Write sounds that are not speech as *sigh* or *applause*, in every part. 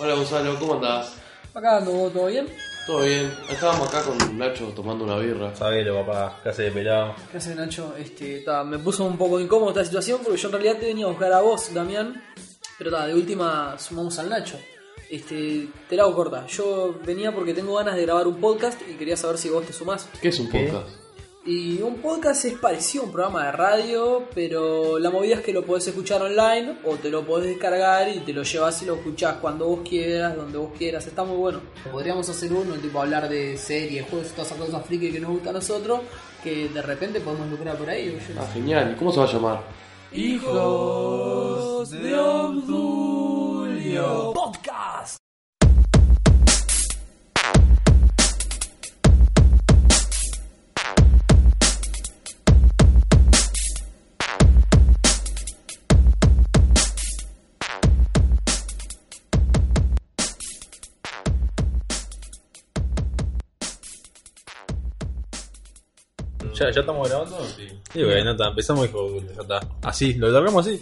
Hola Gonzalo, ¿cómo andás? Acá ando, ¿todo bien? ¿Todo bien? Estábamos acá con Nacho tomando una birra. Sabelo, papá, casi de pelado. ¿Qué haces, Nacho? Este, ta, me puso un poco incómodo esta situación porque yo en realidad te venía a buscar a vos, Damián. Pero ta, de última sumamos al Nacho. Este, te la hago corta. Yo venía porque tengo ganas de grabar un podcast y quería saber si vos te sumás. ¿Qué es un ¿Qué? podcast? Y un podcast es parecido a un programa de radio, pero la movida es que lo podés escuchar online o te lo podés descargar y te lo llevas y lo escuchás cuando vos quieras, donde vos quieras. Está muy bueno. Podríamos hacer uno, tipo hablar de series, juegos, todas esas cosas friki que nos gustan a nosotros, que de repente podemos lucrar por ahí. Ah, genial. ¿Y cómo se va a llamar? Hijos de Obdulio Podcast. ¿Ya, ¿Ya estamos grabando? Sí. Sí, bueno, está, empezamos hijo de ya está. Así, lo largamos así.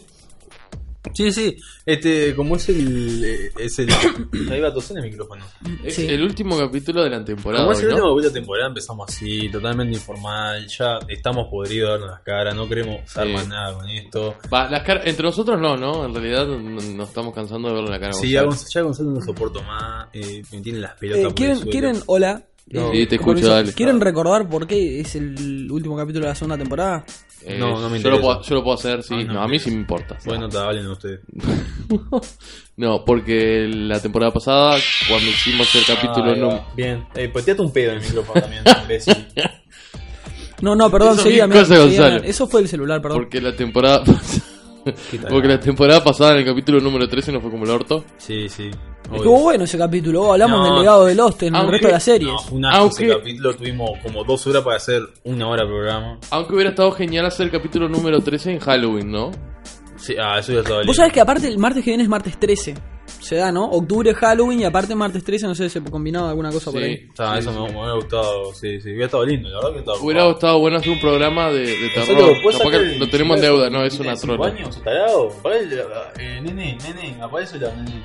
Sí, sí. Este, como es el. eh, Es el. *coughs* Ahí va a toser el micrófono. Es Sí. el último capítulo de la temporada, Como es el último capítulo de temporada, empezamos así, totalmente informal. Ya estamos podridos de darnos las caras, no queremos usar Sí. más nada con esto. Va, las car- Entre nosotros no, ¿no? En realidad no- nos estamos cansando de verle la cara a Sí, ya, Gonzalo. Gonz- ya Gonzalo no soporto más. Eh, me tiene las pelotas. Eh, por el ¿quieren, suelo. ¿Quieren, hola? No. Sí, te escucho, dale. ¿Quieren recordar por qué es el último capítulo de la segunda temporada? Eh, No, no me yo, lo interesa. puedo, yo lo puedo hacer, sí. Ah, no a mí sí me importa. Bueno, te hablen ustedes. *laughs* No, porque la temporada pasada, cuando hicimos el capítulo Ah, no... Bien, eh, pues tirate un pedo en el micrófono también, *laughs* imbécil. No, no, perdón, Eso seguí, es Damián, cosa, seguí, Gonzalo. Damián. Eso fue el celular, perdón. Porque la temporada... *laughs* porque la temporada pasada, en el capítulo número 13, no fue como el orto. Sí, sí. Estuvo bueno ese capítulo. Oh, hablamos No. del legado de Lost en el Aunque- resto de las series. No, un Aunque- ese capítulo, tuvimos como dos horas para hacer una hora de programa. Aunque hubiera estado genial hacer el capítulo número 13 en Halloween, ¿no? Sí, ah, eso ya estaba Vos sabés que aparte el martes que viene es martes 13. Se da, ¿no? Octubre Halloween y aparte martes 13, no sé si se combinaba alguna cosa por ahí. Sea, Sí, eso sí. Me, me hubiera gustado, sí, sí, hubiera estado lindo, la verdad que estaba Hubiera estado bueno hacer un programa de, de terror. ¿Puedes Capaz sacar que el lo tenemos en deuda, no, es una trola. años, tarado? Eh, nene, nene, aparece la nene.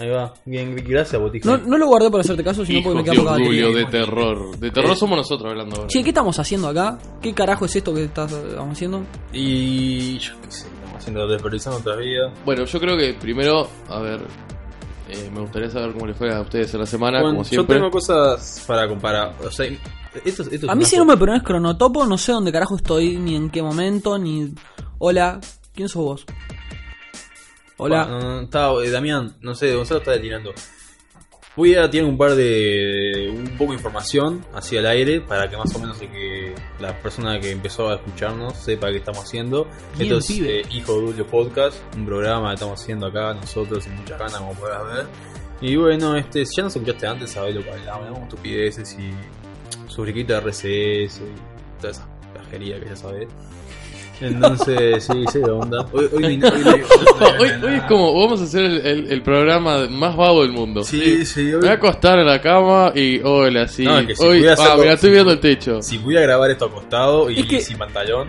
Ahí va, bien, gracias, botija. No, no lo guardé por hacerte caso, sino Hijos porque de me queda poca Obdulio, batería. de terror. De terror somos nosotros hablando ahora. Che, ¿qué estamos haciendo acá? ¿Qué carajo es esto que estás- estamos haciendo? Y yo qué sé, haciendo, desperdiciando otra vida. Bueno, yo creo que primero, a ver, eh, me gustaría saber cómo les fue a ustedes en la semana, Bueno, como yo siempre. tengo cosas para comparar. O sea, esto, esto es A mí si no me pones cronotopo, no sé dónde carajo estoy, ni en qué momento, ni... Hola, ¿quién sos vos? Hola. No, no, estaba, eh, Damián, no sé, Gonzalo está tirando. Voy a tirar un par de. un poco de información hacia el aire para que más o menos que la persona que empezó a escucharnos sepa qué estamos haciendo. Bien, Esto es eh, Hijo de Dulio Podcast, un programa que estamos haciendo acá nosotros sin muchas ganas, como podrás ver. Y bueno, este, si ya nos escuchaste antes, sabés lo que hablamos, estupideces y su friquito de RCS y toda esa pajería que ya sabés. Entonces, sí, sí, de onda. Hoy, hoy, hoy, *laughs* hoy- Hoy, hoy es como, vamos a hacer el, el- el programa más vago del mundo. Sí, sí, Me hoy- voy a acostar en la cama y hola, sí. No, es que si hoy, pudiera ah, hacerlo- mira, estoy viendo el techo. Si voy a grabar esto acostado y Es que- sin pantalón,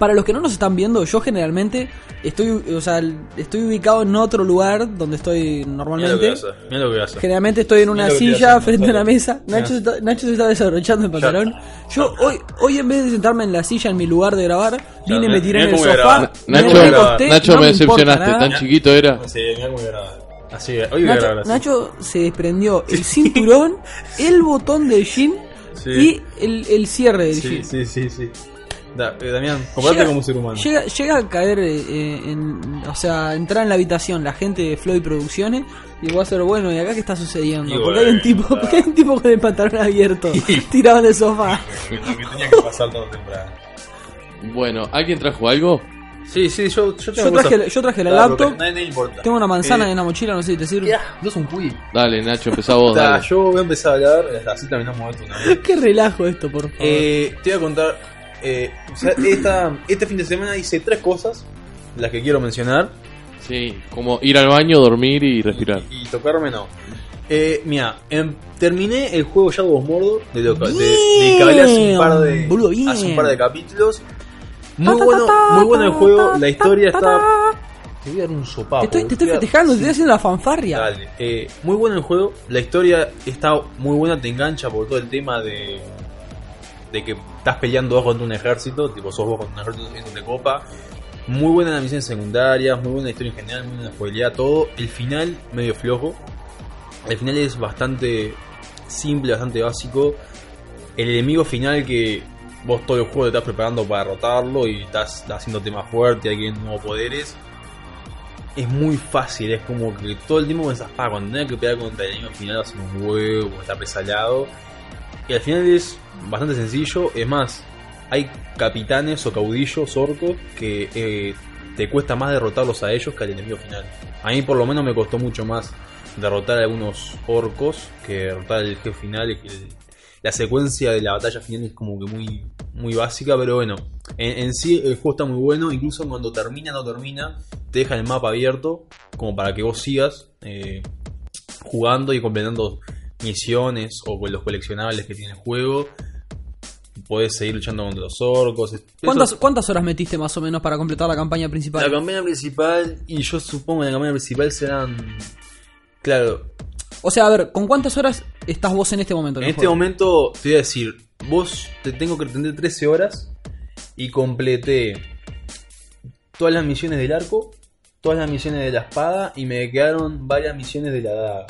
Para los que no nos están viendo, yo generalmente estoy, o sea, estoy ubicado en otro lugar donde estoy mira lo que normalmente. hace. Mira lo que hace. Generalmente estoy en una lo que silla hace, frente a una Gonzalo. mesa. Nacho, se está, Nacho se está desabrochando el pantalón. Yo hoy, hoy en vez de sentarme en la silla en mi lugar de grabar, vine, mira- me tiré en el sofá, grabar. me Nacho, recosté, Nacho no me decepcionaste, nada. tan chiquito era. Sí, mira cómo. Así, hoy voy a Nacho, grabar así. Nacho se desprendió el cinturón, el botón del jean Sí. y el, el cierre del Sí, jean. sí, sí, sí. Da, eh, Damián, Llega- como un ser humano. Llega, llega a caer, eh, eh, en, o sea, entrar en la habitación la gente de Floyd Producciones y voy a ser bueno, ¿y acá qué está sucediendo? Y porque hay un tipo, porque *laughs* hay un tipo con el pantalón abierto, *laughs* tirado en el sofá. Lo *laughs* que tenía que pasar todo temprano. Bueno, ¿alguien trajo algo? Sí, sí, yo, yo Yo traje, yo traje la Claro, laptop, porque nadie le importa. tengo una manzana Eh, en la mochila, no sé si te sirve. Ya, sos un cuy. Dale, Nacho, empezá vos, dale. yo voy a empezar a hablar, así terminamos esto una vez. Qué relajo esto, por favor. Eh, te voy a contar. Eh, o sea, esta, este fin de semana hice tres cosas, las que quiero mencionar. Sí, como ir al baño, dormir y respirar. Y, y tocarme no. Eh, mira, em, terminé el juego Shadow of Mordor de lo de, de que hablé hace un par de, Boludo, hace un par de capítulos. Muy Ta, bueno, ta, muy bueno el juego, la historia está. Te voy a dar un sopapo. Te estoy, te festejando, te estoy haciendo la fanfarria. Dale. Eh, muy bueno el juego. La historia está muy buena, te engancha por todo el tema de. De que estás peleando vos contra un ejército, tipo sos vos contra un ejército te copa. Muy buena las misiones secundarias, muy buena la historia en general, muy buena la jugabilidad, todo. El final, medio flojo. El final es bastante simple, bastante básico. El enemigo final que vos todo el juego te estás preparando para derrotarlo y estás haciéndote más fuerte, hay nuevos poderes es muy fácil, es como que todo el tiempo pensás, pa, cuando tenga que pelear contra el enemigo final ser un huevo, está pesalado. Y al final es bastante sencillo, es más, hay capitanes o caudillos orcos que eh, te cuesta más derrotarlos a ellos que al enemigo final. A mí por lo menos me costó mucho más derrotar a algunos orcos que derrotar al jefe final. la secuencia de la batalla final es como que muy, muy básica, pero bueno, en, en sí el juego está muy bueno, incluso cuando termina, no termina, te deja el mapa abierto, como para que vos sigas eh, jugando y completando misiones o con los coleccionables que tiene el juego. Podés seguir luchando contra los orcos. ¿Cuántas, eso- ¿Cuántas horas metiste más o menos para completar la campaña principal? la campaña principal, y yo supongo que la campaña principal serán. Claro, O sea, a ver, ¿con cuántas horas estás vos en este momento? En este juego? momento te voy a decir, vos te tengo que tener 13 horas y completé todas las misiones del arco, todas las misiones de la espada y me quedaron varias misiones de la daga.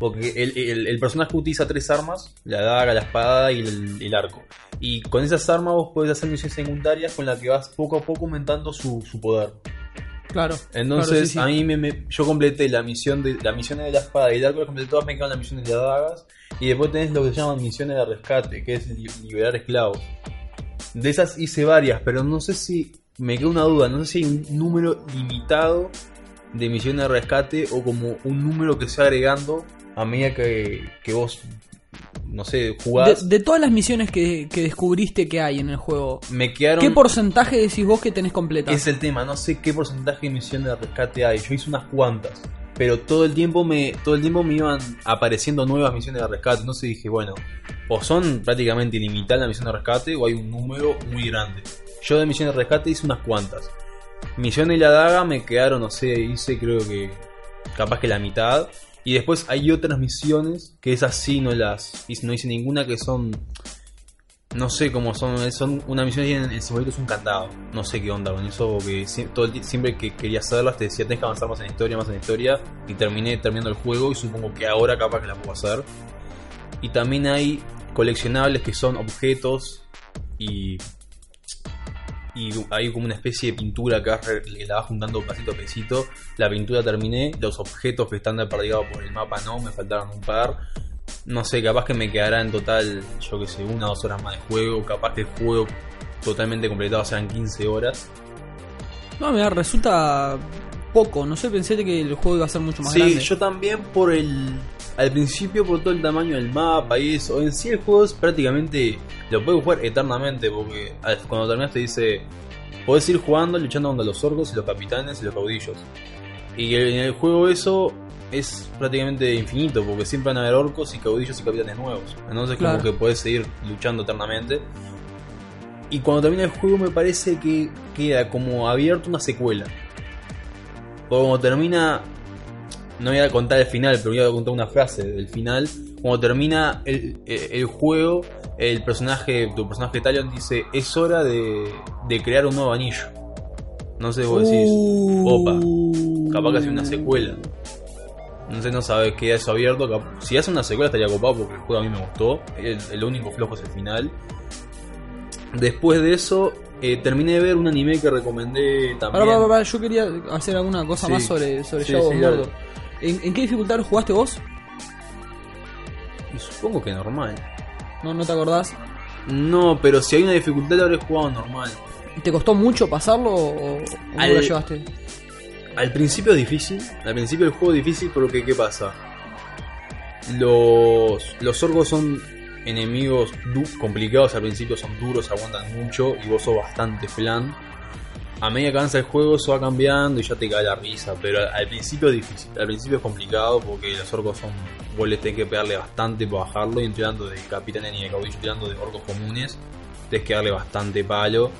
Porque el, el- el personaje utiliza tres armas, la daga, la espada y el, el arco. Y con esas armas vos podés hacer misiones secundarias con las que vas poco a poco aumentando su, su poder. Claro. Entonces, claro, sí, sí. a mí me, me- yo completé la misión de la misión de la espada y el arco, las completé todas, me quedan las misiones de las dagas. Y después tenés lo que se llaman misiones de rescate, que es li- liberar esclavos. De esas hice varias, pero no sé si. Me queda una duda, no sé si hay un número limitado de misiones de rescate o como un número que se va agregando a medida que, que vos, no sé, jugás. de todas las misiones que, que descubriste que hay en el juego, me quedaron. ¿qué porcentaje decís vos que tenés completa? Es el tema, no sé qué porcentaje de misiones de rescate hay. Yo hice unas cuantas. Pero todo el tiempo me. Todo el tiempo me iban apareciendo nuevas misiones de rescate. Entonces dije, bueno, o son prácticamente ilimitadas las misiones de rescate, o hay un número muy grande. Yo de misiones de rescate hice unas cuantas. Misión de la daga me quedaron, no sé, hice creo que. capaz que la mitad. Y después hay otras misiones que esas sí no las. no hice ninguna que son. No sé cómo son, son una misión que tienen simbolito es un candado. No sé qué onda con eso, porque sie- todo el ti- siempre que quería hacerlas te decía tenés que avanzar más en historia, más en historia. Y terminé terminando el juego y supongo que ahora capaz que la puedo hacer. Y también hay coleccionables que son objetos y. Y hay como una especie de pintura que vas que la vas juntando pasito a pasito. La pintura terminé, los objetos que están perdidos por el mapa no, me faltaron un par. No sé, capaz que me quedará en total, yo que sé, una o dos horas más de juego. Capaz que el juego totalmente completado sean 15 horas. No, mira, resulta poco. No sé, pensé que el juego iba a ser mucho más sí, grande. yo también por el. Al principio por todo el tamaño del mapa y eso. En sí el juego es prácticamente. Lo puedes jugar eternamente porque al- cuando terminas te dice. Podés ir jugando luchando contra los orcos y los capitanes y los caudillos. Y en el juego eso es prácticamente infinito porque siempre van a haber orcos y caudillos y capitanes nuevos. Entonces Claro. como que podés seguir luchando eternamente. Y cuando termina el juego me parece que queda como abierto una secuela. Cuando termina, no voy a contar el final, pero voy a contar una frase del final. Cuando termina el, juego, el personaje, tu personaje Talion dice, es hora de, de crear un nuevo anillo. No sé, vos decís, opa, Uh. capaz que hace una secuela. No sé, no sabes, queda eso abierto. Si hace una secuela estaría copado porque el juego a mí me gustó. El, el único flojo es el final. Después de eso, eh, terminé de ver un anime que recomendé también. Pará, yo quería hacer alguna cosa Sí. más sobre, sobre Sí, Shadow sí. Mordor. ¿En, en qué dificultad lo jugaste vos? Y supongo que normal. ¿No, ¿No te acordás? No, pero si hay una dificultad lo habré jugado normal. ¿Te costó mucho pasarlo o, o no Al- lo llevaste? Al principio es difícil, al principio el juego es difícil porque ¿qué pasa? Los, los orcos son enemigos complicados, al principio son duros, aguantan mucho y vos sos bastante flan. A medida que avanza el juego eso va cambiando y ya te cae la risa, pero al, principio es difícil, al principio es complicado porque los orcos son, vos les tenés que pegarle bastante para bajarlo y entrenando de capitanes ni de caudillo, tirando de orcos comunes, tenés que darle bastante palo.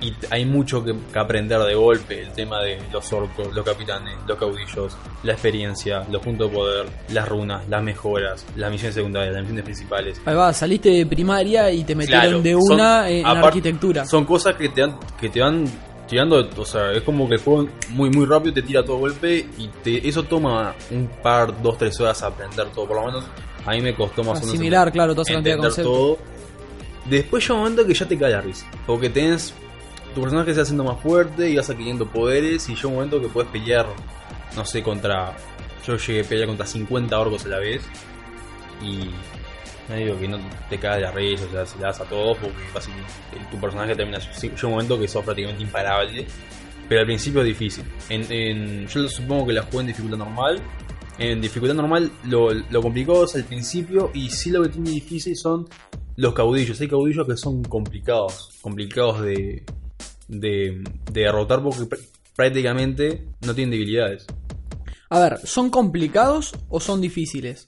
Y hay mucho que, que aprender de golpe. El tema de los orcos, los capitanes, los caudillos, la experiencia, los puntos de poder, las runas, las mejoras, las misiones secundarias, las misiones principales. Ahí va, saliste de primaria y te metieron Claro, de son- una en aparte- arquitectura. Son cosas que te, que te van tirando, o sea, es como que el juego muy muy rápido te tira todo golpe y te, eso toma un par, dos, tres horas aprender todo, por lo menos a mí me costó más o menos Asimilar, claro, toda esa cantidad de conceptos. todo. Después llega un momento que ya te cae la risa, porque tenés tu personaje se va haciendo más fuerte y vas adquiriendo poderes y llega un momento que puedes pelear, no sé, contra, yo llegué a pelear contra 50 orcos a la vez y no digo que no te caes de la risa, o sea, se la das a todos porque tu personaje termina. Llega un momento que sos prácticamente imparable, pero al principio es difícil. En, en- yo supongo que la jugué en dificultad normal. En dificultad normal lo, lo complicado es al principio y sí lo que tiene difícil son los caudillos. Hay caudillos que son complicados, complicados de, de, de derrotar porque pr- prácticamente no tienen debilidades. A ver, ¿son complicados o son difíciles?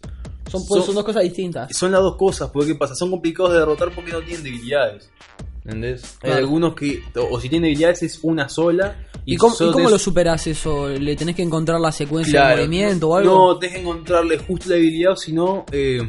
Son, pues, Son- son dos cosas distintas. Son las dos cosas, porque ¿qué pasa? Son complicados de derrotar porque no tienen debilidades. ¿Entendés? Hay algunos que, o, o si tienen debilidades es una sola. ¿Y cómo, y lo superas eso? ¿Le tenés que encontrar la secuencia Claro, de movimiento o algo? No, tenés que encontrarle justo la debilidad, sino eh,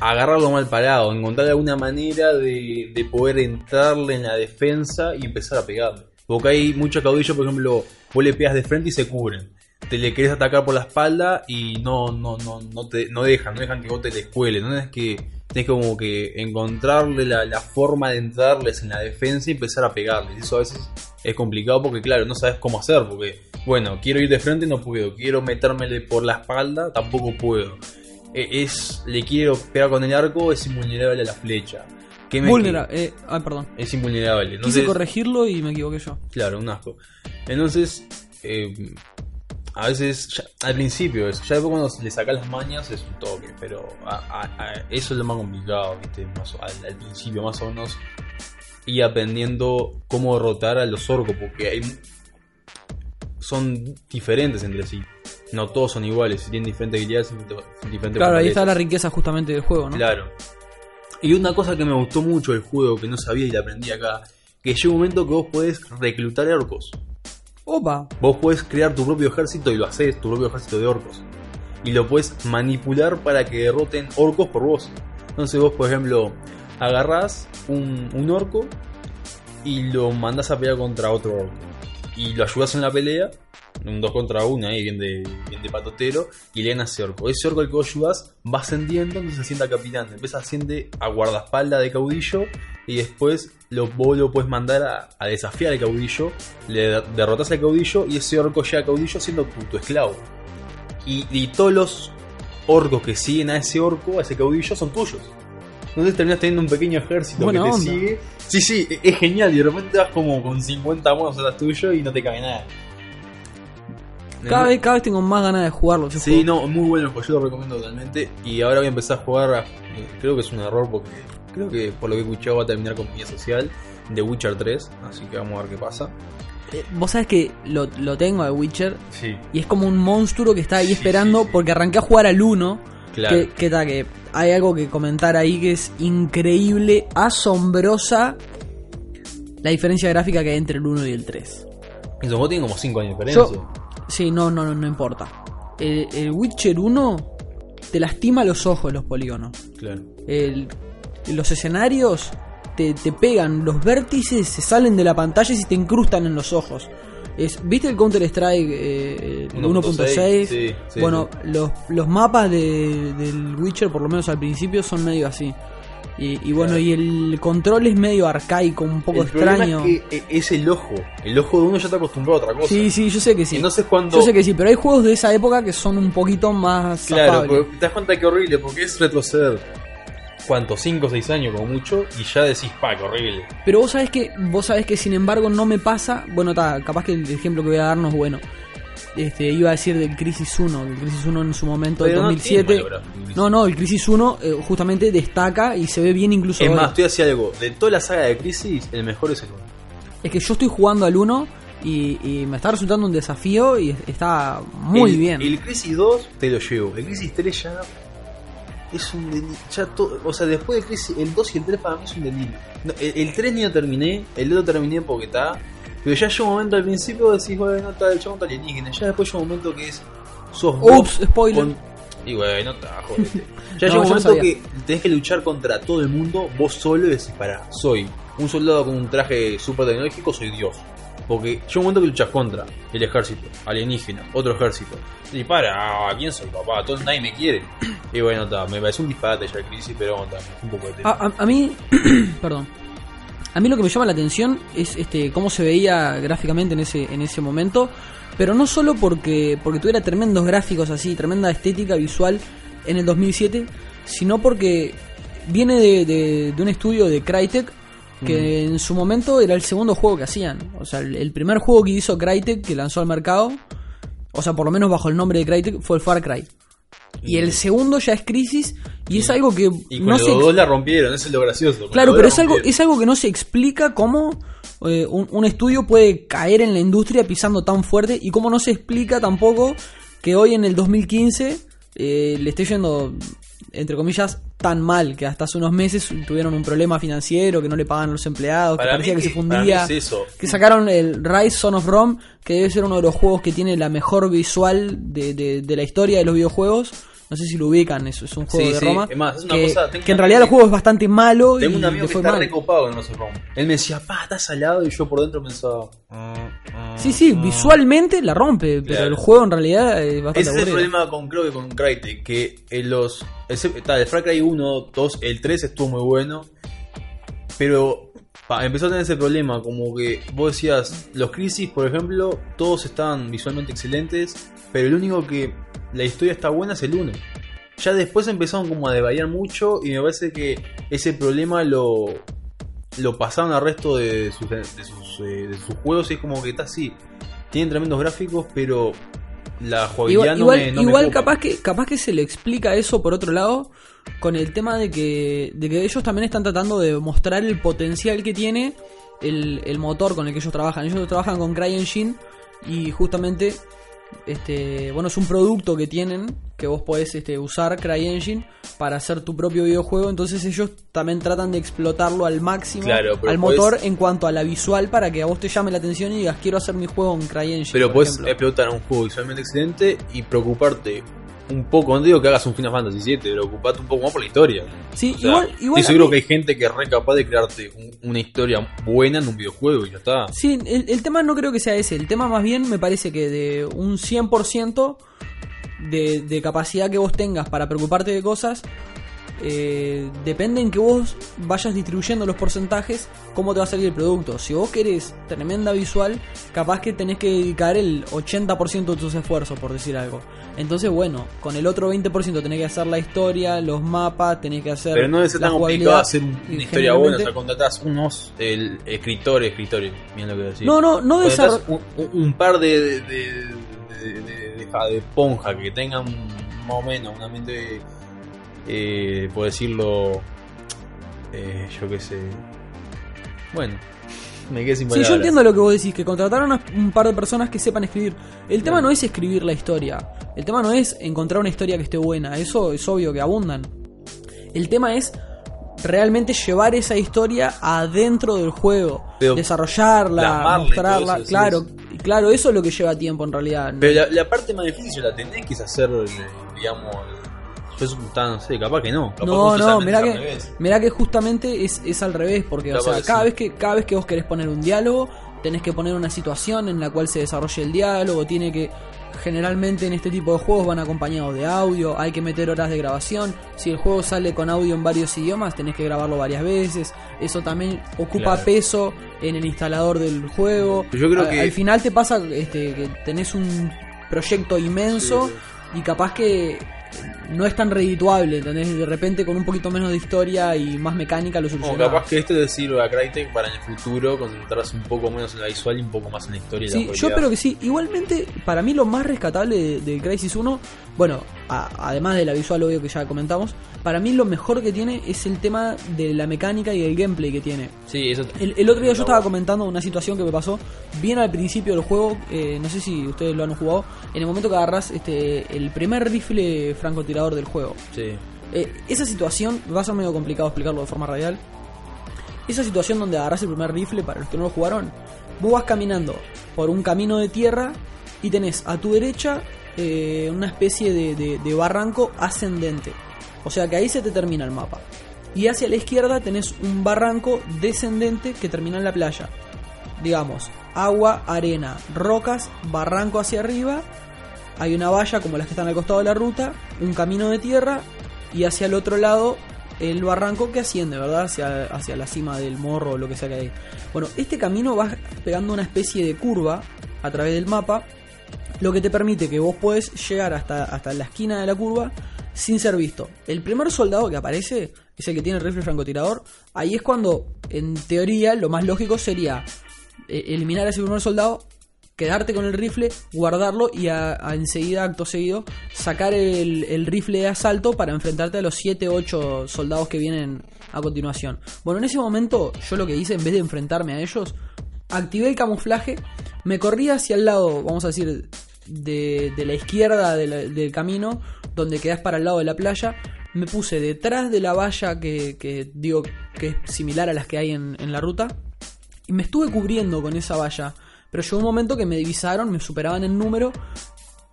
agarrarlo mal parado, encontrar alguna manera de, de poder entrarle en la defensa y empezar a pegarle. Porque hay muchos caudillos, por ejemplo, vos le pegas de frente y se cubren. Te le querés atacar por la espalda y no, no, no, no te no dejan, no dejan que vos te les cuele, no es que tenés como que encontrarle la, forma de entrarles en la defensa y empezar a pegarles. Eso a veces es complicado porque claro, no sabes cómo hacer, porque bueno, quiero ir de frente no puedo, quiero metérmele por la espalda, tampoco puedo. E- Es, le quiero pegar con el arco, es invulnerable a la flecha. ¿Qué me-. Eh, ah, perdón. Es invulnerable. Quise Entonces, corregirlo y me equivoqué yo. Claro, un asco. Entonces, eh, a veces, ya- al principio, eso, ya después cuando le sacas las mañas es un toque, pero a- a- a- eso es lo más complicado, ¿viste? Más al, al principio, más o menos, y aprendiendo cómo derrotar a los orcos, porque hay, son diferentes entre sí. No todos son iguales, si tienen diferentes habilidades, diferentes Claro, ahí está la riqueza justamente del juego, ¿no? Claro. Y una cosa que me gustó mucho del juego, que no sabía y la aprendí acá, que llega un momento que vos podés reclutar orcos. Opa. Vos podés crear tu propio ejército y lo haces, tu propio ejército de orcos. Y lo puedes manipular para que derroten orcos por vos. Entonces vos, por ejemplo, agarrás un, un orco y lo mandás a pelear contra otro orco. Y lo ayudas en la pelea, un 2 contra 1 ahí, bien de, bien de patotero, y le ganas ese orco. Ese orco al que vos ayudás va ascendiendo, entonces se sienta capitán. Después asciende a guardaespaldas de caudillo y después lo, vos lo puedes mandar a, a desafiar al caudillo, le der- derrotas al caudillo y ese orco llega a caudillo siendo tu, tu esclavo. Y, y todos los orcos que siguen a ese orco, a ese caudillo, son tuyos. Entonces terminas teniendo un pequeño ejército Buena que te onda. sigue. Sí, sí, e- es genial. Y de repente vas como con 50 monos atrás tuyo y no te cabe nada. Cada vez, cada vez tengo más ganas de jugarlo. Sí, juego. no, muy bueno juego, yo lo recomiendo totalmente. Y ahora voy a empezar a jugar, a- eh, creo que es un error porque creo que por lo que he escuchado va a terminar con mi social de Witcher 3, así que vamos a ver qué pasa. Eh, Vos sabés que lo, lo tengo de Witcher Sí, y es como un monstruo que está ahí Sí, esperando sí. porque arranqué a jugar al 1. Claro. Que, que ta, que hay algo que comentar ahí que es increíble, asombrosa la diferencia gráfica que hay entre el 1 y el 3. Y los juegos tienen como 5 años de diferencia. Yo, sí, no, no, no, no importa. El, el Witcher 1 te lastima los ojos los polígonos. Claro. El- los escenarios te, te pegan, los vértices se salen de la pantalla y se te incrustan en los ojos. Es, ¿Viste el Counter Strike eh, 1.6? Sí, sí, bueno, sí. Los, los mapas de, del Witcher, por lo menos al principio, son medio así. Y, y bueno, Claro. y el control es medio arcaico, un poco el extraño. es que eh, es el ojo. El ojo de uno ya está acostumbrado a otra cosa. Sí, sí, yo sé que sí. Entonces cuando... Yo sé que sí, pero hay juegos de esa época que son un poquito más Claro, te das cuenta que horrible, porque es retroceder. ¿Cuánto? 5 o 6 años como mucho, y ya decís, pa, qué horrible. Pero vos sabés que, vos sabés que sin embargo no me pasa. Bueno, ta, capaz que el ejemplo que voy a dar no es bueno. Este, iba a decir del Crisis 1, del Crisis 1 en su momento, del Pero no 2007. tiene malo gráfico, No, no, el Crisis 1 eh, justamente destaca y se ve bien incluso Es ahora. más, te voy a decir algo. De toda la saga de Crisis, el mejor es el 1. Es que yo estoy jugando al 1 y, y me está resultando un desafío y está muy el, bien. El Crisis 2 te lo llevo. El Crisis 3 ya. Es un delirio. Ya todo, o sea, después de Crisis, el 2 y el 3 para mí es un delirio. No, el, el 3 ni lo terminé, el 2 lo terminé porque está. Pero ya llega un momento al principio decís, bueno, está el chabón está alienígena. Ya después llega un momento que es. Sos vos Ups, spoiler. con- Y bueno, está, jodete. *laughs* Ya No, llega un no momento que tenés que luchar contra todo el mundo, vos solo y decís, pará, soy un soldado con un traje super tecnológico, soy Dios. Porque llega un momento que luchas contra el ejército, alienígena, otro ejército. Y para, ¿quién soy papá? Todo, nadie me quiere. *clears throat* Y bueno, está, me parece un disparate ya crisis, pero está, un poco de tema. A, a- a mí, *clears throat* perdón. A mí lo que me llama la atención es este cómo se veía gráficamente en ese en ese momento, pero no solo porque porque tuviera tremendos gráficos así, tremenda estética visual en el 2007, sino porque viene de, de- de un estudio de Crytek que en su momento era el segundo juego que hacían. O sea, el, el primer juego que hizo Crytek que lanzó al mercado, o sea, por lo menos bajo el nombre de Crytek, fue el Far Cry. Y el segundo ya es Crisis y es algo que y con no los se dos la rompieron, eso es lo gracioso. con Claro, pero es algo, es algo que no se explica cómo eh, un, un estudio puede caer en la industria pisando tan fuerte y cómo no se explica tampoco que hoy en el 2015 eh, le esté yendo, entre comillas, tan mal, que hasta hace unos meses tuvieron un problema financiero, que no le pagan a los empleados, Para que parecía que se fundía, mí es eso. que sacaron el Rise Son of Rome, que debe ser uno de los juegos que tiene la mejor visual de, de- de la historia de los videojuegos. No sé si lo ubican, es, es un juego Sí, de sí, Roma. es más, es una que, cosa- que en realidad el juego es bastante malo Tengo y un amigo que fue está mal. recopado con No se rompe. Él me decía, pa, está salado y yo por dentro pensaba. "Mm, mm, Sí, sí, mm". visualmente la rompe, pero el juego en realidad es bastante Ese es el problema con creo que con Crytek, que en los ese- está, el Far Cry 1, 2, el 3 estuvo muy bueno, pero pa, empezó a tener ese problema, como que vos decías, los Crisis, por ejemplo, todos estaban visualmente excelentes, pero el único que la historia está buena es el 1. Ya después empezaron como a devariar mucho y me parece que ese problema lo lo pasaron al resto de sus, de sus, eh, de sus juegos y es como que está así. Tienen tremendos gráficos, pero la jugabilidad Igual, no igual, me, no me igual capaz que capaz que se le explica eso por otro lado con el tema de que de que ellos también están tratando de mostrar el potencial que tiene el, el motor con el que ellos trabajan. Ellos trabajan con CryEngine y justamente este bueno es un producto que tienen que vos podés este, usar CryEngine para hacer tu propio videojuego. Entonces ellos también tratan de explotarlo al máximo Claro, al podés- motor en cuanto a la visual para que a vos te llame la atención y digas quiero hacer mi juego en CryEngine. Pero puedes explotar un juego visualmente excelente y preocuparte un poco. No digo que hagas un Final Fantasy VII, pero ocupate un poco más por la historia. Sí, O sea, igual, igual a seguro mí- que hay gente que es re capaz de crearte un- una historia buena en un videojuego y ya está. Sí, el, el tema no creo que sea ese. El tema más bien me parece que de un 100% de, de capacidad que vos tengas para preocuparte de cosas, eh, depende en que vos vayas distribuyendo los porcentajes, cómo te va a salir el producto. Si vos querés tremenda visual, capaz que tenés que dedicar el 80% de tus esfuerzos, por decir algo. Entonces, bueno, con el otro 20% tenés que hacer la historia, los mapas, tenés que hacer. Pero no la tan complicado hacer una historia buena. O sea, contratás unos el, escritores, escritores, bien lo que decir. No, no, no Contratás desarro- un, un- par de de, de, de, de- de- de ponja que tengan más o menos una mente, eh, por decirlo, eh, yo qué sé. Bueno, me quedé sin Sí, palabras. yo entiendo lo que vos decís, que contrataron a un par de personas que sepan escribir. El tema no es escribir la historia, el tema no es encontrar una historia que esté buena, eso es obvio que abundan. El tema es realmente llevar esa historia adentro del juego, Pero desarrollarla, mostrarla, eso, claro, claro, eso es lo que lleva tiempo en realidad. Pero la, la parte más difícil la tenés que es hacer, eh, digamos, yo no sé, capaz que no. Capaz No, no, mirá que, mirá que justamente es, es al revés, porque o sea, cada sí. vez que cada vez que vos querés poner un diálogo, tenés que poner una situación en la cual se desarrolle el diálogo, tiene que generalmente en este tipo de juegos van acompañados de audio, hay que meter horas de grabación, si el juego sale con audio en varios idiomas, tenés que grabarlo varias veces, eso también ocupa Claro. peso en el instalador del juego. Yo creo A- que- al final te pasa este que tenés un proyecto inmenso Sí, y capaz que no es tan redituable, ¿entendés? De repente con un poquito menos de historia y más mecánica lo solucionás. capaz que esto le sirve a Crytek para en el futuro concentrarse un poco menos en la visual y un poco más en la historia. y la Sí, yo espero que sí. Igualmente, para mí lo más rescatable de, de Crisis 1, bueno, a- además de la visual obvio que ya comentamos, para mí lo mejor que tiene es el tema de la mecánica y el gameplay que tiene. Sí, eso. El, el otro día yo estaba comentando una situación que me pasó bien al principio del juego, eh, no sé si ustedes lo han jugado, en el momento que agarras este, el primer rifle francotirador del juego. Sí. Eh, esa situación, va a ser medio complicado explicarlo de forma radial. Esa situación donde agarras el primer rifle, para los que no lo jugaron, vos vas caminando por un camino de tierra y tenés a tu derecha eh, una especie de, de- de barranco ascendente. O sea que ahí se te termina el mapa. Y hacia la izquierda tenés un barranco descendente que termina en la playa. Digamos, agua, arena, rocas, barranco hacia arriba. Hay una valla como las que están al costado de la ruta, un camino de tierra y hacia el otro lado el barranco que asciende, ¿verdad? Hacia, hacia la cima del morro o lo que sea que hay. Bueno, este camino va pegando una especie de curva a través del mapa, lo que te permite que vos podés llegar hasta, hasta la esquina de la curva sin ser visto. El primer soldado que aparece es el que tiene el rifle francotirador. Ahí es cuando, en teoría, lo más lógico sería eh, eliminar a ese primer soldado, quedarte con el rifle, guardarlo y a, enseguida, acto seguido, sacar el, rifle de asalto para enfrentarte a los 7 8 soldados que vienen a continuación. Bueno, en ese momento yo lo que hice, en vez de enfrentarme a ellos, activé el camuflaje, me corrí hacia el lado, vamos a decir, de, de la izquierda del camino, donde quedás para el lado de la playa, me puse detrás de la valla que, que digo que es similar a las que hay en la ruta, y me estuve cubriendo con esa valla. Pero llegó un momento que me divisaron, me superaban en número.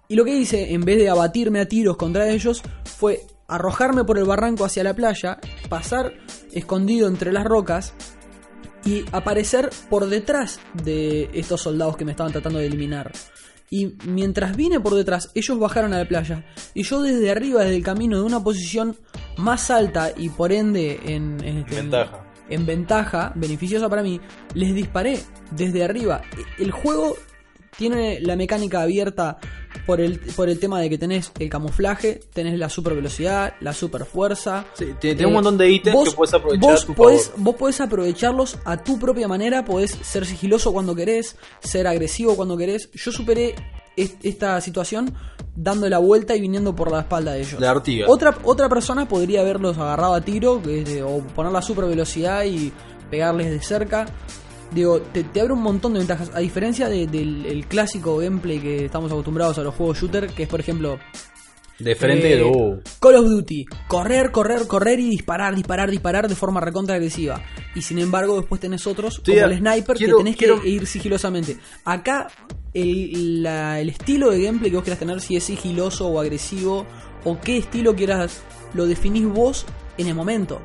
Y lo que hice, en vez de abatirme a tiros contra ellos, fue arrojarme por el barranco hacia la playa, pasar escondido entre las rocas y aparecer por detrás de estos soldados que me estaban tratando de eliminar. Y mientras vine por detrás, ellos bajaron a la playa. Y yo desde arriba, desde el camino, de una posición más alta y por ende en, en- este, en- Ventaja. En ventaja, beneficiosa para mí, les disparé desde arriba. El juego tiene la mecánica abierta por el, por el tema de que tenés el camuflaje, tenés la super velocidad, la super fuerza. Sí, tiene- tiene un montón de ítems que puedes aprovechar vos a tu podés, favor. vos podés aprovecharlos a tu propia manera, podés ser sigiloso cuando querés, ser agresivo cuando querés. Yo superé esta situación dando la vuelta y viniendo por la espalda de ellos. La Artigas. Otra, otra persona podría haberlos agarrado a tiro de- o poner la super velocidad y pegarles de cerca. Digo, te, te abre un montón de ventajas. A diferencia de- del el clásico gameplay que estamos acostumbrados a los juegos shooter, que es por ejemplo De frente eh, de lo. Call of Duty, correr, correr, correr y disparar, disparar, disparar de forma recontra agresiva. Y sin embargo, después tenés otros, Sí, como el sniper, quiero- que tenés quiero- que ir sigilosamente. Acá, el, la- el estilo de gameplay que vos quieras tener, si es sigiloso o agresivo, o qué estilo quieras, lo definís vos en el momento.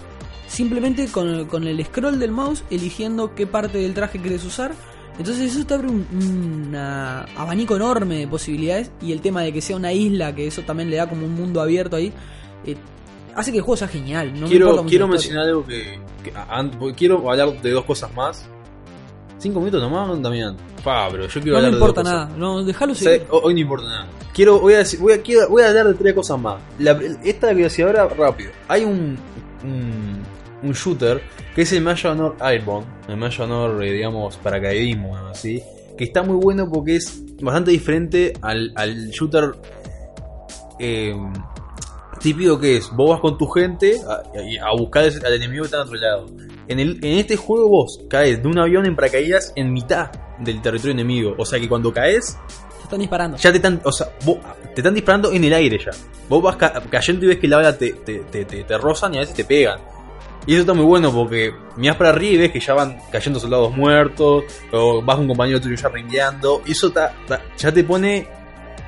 Simplemente con el, con el scroll del mouse, eligiendo qué parte del traje querés usar. Entonces eso te abre un un abanico enorme de posibilidades y el tema de que sea una isla, que eso también le da como un mundo abierto ahí, eh, hace que el juego sea genial. No quiero quiero mencionar algo que, quiero hablar de dos cosas más. ¿Cinco minutos nomás, Damián? Pa, pero yo quiero No me hablar importa de dos nada, no, déjalo seguir. O- Hoy no importa nada. Quiero, voy a, decir- voy a, quiero- voy a hablar de tres cosas más. La- esta que voy a decir ahora, rápido. Hay un, un, un shooter que es el Maya Honor Airborne, el Maya Honor, eh, digamos, paracaidismo, así. Que está muy bueno porque es bastante diferente al, al shooter eh, típico que es, vos vas con tu gente a, a buscar al enemigo que está en otro lado. En, el, en este juego vos caes de un avión en paracaídas en mitad del territorio enemigo. O sea que cuando caes, Se están disparando. ya te están, o sea, vos- te están disparando en el aire ya. Vos vas ca- cayendo y ves que la bala te, te, te, te- te rozan y a veces te pegan. Y eso está muy bueno porque mirás para arriba y ves que ya van cayendo soldados muertos, o vas un compañero tuyo ya rindeando. Y eso ta- ta- ya te pone.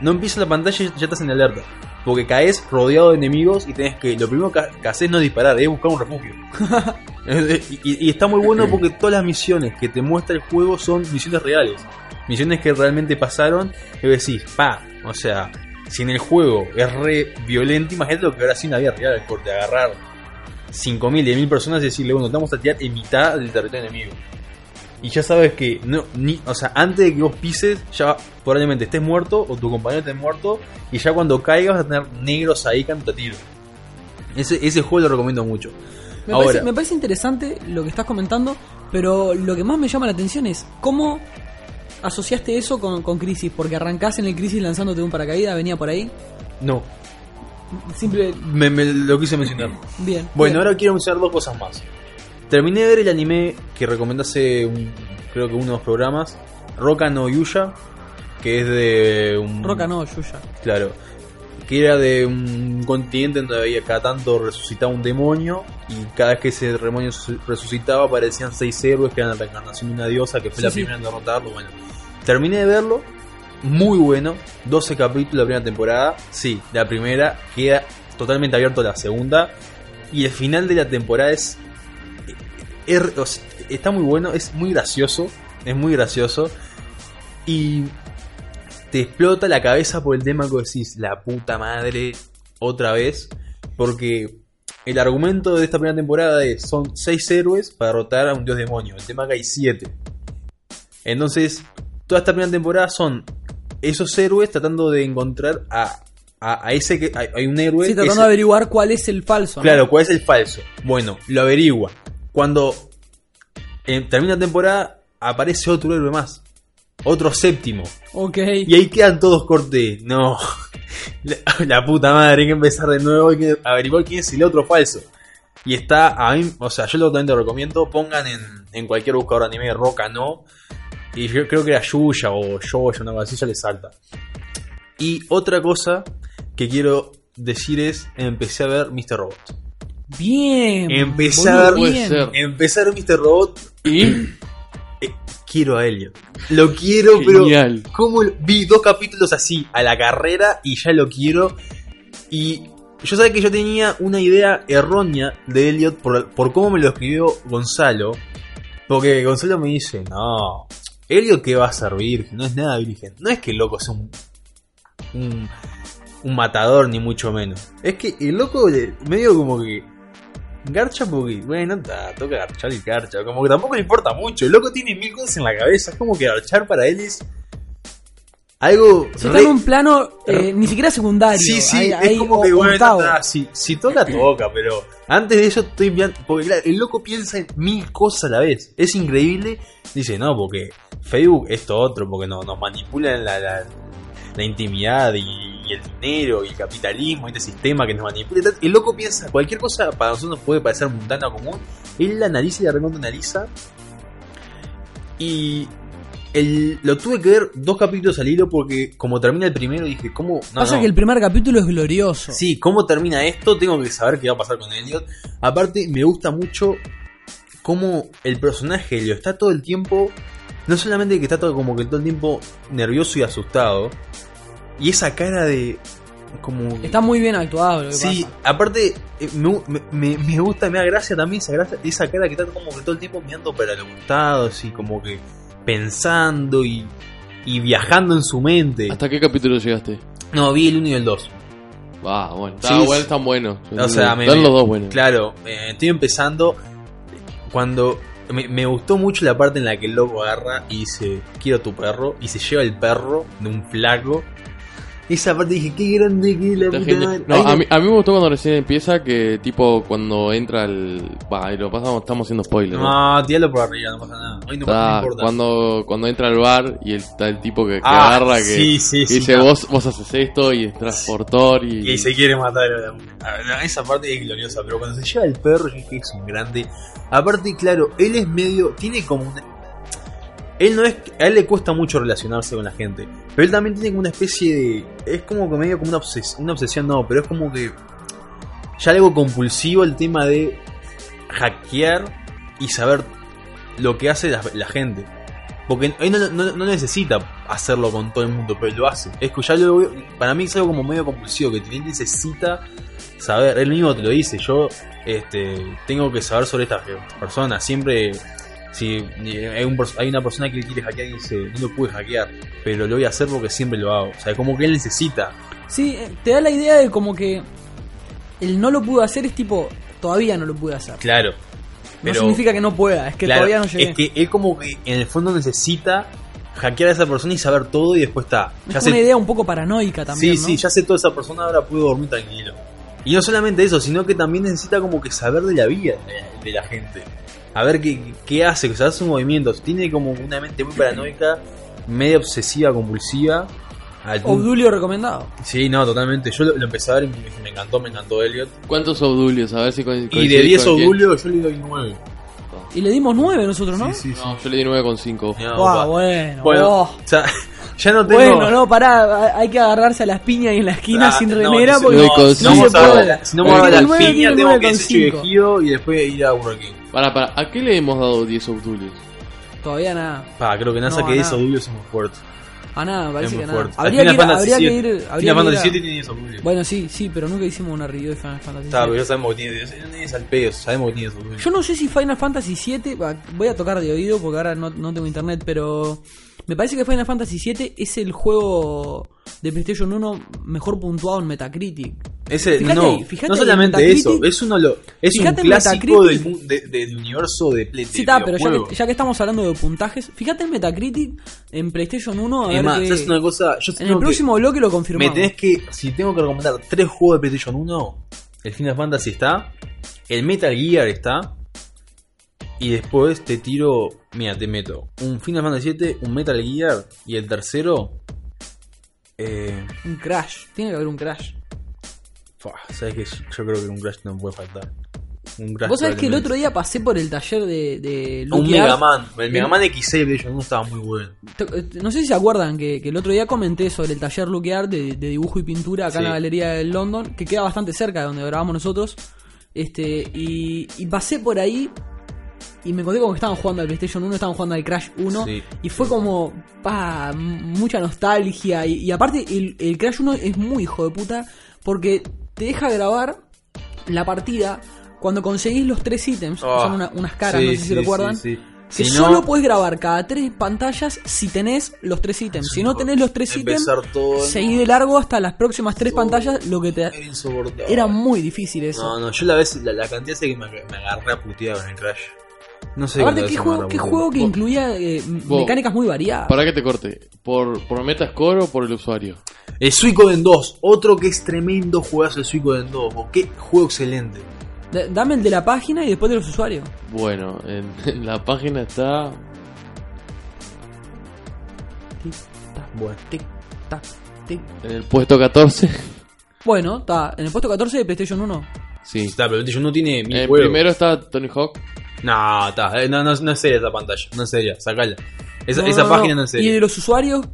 No empieza la pantalla y ya estás en alerta. Porque caes rodeado de enemigos y tenés que. Lo primero que, haces no es disparar, es buscar un refugio. *laughs* y, y está muy bueno porque todas las misiones que te muestra el juego son misiones reales. Misiones que realmente pasaron. Y decís, pa, o sea, si en el juego es re violento, imagínate lo que ahora sí en la vida real, por de agarrar 5.000, 10.000 personas y decirle, bueno, te vamos a tirar en mitad del territorio enemigo. Y ya sabes que, no, ni, o sea, antes de que vos pises, ya probablemente estés muerto o tu compañero esté muerto. Y ya cuando caigas vas a tener negros ahí cantando tiro. Ese, ese juego lo recomiendo mucho. Me, Ahora, parece, me parece interesante lo que estás comentando, pero lo que más me llama la atención es cómo asociaste eso con, con Crisis, porque arrancás en el Crisis lanzándote un paracaídas, venía por ahí. no, Simple, me, me lo quise mencionar. bien. Bueno, bien. ahora quiero mencionar dos cosas más. Terminé de ver el anime que recomendé hace un, creo que uno o dos programas, Roka no Yuya, que es de un... Roca no, Yuya. Claro. que era de un continente donde había cada tanto resucitaba un demonio y cada vez que ese demonio su- resucitaba aparecían seis héroes que eran la reencarnación de una diosa que fue Sí, la sí. primera en derrotarlo. Bueno, terminé de verlo, muy bueno, 12 capítulos la primera temporada, sí, la primera queda totalmente abierto a la segunda y el final de la temporada es, o sea, está muy bueno, es muy gracioso, es muy gracioso y te explota la cabeza por el tema que decís, la puta madre, otra vez, porque el argumento de esta primera temporada es, son seis héroes para derrotar a un dios demonio, el tema que hay siete. Entonces, toda esta primera temporada son esos héroes tratando de encontrar a, a, a ese que... Hay, un héroe... Sí, que tratando de averiguar cuál es el falso. ¿no? Claro, ¿cuál es el falso? Bueno, lo averigua. Cuando eh, termina la temporada, aparece otro héroe más. Otro séptimo. Ok. Y ahí quedan todos cortes. No. *laughs* La, la puta madre, hay que empezar de nuevo. Hay que averiguar quién es el otro falso. Y está, a mí, o sea, yo lo totalmente recomiendo. Pongan en, en cualquier buscador de anime, Roca no. Y yo creo que era Yuya o Yoya, una cosa así, ya le salta. Y otra cosa que quiero decir es: empecé a ver Mr. Robot. Bien. Boludo, Puede bien. ver Mr. Robot. Y eh, quiero a Elliot. Lo quiero, pero. genial. ¿Cómo lo- vi dos capítulos así a la carrera y ya lo quiero? Y yo sabía que yo tenía una idea errónea de Elliot por, por cómo me lo escribió Gonzalo. Porque Gonzalo me dice, no, Elliot que va a ser virgen, no es nada virgen. No es que el loco sea un, un, un matador ni mucho menos. Es que el loco le- medio como que garcha porque, bueno, toca garchar y garcha. Como que tampoco le importa mucho. El loco tiene mil cosas en la cabeza. Es como que garchar para él es algo... Se está en un plano eh, ni siquiera secundario. Sí, sí, Hay- es hay como que bueno, si, si toca, toca, pero antes de eso estoy bien, porque claro, el loco piensa en mil cosas a la vez, es increíble, dice, no, porque Facebook esto otro, porque no, nos manipulan la, la, la intimidad y, y el dinero y el capitalismo y este sistema que nos manipula, y tal. el loco piensa, cualquier cosa para nosotros puede parecer mundana o común, él la analiza y la recontra analiza, y el, lo tuve que ver dos capítulos al hilo porque como termina el primero dije, ¿cómo? No, Pasa no. que el primer capítulo es glorioso. Sí, ¿cómo termina esto? Tengo que saber qué va a pasar con Elliot. Aparte, me gusta mucho cómo el personaje Elliot está todo el tiempo. No solamente que está todo como que todo el tiempo nervioso y asustado. Y esa cara de. Como. Está muy bien actuado lo que Sí, pasa. aparte eh, me, me- me gusta, me da gracia también esa, gracia, esa cara que está como que todo el tiempo mirando para los costados y como que pensando y, y viajando en su mente. ¿Hasta qué capítulo llegaste? No, vi el 1 y el 2. Ah, bueno. Sí, Está sí. bueno, están buenos. O sea, me- Están me- los dos buenos. Claro, eh, estoy empezando cuando me, me gustó mucho la parte en la que el loco agarra y dice, quiero tu perro, y se lleva el perro de un flaco. Esa parte dije, qué grande que es la puta madre". No, a mí, a mí me gustó cuando recién empieza que tipo cuando entra el... Va, y lo pasamos, estamos haciendo spoiler. ¿no? No, tíralo por arriba, no pasa nada. Hoy no, Está no importa. cuando, cuando entra al bar y está el tipo que, que Ah, agarra que sí, sí, y sí, dice no. vos, vos haces esto y es transportor y, Y se quiere matar a la a la- Esa parte es gloriosa, pero cuando se lleva el perro, yo dije que es un grande. Aparte, claro, él es medio. Tiene como una. Él no es. A él le cuesta mucho relacionarse con la gente. Pero él también tiene como una especie de. Es como que medio como una obsesión. Una obsesión no, pero es como que. Ya algo compulsivo el tema de hackear y saber lo que hace la, gente. Porque él no, necesita hacerlo con todo el mundo, pero lo hace. Es que ya lo para mí es algo como medio compulsivo, que él necesita saber, él mismo te lo dice, yo este, tengo que saber sobre esta persona, siempre si hay, un hay una persona que él quiere hackear y dice, no lo pude hackear, pero lo voy a hacer porque siempre lo hago. O sea, como que él necesita. Sí, eh, te da la idea de como que el no lo pudo hacer es tipo, todavía no lo pude hacer. Claro. no significa que no pueda, es que claro, todavía no llegué. Es que él como que en el fondo necesita hackear a esa persona y saber todo y después está. es Ya una sé- idea un poco paranoica también. Sí, ¿no? sí, ya sé toda esa persona, ahora puedo dormir tranquilo. Y no solamente eso, sino que también necesita como que saber de la vida de la gente. A ver qué, qué hace, que se hace sus movimientos. Tiene como una mente muy paranoica, medio obsesiva, compulsiva. Obdulio recomendado. Sí, no, totalmente. Yo lo, lo empecé a ver y me, me encantó, me encantó Elliot. ¿Cuántos obdulios? A ver si Y de coincidís 10 con quién. Obdulio yo le doy 9. Y le dimos nueve nosotros, ¿no? Sí, sí, sí. No, yo le di 9,5. No, Buah, va. bueno. Bueno, oh. o sea, *laughs* Ya no tengo. Bueno, no, pará, hay que agarrarse a las piñas y en la esquina Ah, sin no, remera si- porque no, no, si se no a puede. Si no vamos a que hablar tiene de nueve piña, tiene tengo que con ser y después ir a Burger King. Para, para, ¿a qué le hemos dado 10 obdulios? Todavía nada. Pa, creo que No, NASA a que nada. esos dubios son muy fuertes. A nada, parece Es que nada. fuerte. Habría que ir, habría que ir, habría Final Fantasy a- 7 tiene esos dubios. Bueno, sí, sí, pero nunca hicimos una review de Final Fantasy Está, pero ya sabemos que tiene. ya Tienes al pedo, sabemos que tiene esos dubios. Yo no sé si Final Fantasy VII, va, voy a tocar de oído porque ahora no, no tengo internet, pero me parece que Final Fantasy VII es el juego de PlayStation 1 mejor puntuado en Metacritic. Ese, Fíjate no, ahí, fíjate no solamente eso, es uno lo, es un clásico del, de- universo de Play. Sí, está, pero ya que, ya que estamos hablando de puntajes, fíjate en Metacritic en PlayStation 1. A Es más, ¿sabes una cosa? Yo en el que- próximo bloque lo Me confirmamos. tenés que, si tengo que recomendar tres juegos de PlayStation 1, el Final Fantasy está, el Metal Gear está, y después te tiro, mira, te meto un Final Fantasy 7, un Metal Gear, y el tercero, eh, Un Crash, tiene que haber un Crash. fua, sabes que yo creo que un Crash no puede faltar. Un Crash Vos sabés que el probablemente. otro día pasé por el taller de, de un Lucky Man, el Mega Man X6 de PlayStation 1 estaba muy bueno. Te- eh, No sé si se acuerdan que, que el otro día comenté sobre el taller Lucky Art de, de dibujo y pintura acá en Sí. la galería de London, que queda bastante cerca de donde grabamos nosotros. Este, y, y pasé por ahí y me encontré con que estaban jugando al PlayStation 1, estaban jugando al Crash 1. Sí. Y fue como, pa, mucha nostalgia. Y, y aparte, el, el Crash 1 es muy hijo de puta porque te deja grabar la partida cuando conseguís los tres ítems, Ah, son una- unas caras, sí, no sé si sí, recuerdan. Que Si solo no- puedes grabar cada tres pantallas si tenés los tres ítems. Si no tenés los tres ítems, todo, seguí de largo hasta las próximas tres pantallas, lo que te... Era insoportable. Era muy difícil eso. No, no, yo la vez, la, la cantidad sé que me, me agarré a putear con el Crash. No sé Aparte, ¿qué juego, qué juego que incluía eh, vos- mecánicas muy variadas? ¿Para que te corte? ¿Por, por Metascore o por el usuario? El Suicoden 2, otro que es tremendo juegazo el Suicoden 2. vos, Qué juego excelente. D- Dame el de la página y después de los usuarios. Bueno, en, *laughs* en la página está. Bueno. tic, tac, tic. En el puesto 14. Bueno, está en el puesto 14 de PlayStation 1. Sí. Está, pero yo no tiene mi juego. primero está Tony Hawk. No, está, eh, no, no, no es seria esa pantalla. No es seria, sacala. Esa, No, esa no, página no. es ¿Y de seria. los usuarios?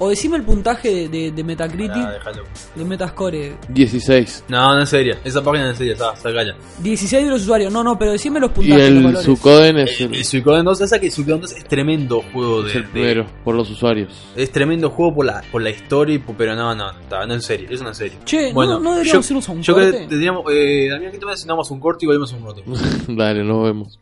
O decime el puntaje de, de, de Metacritic, Ah, déjalo. de Metascore. 16. No, no es seria. Esa página no es seria, está, sacala. 16 de los usuarios. No, no, pero decime los Y puntajes. los el valores. Sucoden es el, El Suicoden 2, esa que Suicoden 2 es tremendo juego de. es el de- primero, por los usuarios. Es tremendo juego por la, por la historia, y por- pero no, no, está, no en serio, eso no es serio. Che, ¿no- no deberíamos irnos a un yo creo corte? que tendríamos, eh, Damián, ¿qué te parece si nos damos un corte y volvemos un rato? *laughs* Dale, nos vemos.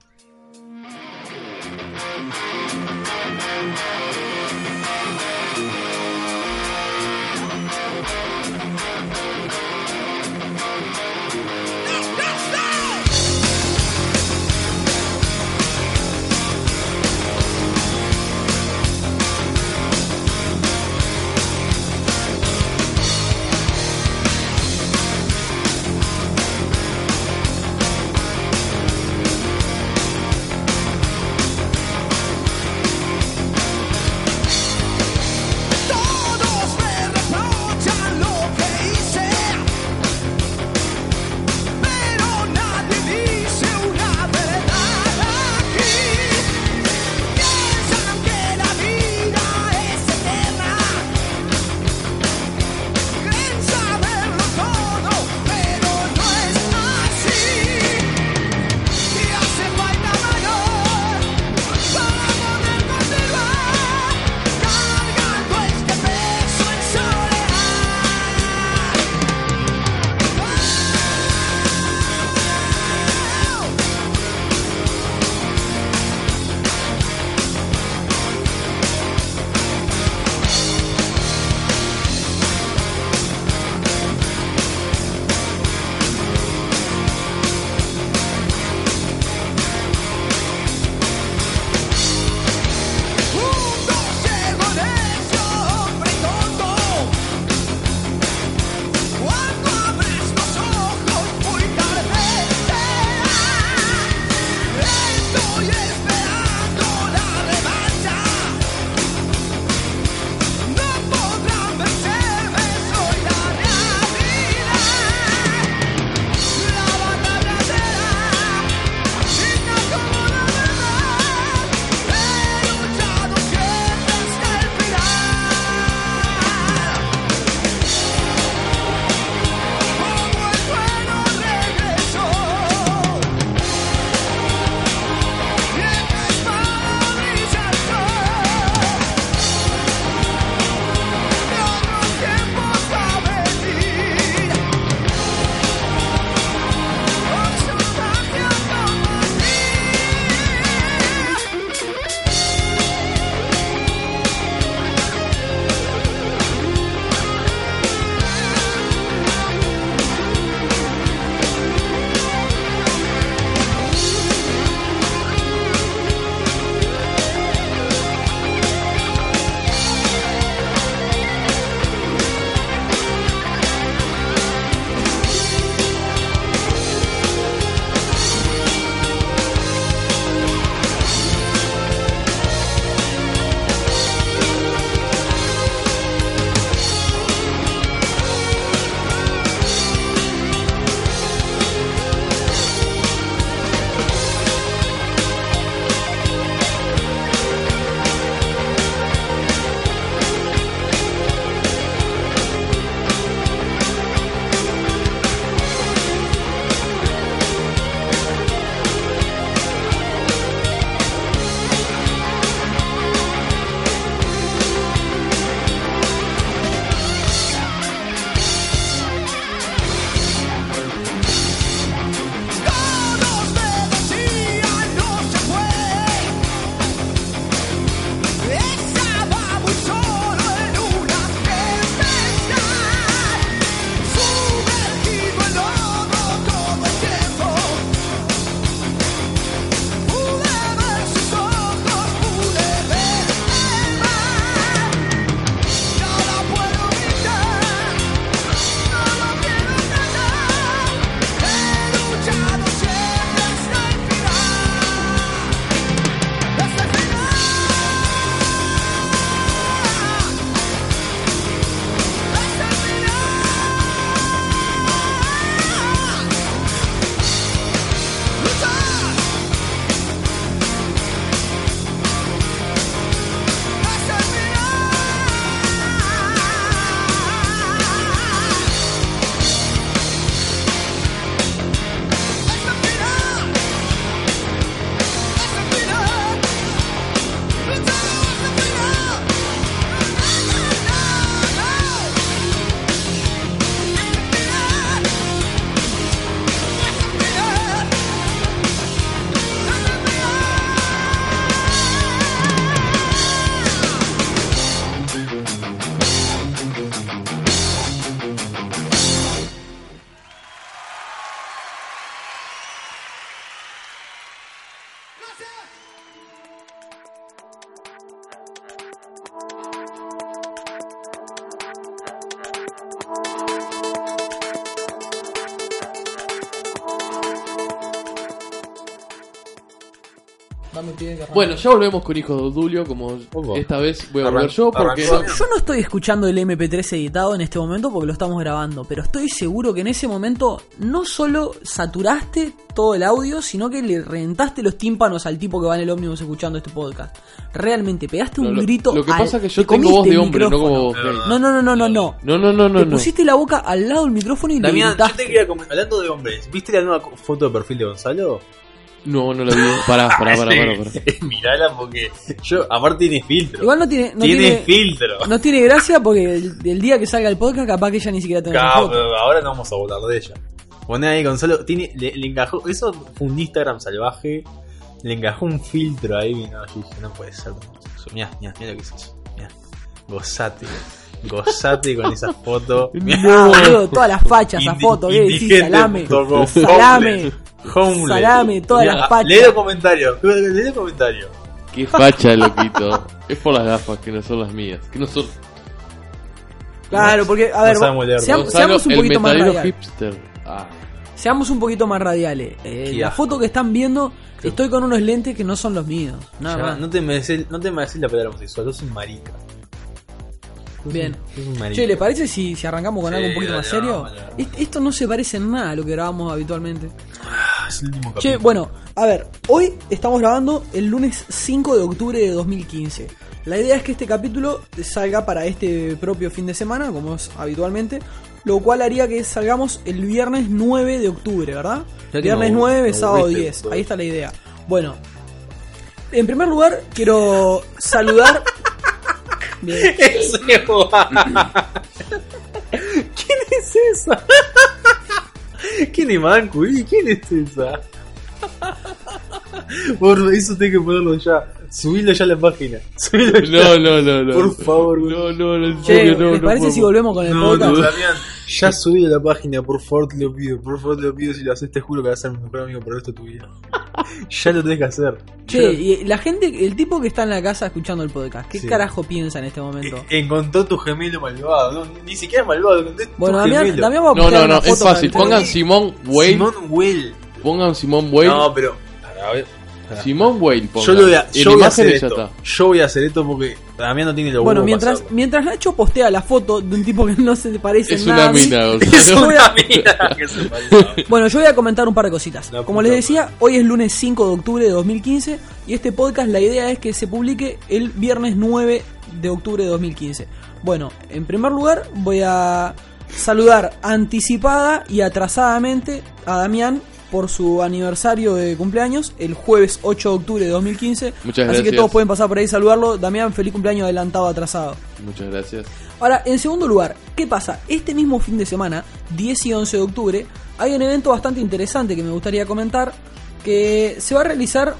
Bueno, ya volvemos con Hijos de Dulio, como Ojo. esta vez voy a volver Arran- yo porque... Yo no estoy escuchando el MP3 editado en este momento porque lo estamos grabando, pero estoy seguro que en ese momento no solo saturaste todo el audio, sino que le reventaste los tímpanos al tipo que va en el ómnibus escuchando este podcast. Realmente, pegaste un No, lo- grito. Lo que al- pasa es que yo te tengo voz de hombre, no como. No, no, no, no, no, no. No, no, no, no. Te no. pusiste la boca al lado del micrófono y le Damián, yo gritaste. te quería comentar, hablando de hombres, ¿viste la nueva foto de perfil de Gonzalo? No, no la vi. Pará, *laughs* pará, pará, pará. pará. *laughs* Mirala porque yo, aparte tiene filtro. Igual no tiene, no tiene, tiene, filtro. no tiene gracia porque el, el día que salga el podcast capaz que ella ni siquiera tenga Claro, pero ahora no vamos a volar de ella. Poné ahí Gonzalo, tiene, le, le encajó, eso fue un Instagram salvaje, le encajó un filtro ahí, y no, yo dije, no puede ser. Mira, mira, mira lo que es eso. Mirá. Gozate, gozate con esa foto. *laughs* No, boludo, todas las fachas, esa foto, ¿qué decís? Salame. Salame. Homeless. Salame, todas las fachas. Lee los comentarios, lee los comentarios. Qué facha, loquito. Es por las gafas, que no son las mías. Que no son... Claro, porque, a No ver, sabemos leer. seamos un poquito más radiales. Ah, Seamos un poquito más radiales. Eh, la asco. foto que están viendo, estoy con unos lentes que no son los míos. Nada Ya, más. no te mereces, no te mereces la palabra homosexual, sos un marica. Bien. Che, ¿le parece si, si arrancamos con Sí, algo un poquito dale, más serio? Est- Esto no se parece en nada a lo que grabamos habitualmente. Ah, es el último Che, capítulo. bueno, a ver, hoy estamos grabando el lunes 5 de octubre de 2015. La idea es que este capítulo salga para este propio fin de semana, como es habitualmente, lo cual haría que salgamos el viernes 9 de octubre, ¿verdad? Ya que Viernes abu- 9, me sábado aburriste, 10. todo. Ahí está la idea. Bueno, en primer lugar, quiero saludar. *laughs* Bien. *laughs* Ese guay. *laughs* ¿Quién es esa? *laughs* ¿Quién es Mancu? ¿Y ¿Quién es esa? Por eso tengo que ponerlo ya. Subilo ya a la página. Subilo ya. No, no, no, no. Por favor, No, no, no, en Che, serio, no, ¿les no parece si volvemos con el No, podcast? no, Damián, ya subí a la página, por favor te lo pido, por favor te lo pido, si lo haces te juro que vas a ser mi mejor amigo por el resto de tu vida. *laughs* ya lo tenés que hacer. Che, y la gente, el tipo que está en la casa escuchando el podcast, ¿qué Sí. carajo piensa en este momento? E- encontró tu gemelo malvado, no, ni siquiera malvado, Bueno, Damián. Damián va a No, no, no, es fácil. Pongan Simón Whale. Simón Well. Pongan Simón Whale. No, pero. A ver. Simón Whale, pongan. Yo, lo voy a, yo voy a hacer esto. está. Yo voy a hacer esto porque Damián no tiene lo Bueno, mientras, mientras Nacho postea la foto de un tipo que no se parece Es nada una mina, *laughs* Es Gonzalo. una mina que se parece. *laughs* Bueno, yo voy a comentar un par de cositas. La Como les decía, hoy es lunes 5 de octubre de 2015 y este podcast la idea es que se publique el viernes 9 de octubre de 2015. Bueno, en primer lugar voy a saludar anticipada y atrasadamente a Damián por su aniversario de cumpleaños el jueves 8 de octubre de 2015. Muchas Así que gracias. todos pueden pasar por ahí y saludarlo. Damián, feliz cumpleaños adelantado, atrasado. Muchas gracias. Ahora, en segundo lugar, ¿qué pasa? Este mismo fin de semana, 10 y 11 de octubre, hay un evento bastante interesante que me gustaría comentar, que se va a realizar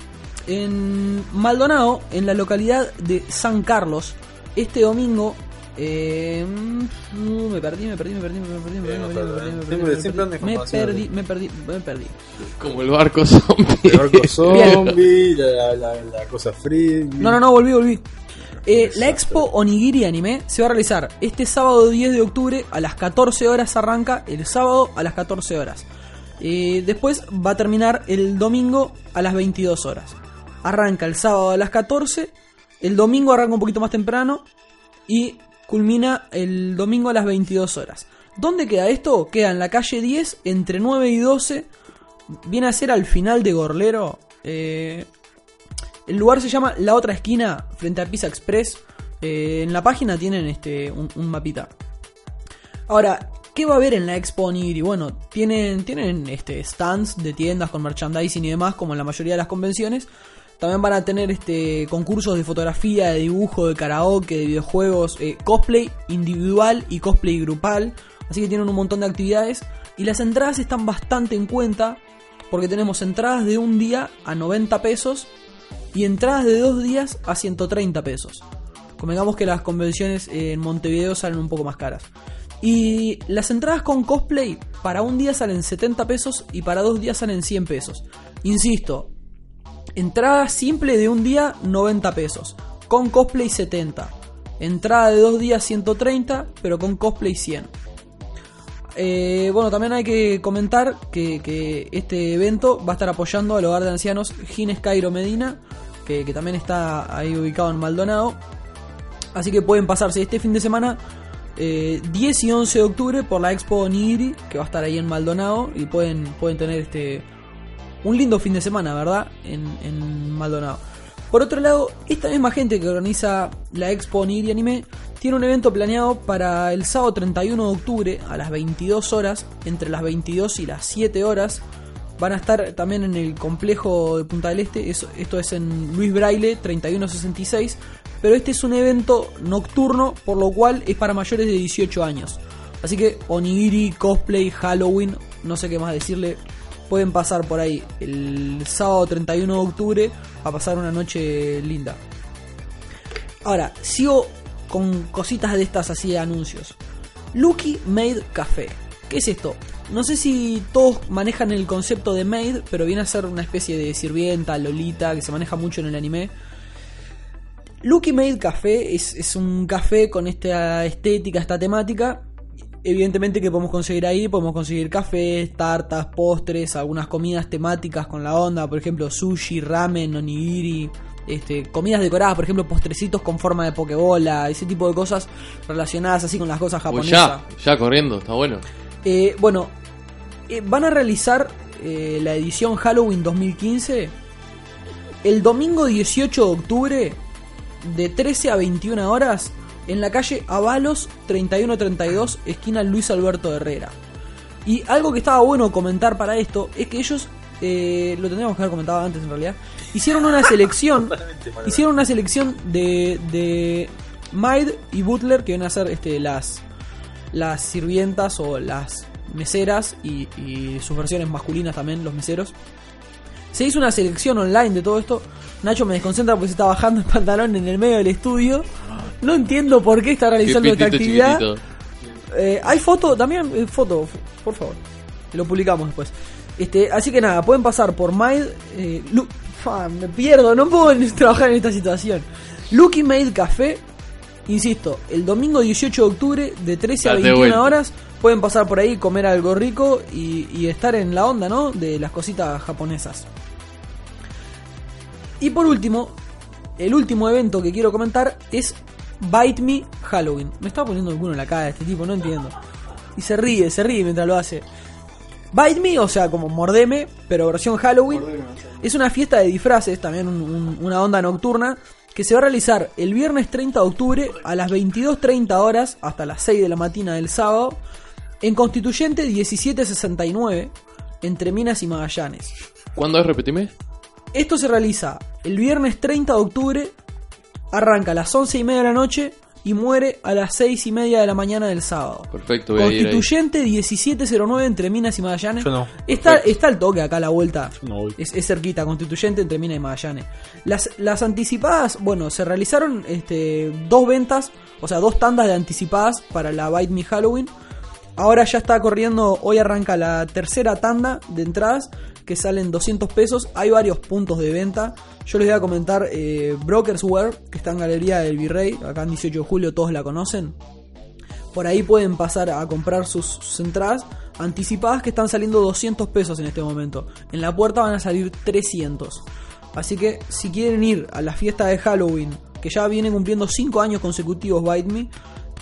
en Maldonado, en la localidad de San Carlos, este domingo. Eh, mm, me perdí, me perdí, me perdí, me perdí, me perdí, me perdí, me perdí, me perdí, me perdí, siempre anda me información. perdí, me perdí, me perdí. Como el barco zombie. El barco zombie, la, la, la cosa free. No, no, no, volví, volví. Eh, la expo Onigiri Anime se va a realizar este sábado 10 de octubre a las 14 horas arranca el sábado a las 14 horas. Eh, después va a terminar el domingo a las 22 horas. Arranca el sábado a las 14, el domingo arranca un poquito más temprano y culmina el domingo a las 22 horas. ¿Dónde queda esto? Queda en la calle 10 entre 9 y 12. Viene a ser al final de Gorlero. Eh, el lugar se llama La Otra Esquina, frente a Pizza Express. Eh, en la página tienen este un, mapita. Ahora, ¿qué va a haber en la Expo Onigiri? Bueno, tienen, tienen este, stands de tiendas con merchandising y demás, como en la mayoría de las convenciones. También van a tener este concursos de fotografía, de dibujo, de karaoke, de videojuegos, eh, cosplay individual y cosplay grupal. Así que tienen un montón de actividades. Y las entradas están bastante en cuenta. Porque tenemos entradas de un día a 90 pesos y entradas de dos días a 130 pesos. Convengamos que las convenciones en Montevideo salen un poco más caras. Y las entradas con cosplay para un día salen 70 pesos y para dos días salen 100 pesos. Insisto, entrada simple de un día 90 pesos, con cosplay 70. Entrada de dos días 130, pero con cosplay 100. Eh, bueno, también hay que comentar que, este evento va a estar apoyando al hogar de ancianos Gines Cairo Medina que, también está ahí ubicado en Maldonado. Así que pueden pasarse este fin de semana, eh, 10 y 11 de octubre, por la Expo Onigiri, que va a estar ahí en Maldonado. Y pueden, pueden tener este un lindo fin de semana, ¿verdad? En, Maldonado. Por otro lado, esta misma gente que organiza la Expo Onigiri Anime tiene un evento planeado para el sábado 31 de octubre a las 22 horas, entre las 22 y las 7 horas. Van a estar también en el complejo de Punta del Este, esto es en Luis Braille 3166, pero este es un evento nocturno, por lo cual es para mayores de 18 años. Así que Onigiri, cosplay, Halloween, no sé qué más decirle, pueden pasar por ahí el sábado 31 de octubre a pasar una noche linda. Ahora, sigo con cositas de estas así de anuncios. Lucky Made Café. ¿Qué es esto? No sé si todos manejan el concepto de maid, pero viene a ser una especie de sirvienta, lolita, que se maneja mucho en el anime. Lucky Made Café es, es un café con esta estética, esta temática. Evidentemente que podemos conseguir ahí, podemos conseguir cafés, tartas, postres, algunas comidas temáticas con la onda, por ejemplo sushi, ramen, onigiri, este, comidas decoradas, por ejemplo postrecitos con forma de pokebola, ese tipo de cosas relacionadas así con las cosas japonesas. ya, ya corriendo, está bueno. Eh, bueno, eh, van a realizar eh, la edición Halloween 2015 el domingo 18 de octubre de 13 a 21 horas en la calle Avalos 3132, esquina Luis Alberto Herrera. Y algo que estaba bueno comentar para esto es que ellos, eh, lo tendríamos que haber comentado antes en realidad, hicieron una *laughs* selección hicieron una selección de, de Maid y Butler que vienen a ser este, las, las sirvientas o las meseras y, y sus versiones masculinas también, los meseros. Se hizo una selección online de todo esto. Nacho me desconcentra porque se está bajando el pantalón en el medio del estudio. No entiendo por qué está realizando esta actividad. Eh, hay foto, también eh, foto, por favor. Lo publicamos después. Este, así que nada, pueden pasar por Made. Eh, me pierdo, no puedo *laughs* trabajar en esta situación. Lucky Made Café, insisto, el domingo 18 de octubre de 13 a Date 21 vuelta. horas. Pueden pasar por ahí, comer algo rico y, y estar en la onda, ¿no? De las cositas japonesas. Y por último, el último evento que quiero comentar es Bite Me Halloween. Me está poniendo el culo en la cara este tipo, no entiendo. Y se ríe, se ríe mientras lo hace. Bite Me, o sea, como mordeme, pero versión Halloween. Es una fiesta de disfraces, también un- un- una onda nocturna, que se va a realizar el viernes 30 de octubre a las 22.30 horas hasta las 6 de la mañana del sábado en Constituyente 1769, entre Minas y Magallanes. ¿Cuándo es? Repetime. Esto se realiza el viernes 30 de octubre, arranca a las 11 y media de la noche y muere a las 6 y media de la mañana del sábado. Perfecto, voy a ir ahí. Constituyente 1709 entre Minas y Magallanes. Yo no. Está, está el toque acá a la vuelta. Yo no voy. Es, es cerquita, Constituyente entre Minas y Magallanes. Las, las anticipadas, bueno, se realizaron este, dos ventas, o sea, dos tandas de anticipadas para la Bite Me Halloween. Ahora ya está corriendo, hoy arranca la tercera tanda de entradas que salen 200 pesos. Hay varios puntos de venta. Yo les voy a comentar eh, Brokers Wear, que está en Galería del Virrey, acá en 18 de julio, todos la conocen. Por ahí pueden pasar a comprar sus, sus entradas anticipadas que están saliendo 200 pesos en este momento. En la puerta van a salir 300. Así que si quieren ir a la fiesta de Halloween, que ya viene cumpliendo 5 años consecutivos Bite Me,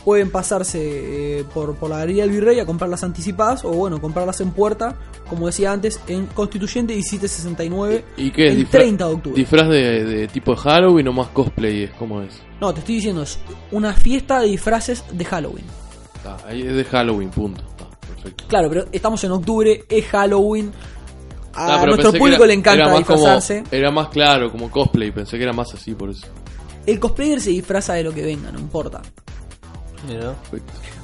pueden pasarse eh, por, por la Galería del Virrey a comprarlas anticipadas o bueno, comprarlas en puerta, como decía antes, en Constituyente 1769 ¿Y qué es? el disfra- 30 de octubre. ¿Disfraz de, de tipo de Halloween o más cosplay? es ¿Cómo es? No, te estoy diciendo, es una fiesta de disfraces de Halloween. Ah, ahí es de Halloween, punto. Está, perfecto. Claro, pero estamos en octubre, es Halloween. A Ah, nuestro público era- le encanta era más como- disfrazarse. era más claro, como cosplay. Pensé que era más así, por eso. El cosplayer se disfraza de lo que venga, no importa. Mira.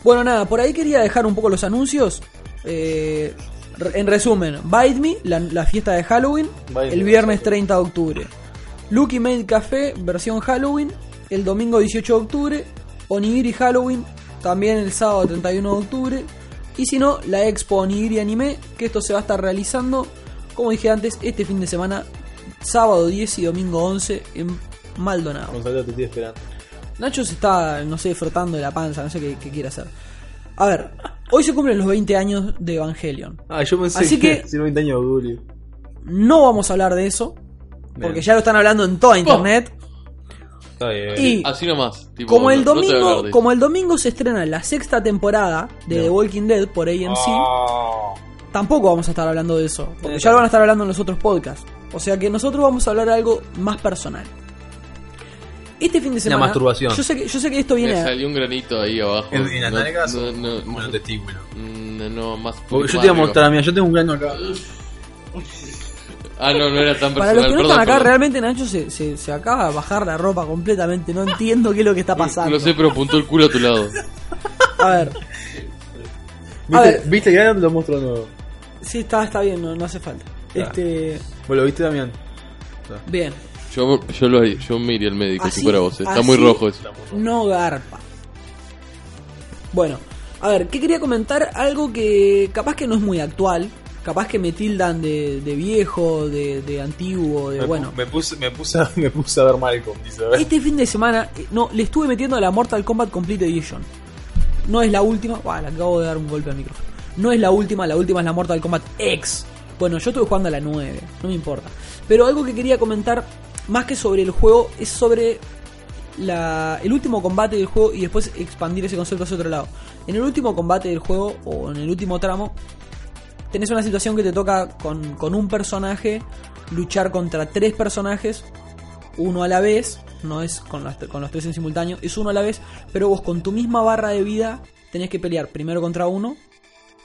Bueno, nada, por ahí quería dejar un poco los anuncios. Eh, en resumen, Bite Me, la, la fiesta de Halloween, Bite el viernes exacto. 30 de octubre. Lucky Made Café, versión Halloween, el domingo 18 de octubre. Onigiri Halloween, también el sábado 31 de octubre. Y si no, la Expo Onigiri Anime, que esto se va a estar realizando, como dije antes, este fin de semana, sábado 10 y domingo 11 en Maldonado. Gonzalo, te estoy esperando. Nacho se está, no sé, frotando de la panza, no sé qué, qué quiere hacer. A ver, hoy se cumplen los 20 años de Evangelion. Ah, yo pensé Así que- *laughs* si 20 años de Julio. No vamos a hablar de eso. porque Bien. ya lo están hablando en toda internet. Está bien. Y Así nomás. tipo, como el no domingo, como el domingo se estrena la sexta temporada de No. The Walking Dead por AMC, Ah. tampoco vamos a estar hablando de eso, porque ya lo van a estar hablando en los otros podcasts. O sea que nosotros vamos a hablar de algo más personal. Este fin de semana, masturbación. Yo sé que, yo sé que esto viene. salió un granito ahí abajo. ¿En, en las No- nalgas no, o no, en no, más. Yo te iba a mostrar, mira, yo tengo un grano acá. Ah, no, no era tan personal. Para los que no perdón, están acá, perdón. realmente Nacho se, se, se acaba de bajar la ropa completamente. No entiendo qué es lo que está pasando. No sé, pero apuntó el culo a tu lado. A ver, ¿Viste, ver. ¿Viste lo muestro de nuevo. sí, está, está bien, no, no hace falta. Ya. Este, ¿Vos lo viste, Damián? bien. Yo, yo, lo, yo me iría al médico Así- si fuera vos. Está muy rojo eso. No garpa. Bueno, a ver, ¿qué quería comentar? Algo que capaz que no es muy actual. Capaz que me tildan de, de viejo, de, de antiguo, de me, bueno. Me puse, me, puse, a- *laughs* me puse a ver Malcolm, dice. Este fin de semana, eh, no, le estuve metiendo a la Mortal Kombat Complete Edition. No es la última. Buah, le acabo de dar un golpe al micrófono. No es la última, la última es la Mortal Kombat X. Bueno, yo estuve jugando a la 9, no me importa. Pero algo que quería comentar, más que sobre el juego, es sobre la, el último combate del juego y después expandir ese concepto hacia otro lado. En el último combate del juego, o en el último tramo, tenés una situación que te toca con, un personaje luchar contra tres personajes, uno a la vez, no es con, con los tres en simultáneo, es uno a la vez, pero vos con tu misma barra de vida tenés que pelear primero contra uno,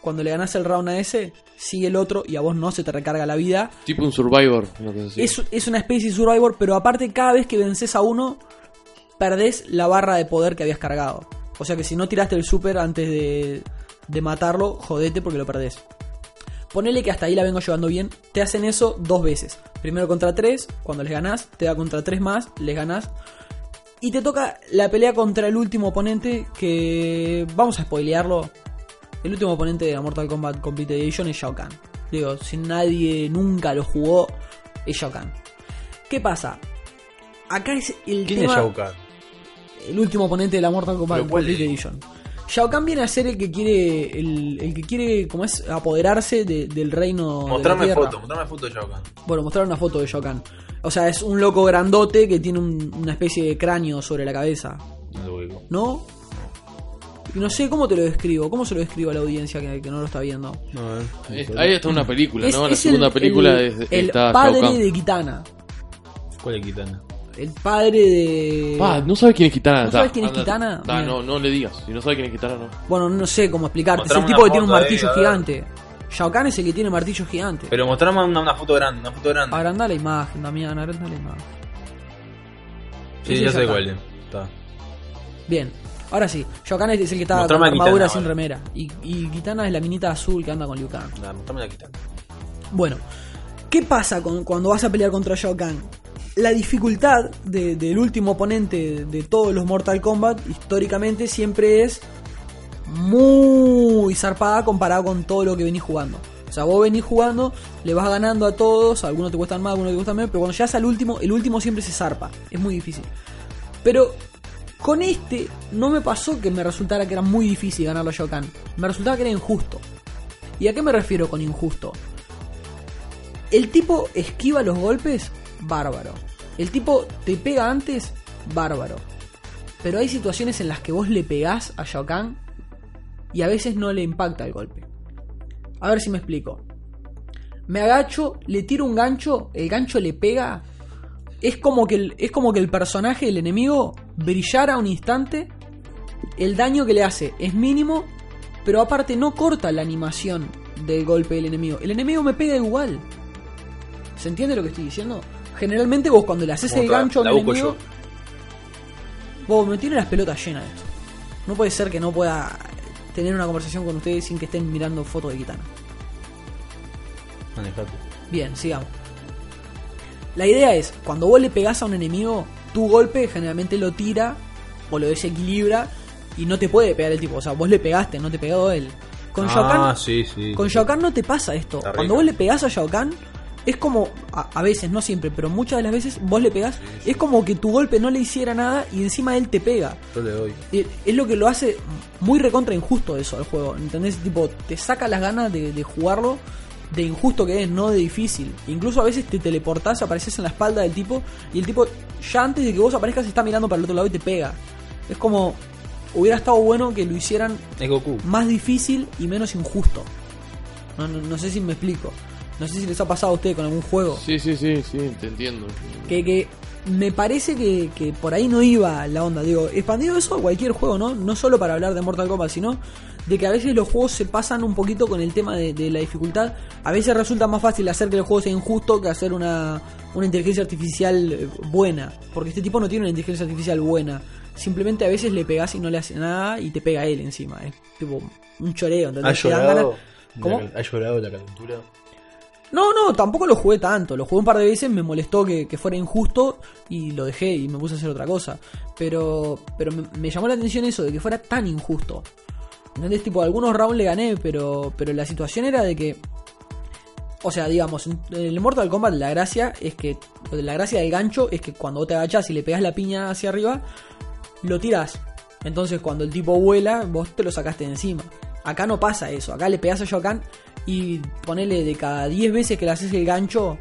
cuando le ganás el round a ese, sigue el otro y a vos no se te recarga la vida. Tipo un Survivor. Una cosa así. Es, es una especie de Survivor, pero aparte cada vez que vences a uno, perdés la barra de poder que habías cargado. O sea que si no tiraste el super antes de, de matarlo, jodete porque lo perdés. Ponele que hasta ahí la vengo llevando bien. Te hacen eso dos veces. Primero contra tres, cuando les ganás, te da contra tres más, les ganás. Y te toca la pelea contra el último oponente que... Vamos a spoilearlo. El último oponente de la Mortal Kombat Complete Edition es Shao Kahn. Digo, si nadie nunca lo jugó, es Shao Kahn. ¿Qué pasa? Acá es el ¿Quién tema... es Shao Kahn? El último oponente de la Mortal Kombat ¿Pero cuál Complete es? Edition. Shao Kahn viene a ser el que quiere... El, el que quiere, como es, apoderarse de- del reino de la Mostrame foto, mostrame foto de Shao Kahn. Bueno, mostrar una foto de Shao Kahn. O sea, es un loco grandote que tiene un- una especie de cráneo sobre la cabeza. No lo ubico. ¿No? Y no sé cómo te lo describo. ¿Cómo se lo describo a la audiencia que, que no lo está viendo? No, eh. Es- ahí está una película, Es- ¿no? La segunda el- película el, es, el está Shao padre Kahn. de Kitana. ¿Cuál es Kitana? El padre de... Pa, ¿no sabes quién es Kitana? ¿No sabes quién es andate. Kitana? Ta, no, no le digas. Si no sabes quién es Kitana, no. Bueno, no sé cómo explicarte. Es el tipo que tiene un ahí, martillo gigante. Shao Kahn es el que tiene martillo gigante. Pero mostrame una, una foto grande, una foto grande. Agranda la imagen, Damián, agranda la imagen. sí, ya sé Shao cuál. Está. Bien. Ahora sí, Shao Kahn es el que está con Mostrame a armadura sin remera. Y, y Kitana es la minita azul que anda con Liu Kang. Nada, mostrame la Kitana. Bueno, ¿qué pasa con, cuando vas a pelear contra Shao Kahn? La dificultad de- del último oponente de todos los Mortal Kombat históricamente siempre es muy zarpada comparado con todo lo que venís jugando. O sea, vos venís jugando, le vas ganando a todos, algunos te cuestan más, algunos te cuestan menos, pero cuando llegas al último, el último siempre se zarpa. Es muy difícil. Pero con este no me pasó que me resultara que era muy difícil ganarlo a Shao Kahn. Me resultaba que era injusto. ¿Y a qué me refiero con injusto? El tipo esquiva los golpes, bárbaro. El tipo te pega antes, bárbaro. Pero hay situaciones en las que vos le pegás a Shao Kahn y a veces no le impacta el golpe. A ver si me explico. Me agacho, le tiro un gancho, el gancho le pega. Es como que el, es como que el personaje, el enemigo, brillara un instante. El daño que le hace es mínimo, pero aparte no corta la animación del golpe del enemigo. El enemigo me pega igual. ¿Se entiende lo que estoy diciendo? Generalmente vos cuando le haces el gancho a un enemigo... Vos me tiene las pelotas llenas de esto. No puede ser que no pueda tener una conversación con ustedes sin que estén mirando fotos de Kitana. Manejate. Bien, sigamos. La idea es, cuando vos le pegás a un enemigo, tu golpe generalmente lo tira o lo desequilibra y no te puede pegar el tipo. O sea, vos le pegaste, no te pegó él. Con Shao Kahn, Ah, sí, sí. con Shao Kahn no te pasa esto. Está Cuando rico. vos le pegás a Shao Kahn, es como, a, a veces, no siempre, pero muchas de las veces vos le pegás, es como que tu golpe no le hiciera nada y encima él te pega. Yo le doy. Es lo que lo hace muy recontra injusto eso al juego. ¿Entendés? Tipo, te saca las ganas de, de jugarlo de injusto que es, no de difícil. Incluso a veces te teleportás, apareces en la espalda del tipo y el tipo ya antes de que vos aparezcas está mirando para el otro lado y te pega. Es como hubiera estado bueno que lo hicieran Es Goku. más difícil y menos injusto. No, no, no sé si me explico. No sé si les ha pasado a ustedes con algún juego. Sí, sí, sí, sí, te entiendo. Que, que me parece que, que por ahí no iba la onda. Digo, expandido eso a cualquier juego, ¿no? No solo para hablar de Mortal Kombat, sino de que a veces los juegos se pasan un poquito con el tema de, de la dificultad. A veces resulta más fácil hacer que el juego sea injusto que hacer una, una inteligencia artificial eh, buena. Porque este tipo no tiene una inteligencia artificial buena. Simplemente a veces le pegas y no le hace nada y te pega él encima. Es tipo un choreo. ¿Ha llorado? ¿Cómo? ¿Ha llorado la calentura? No, no, tampoco lo jugué tanto. Lo jugué un par de veces, me molestó que, que fuera injusto y lo dejé y me puse a hacer otra cosa. Pero, pero me, me llamó la atención eso de que fuera tan injusto. ¿Entendés? Tipo, algunos rounds le gané, pero, pero la situación era de que. O sea, digamos, en el Mortal Kombat la gracia es que. La gracia del gancho es que cuando vos te agachás y le pegas la piña hacia arriba, lo tirás. Entonces cuando el tipo vuela, vos te lo sacaste de encima. Acá no pasa eso. Acá le pegás a Shokan y ponele de cada 10 veces que le haces el gancho,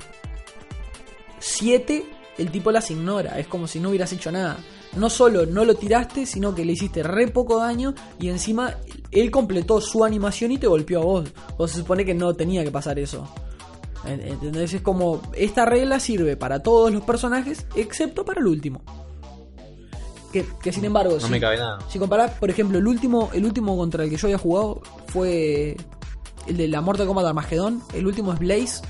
7 el tipo las ignora. Es como si no hubieras hecho nada. No solo no lo tiraste, sino que le hiciste re poco daño y encima él completó su animación y te golpeó a vos. O se supone que no tenía que pasar eso. En- ¿Entendés? Es como, esta regla sirve para todos los personajes, excepto para el último. Que, que sin embargo, No si, me cabe nada. si comparás, por ejemplo, el último, el último contra el que yo había jugado fue el de la Mortal Kombat Armageddon. El último es Blaze.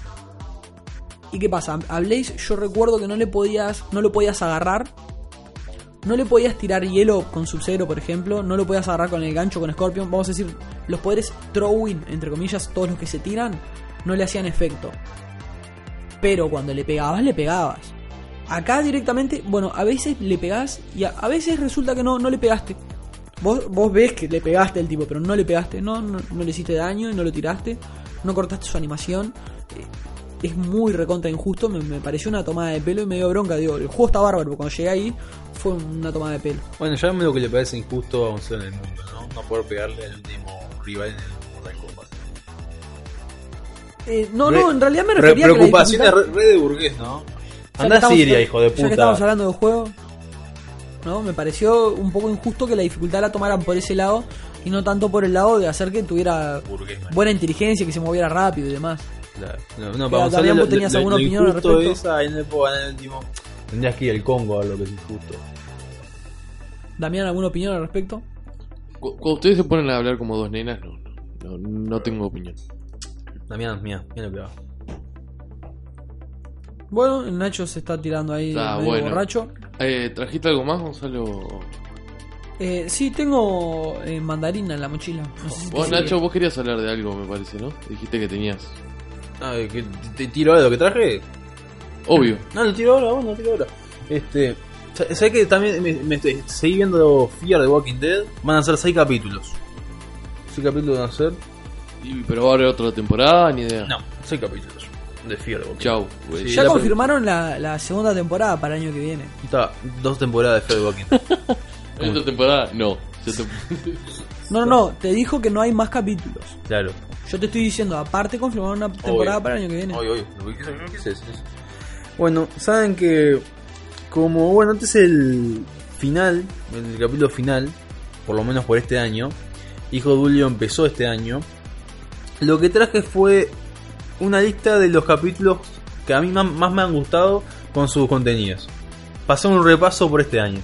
¿Y qué pasa? A Blaze yo recuerdo que no le podías, no lo podías agarrar. No le podías tirar hielo con Sub-Zero, por ejemplo. No lo podías agarrar con el gancho con Scorpion. Vamos a decir, los poderes throwing, entre comillas, todos los que se tiran, no le hacían efecto. Pero cuando le pegabas, le pegabas. Acá directamente, bueno, a veces le pegás y a, a veces resulta que no, no le pegaste. Vos, vos ves que le pegaste al tipo, pero no le pegaste, no, no, no le hiciste daño y no lo tiraste, no cortaste su animación. Es muy recontra injusto, me, me pareció una tomada de pelo y me dio bronca. Digo, el juego está bárbaro, pero cuando llegué ahí fue una tomada de pelo. Bueno, ya lo que le parece injusto a un ser en el mundo, ¿no? No poder pegarle al último rival en el Mortal Kombat. Eh, no, Re- no, en realidad me Re- refería a que la dificultad- re, re de burgués, ¿no? Anda a Siria, hijo de Ya que estamos puta. hablando del juego, ¿no? Me pareció un poco injusto que la dificultad la tomaran por ese lado y no tanto por el lado de hacer que tuviera buena inteligencia, que se moviera rápido y demás. Claro. No, no, Pero vamos a también hablar vos tenías alguna opinión al respecto. es, ay, no le puedo ganar el último. Tendrías que ir al Congo a ver lo que es injusto. Damián, ¿alguna opinión al respecto? Cu- Cuando ustedes se ponen a hablar como dos nenas, no, no, no, no tengo opinión. Damián, mira, mira lo que va. Bueno, el Nacho se está tirando ahí Ah, medio bueno. borracho. Eh, ¿Trajiste algo más, Gonzalo? Eh, sí, tengo eh, mandarina en la mochila. No sé si Vos. Nacho, vos querías hablar de algo, me parece, ¿no? Dijiste que tenías. Ah, ¿que ¿te tiro ahora lo que traje? Obvio. No, lo tiro ahora, bueno, lo tiro ahora. Este. sa- ¿Sabes que también me, me estoy, seguí viendo Fear de Walking Dead? Van a ser 6 capítulos. 6 capítulos van a ser. Y- pero va a haber otra temporada, ni idea. No, 6 capítulos de Fear de Walking Chau. güey. Sí. Ya la- confirmaron la, la segunda temporada para el año que viene. Dead. Está, dos temporadas de Fear de Walking Dead. *laughs* ¿Esta temporada? No. Ya *laughs* te- No, no, no, te dijo que no hay más capítulos. claro. Yo te estoy diciendo, aparte confirmaron una temporada Obvio. para el año que viene. Oye, oye, lo que quise- lo que quise decir eso. Bueno, saben que como bueno, este es el final, el capítulo final, por lo menos por este año. Hijo de Julio empezó este año. Lo que traje fue una lista de los capítulos que a mí más, más me han gustado con sus contenidos. Pasó un repaso por este año.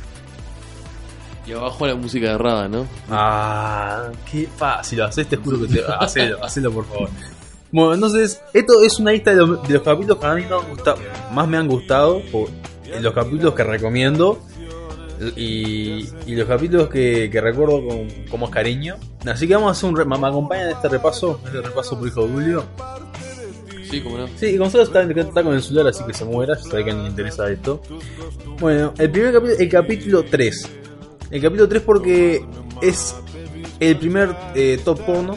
Y abajo la música de Rada, ¿no? Ah, qué fácil lo haces, te juro que te. Hacelo, hacelo por favor. Bueno, entonces, esto es una lista de los, de los capítulos que a mí me han gustado, más me han gustado, eh, los capítulos que recomiendo y, y los capítulos que, que recuerdo con, con más cariño. Así que vamos a hacer un. re- ¿Me acompañan en este repaso? Este repaso por hijo de Julio. Sí, como no. Sí, y Gonzalo está, está con el celular, así que se muera, ya sabe que no le interesa esto. Bueno, el primer capítulo, el capítulo 3. El capítulo 3 porque es el primer eh, top porno.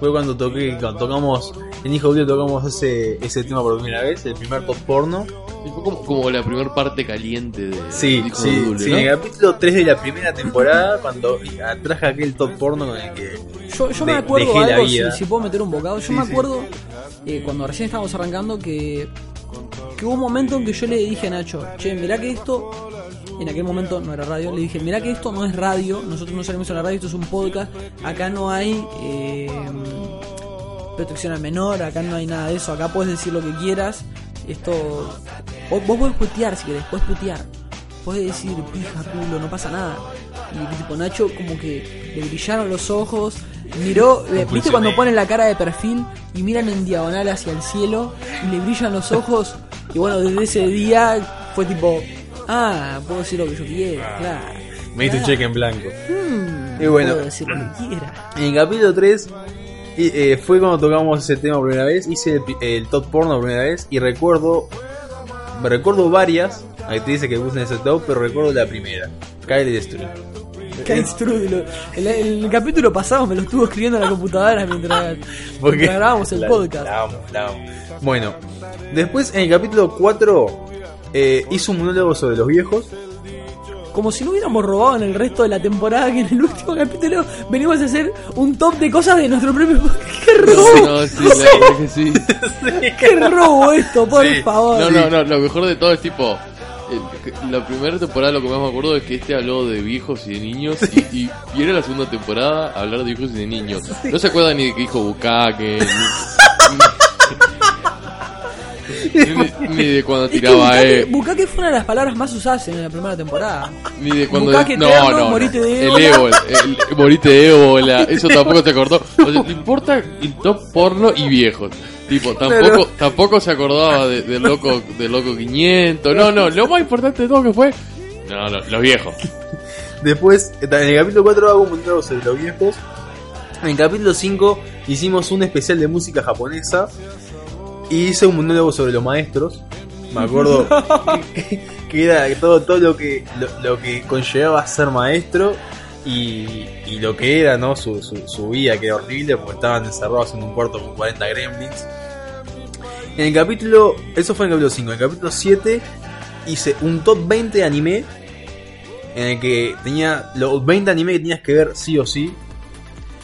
Fue cuando toqué, cuando tocamos, en Hijo Julio tocamos ese, ese tema por primera vez, el primer top porno. Fue como, como la primera parte caliente de Sí, sí, sí, ¿no? en el capítulo 3 de la primera temporada, cuando traje aquel top porno con el que. Yo, yo me acuerdo dejé la algo, vida. si puedo meter un bocado, yo Sí, me sí. acuerdo eh, cuando recién estábamos arrancando que, que hubo un momento en que yo le dije a Nacho, che, mirá que esto, en aquel momento no era radio, le dije, mirá que esto no es radio, nosotros no salimos en la radio, esto es un podcast, acá no hay eh, protección al menor, acá no hay nada de eso, acá puedes decir lo que quieras, esto, vos, vos podés putear si querés, podés putear. Podés decir pija, culo, no pasa nada. Y tipo Nacho como que le brillaron los ojos, miró, ¿viste cuando ponen la cara de perfil y miran en diagonal hacia el cielo y le brillan los ojos? Y bueno, desde ese día fue tipo, ah, puedo decir lo que yo quiera, claro. Me diste un cheque en blanco. Mm, Y bueno. puedo decir lo que quiera. En el capítulo 3 y, eh, fue cuando tocamos ese tema por primera vez. Hice el, el top porno por primera vez y recuerdo. Recuerdo varias. Ahí te dice que puse en ese top, pero recuerdo la primera. Kyle Strudel, lo- el, el capítulo pasado me lo estuvo escribiendo en la computadora *laughs* mientras, grabábamos el la- podcast. la amo, la amo. Bueno, después en el capítulo 4 eh, hizo un monólogo sobre los viejos. Como si no hubiéramos robado en el resto de la temporada que en el último capítulo venimos a hacer un top de cosas de nuestro propio. *laughs* ¡Qué robo! No, sí, la *laughs* verdad que sí. *laughs* ¡Qué robo esto, por Sí. favor! No, no, no, lo mejor de todo es tipo. La primera temporada lo que más me acuerdo es que este habló de viejos y de niños y, y, y era la segunda temporada hablar de viejos y de niños. No se acuerdan ni de que dijo Bukake, ni, ni- ni de cuando Es que tiraba Bukake, eh, Bukake fue una de las palabras más usadas en la primera temporada. ni de cuando Bukake no, eterno, no, no. morite de el ébola. ébola, el- el- morite de ébola, *laughs* eso tampoco se acordó. O sea, le importa el top porno y viejos. Tipo, tampoco, Pero- tampoco se acordaba de- del loco, del loco 500. No, no, lo más importante de todo que fue, no, no, los viejos. *laughs* Después, en el capítulo 4 hago un monólogo sobre los viejos. En el capítulo 5 hicimos un especial de música japonesa. Y hice un monólogo sobre los maestros. Me acuerdo que, *laughs* que era todo, todo lo que lo, lo que conllevaba ser maestro y, y lo que era ¿no? su, su, su vida, que era horrible porque estaban encerrados en un cuarto con 40 gremlins. En el capítulo, eso fue en el capítulo 5. En el capítulo 7 hice un top 20 de anime en el que tenía los 20 animes que tenías que ver sí o sí.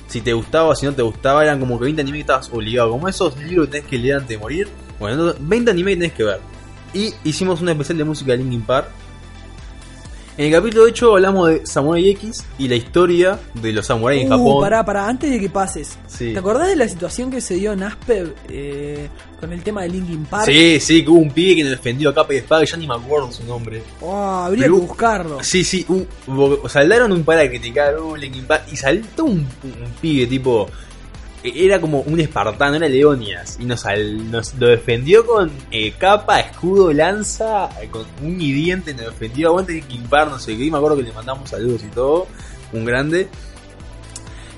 Si te gustaba, si no te gustaba, eran como que 20 animes que estabas obligado. Como esos libros que tenés que leer antes de morir. Bueno, 20 animes que tenés que ver. Y hicimos una especial de música de Linkin Park. En el capítulo 8 hablamos de Samurai X y la historia de los samuráis en Uh, Japón. pará, pará, antes de que pases. Sí. ¿Te acordás de la situación que se dio en Asper eh, con el tema de Linkin Park? Sí, sí, que hubo un pibe que nos defendió a capa y espada, y ya ni me acuerdo su nombre. Oh, habría Pero- que buscarlo. Sí, sí, un- saltaron un par a criticar uh, Linkin Park y saltó un, un pibe tipo. Era como un espartano, era Leonias. Y nos, lo defendió con eh, capa, escudo, lanza, eh, con un diente, nos defendió. Aguante Linkin Park, no sé qué. Y me acuerdo que le mandamos saludos y todo. Un grande.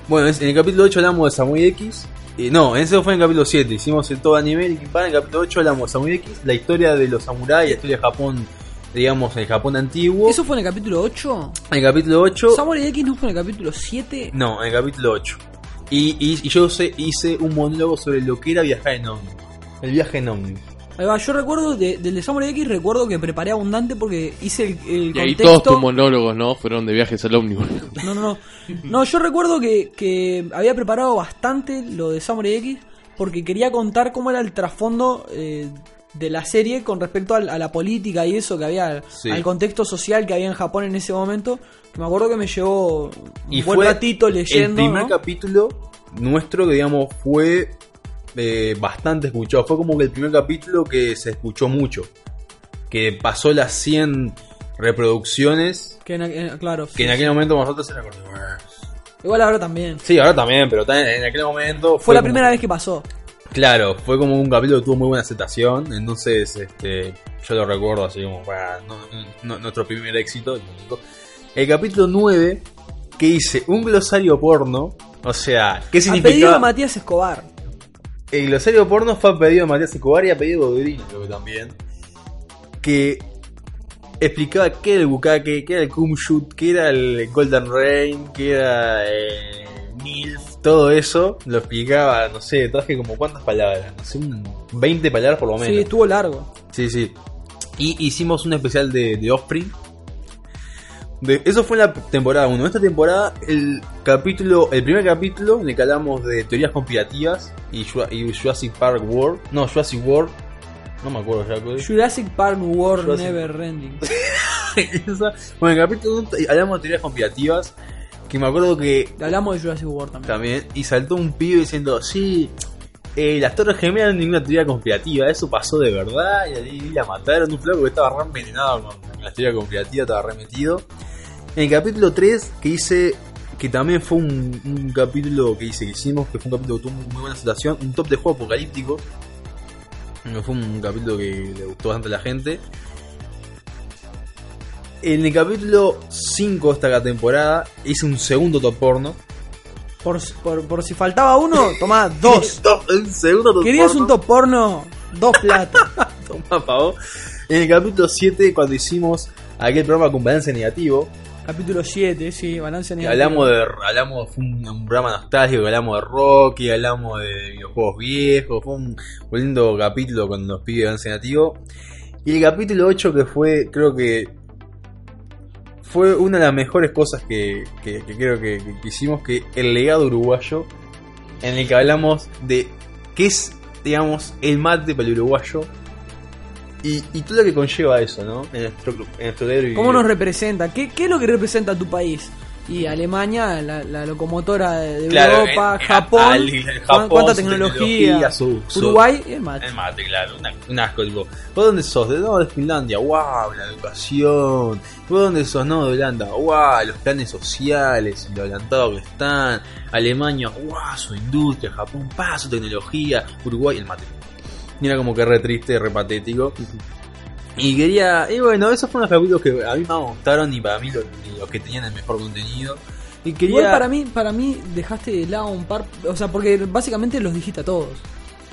Bueno, en el capítulo 8 hablamos de Samurai X. Eh, no, ese fue en el capítulo 7. Hicimos el todo anime Linkin Park. En el capítulo 8 hablamos de Samurai X, la historia de los samuráis, la historia de Japón, digamos, el Japón antiguo. ¿Eso fue en el capítulo 8? En el capítulo 8. ¿Samurai X no fue en el capítulo 7? No, en el capítulo 8. Y, y- y yo sé- hice un monólogo sobre lo que era viajar en ómnibus. El viaje en ómnibus. Ahí va, yo recuerdo, de- del de Samurai X recuerdo que preparé abundante porque hice el, el Y ahí contexto. todos tus monólogos, ¿no? Fueron de viajes al ómnibus. *laughs* No, no, no. No, yo recuerdo que, que había preparado bastante lo de Samurai X porque quería contar cómo era el trasfondo eh, de la serie con respecto al- a, la política y eso que había, Sí. al contexto social que había en Japón en ese momento. Me acuerdo que me llevó un Y buen fue ratito leyendo. el primer ¿no? capítulo nuestro que, digamos, fue eh, bastante escuchado. Fue como que el primer capítulo que se escuchó mucho. Que pasó las 100 reproducciones. Que en, en- claro, Que sí, en sí. aquel momento nosotros era como... Igual ahora también. Sí, ahora también, pero en aquel momento... Fue la como- primera vez que pasó. Claro, fue como un capítulo que tuvo muy buena aceptación, entonces este, yo lo recuerdo así como "Bah, no- no- nuestro primer éxito. El único". El capítulo 9, que hice un glosario porno, o sea, ¿qué A pedido de significa? Matías Escobar. El glosario porno fue a pedido de Matías Escobar y a pedido de creo que también, que explicaba qué era el bukake, qué era el kumshut, qué era el golden rain, qué era eh, milf, todo eso, lo explicaba, no sé, traje como cuántas palabras, no sé, un 20 palabras por lo Sí, menos. estuvo largo. Sí, sí. Y hicimos un especial de, de Offspring. De- eso fue en la temporada 1. Esta temporada, el capítulo, el primer capítulo en el que hablamos de teorías conspirativas y, Jura- y Jurassic Park World. No, Jurassic World. No me acuerdo ya. Jurassic Park War Jurassic- Never Ending. *laughs* Bueno, en el capítulo 1 hablamos de teorías conspirativas. Que me acuerdo que Hablamos de Jurassic World también. también. Y saltó un pibe diciendo, sí, eh, las torres gemelas es ninguna teoría conspirativa, eso pasó de verdad. Y ahí la mataron, un flaco que estaba re envenenado con la teoría conspirativa, estaba re metido. En el capítulo 3, que hice, que también fue un, un capítulo que hice, que hicimos, que fue un capítulo que tuvo muy buena situación, un top de juego apocalíptico. Fue un capítulo que le gustó bastante a la gente. En el capítulo 5 de esta temporada hice un segundo top porno. Por, por, por si faltaba uno, tomá *laughs* dos. un segundo top ¿Querías porno. un top porno? Dos platos. *laughs* Toma, pavo. En el capítulo 7, cuando hicimos aquel programa con balance negativo, Capítulo 7, sí, balance negativo. hablamos de. Hablamos, fue un, un programa nostálgico, hablamos de Rocky, hablamos de videojuegos viejos, fue un, un lindo capítulo con los pibes de balance negativo. Y el capítulo 8, que fue, creo que. Fue una de las mejores cosas que, que- creo que, que- hicimos, que el legado uruguayo, en el que hablamos de qué es, digamos, el mate para el uruguayo y, y todo lo que conlleva eso, ¿no? En nuestro, en nuestro ¿Cómo nos representa? ¿Qué, ¿Qué es lo que representa tu país? Y Alemania, la, la locomotora de, Claro, Europa, en- en- Japón, al- cuánta tecnología, tecnología, su- su- Uruguay, el mate. El mate, claro, una- un asco, tipo. ¿Vos dónde sos? ¿De no, de Finlandia? ¡Wow! La educación. ¿Vos dónde sos? No, de Holanda. ¡Wow! Los planes sociales y lo adelantados que están. Alemania, ¡wow! Su industria. Japón, pa, su tecnología. Uruguay, el mate. Y era como que re triste, re patético. Y quería. Y bueno, esos fueron los capítulos que a mí más me gustaron y para mí los, los que tenían el mejor contenido. Y quería. Igual para mí, para mí dejaste de lado un par, o sea, porque básicamente los dijiste a todos.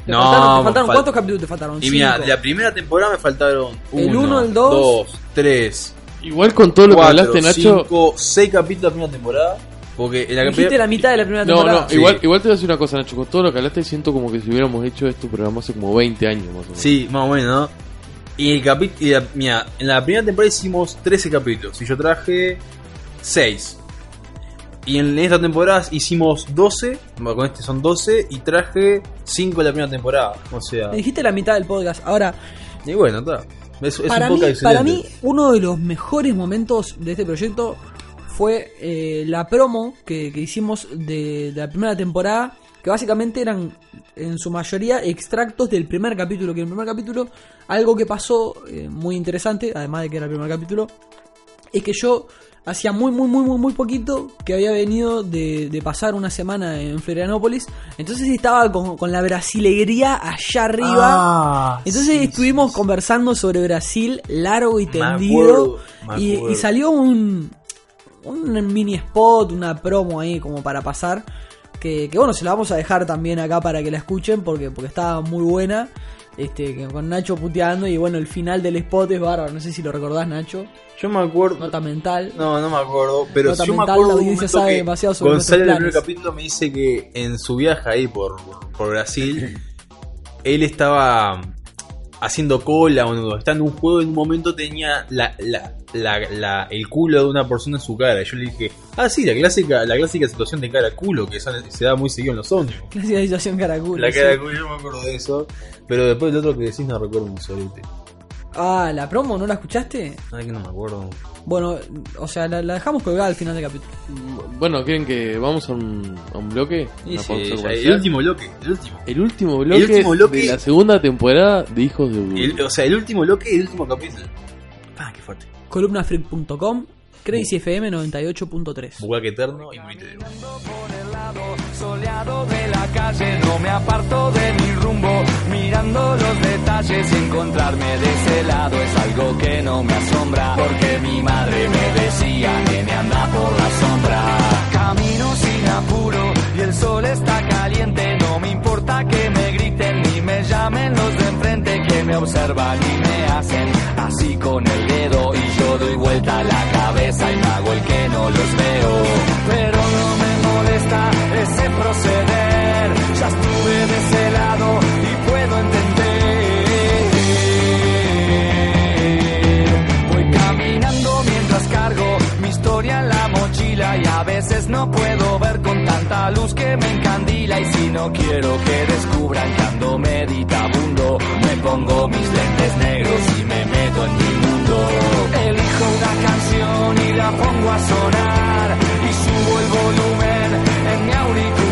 Te No, faltaron, te faltaron fal- ¿cuántos capítulos te faltaron? Y mira, Cinco. de la primera temporada me faltaron El uno, el dos. dos, tres, Igual con todo lo que hablaste, Nacho. cinco, seis capítulos de la primera temporada. Porque en la Dijiste primera- la mitad de la primera No, temporada. no, Sí. igual, igual te voy a decir una cosa, Nacho. Con todo lo que hablaste, siento como que si hubiéramos hecho este programa hace como 20 años más o menos. Sí, más o menos, ¿no? Y el capítulo. Mira, en la primera temporada hicimos 13 capítulos. Y yo traje 6. Y en esta temporada hicimos 12. bueno, Con este son 12. Y traje 5 de la primera temporada. O sea. Me dijiste la mitad del podcast. Ahora, Y bueno, está. Es, es para, un mí, para mí, uno de los mejores momentos de este proyecto fue eh, la promo que, que hicimos de, de la primera temporada, que básicamente eran en su mayoría extractos del primer capítulo, que en el primer capítulo algo que pasó eh, muy interesante, además de que era el primer capítulo, es que yo hacía muy, muy, muy, muy, muy poquito que había venido de, de pasar una semana en Florianópolis, entonces estaba con, con la brasilería allá arriba. Ah, Entonces sí, estuvimos sí, conversando sobre Brasil largo y tendido. acuerdo, y, y salió un, un mini spot, una promo ahí como para pasar. Que, que bueno, se la vamos a dejar también acá para que la escuchen porque, porque estaba muy buena. Este, con Nacho puteando y bueno, el final del spot es bárbaro. No sé si lo recordás, Nacho. Yo me acuerdo. Nota mental. No, no me acuerdo, pero Nota yo me mental, acuerdo la audiencia sabe que demasiado sobre Gonzalo en el primer capítulo me dice que en su viaje ahí por, por Brasil, *laughs* él estaba haciendo cola o está en un juego en un momento tenía la, la, la, la- el culo de una persona en su cara. Y yo le dije, ah, sí, la clásica, la clásica situación de cara culo que son- se da muy seguido en los ómnibus. Clásica situación caracol. La sí. cara culo, yo me acuerdo de eso. Pero después del otro que decís no recuerdo un solete. Ah, la promo, ¿no la escuchaste? Ay, que no me acuerdo. Bueno, o sea, la, la dejamos colgada al final del capítulo. Bueno, ¿quieren que vamos a un, a un bloque? Y Una sí, pausa comercial. el último bloque, el último. El último bloque, último bloque- de la segunda temporada de Hijos de Blue. El- o sea, el último bloque y el último capítulo. Ah, qué fuerte. columnafreak.com, Crazy FM 98.3. Bugaque eterno y de por el lado soleado de la calle no me aparto de mi rumbo. Mirando los detalles encontrarme de ese lado es algo que no me asombra porque mi madre me decía nene anda por la sombra camino sin apuro y el sol está caliente no me importa que me griten ni me llamen los de me observan y me hacen así con el dedo y yo doy vuelta la cabeza y me hago el que no los veo. Pero no me molesta ese proceder veces no puedo ver con tanta luz que me encandila y si no quiero que descubran que ando meditabundo, me pongo mis lentes negros y me meto en mi mundo. Elijo una canción y la pongo a sonar y subo el volumen en mi auricular.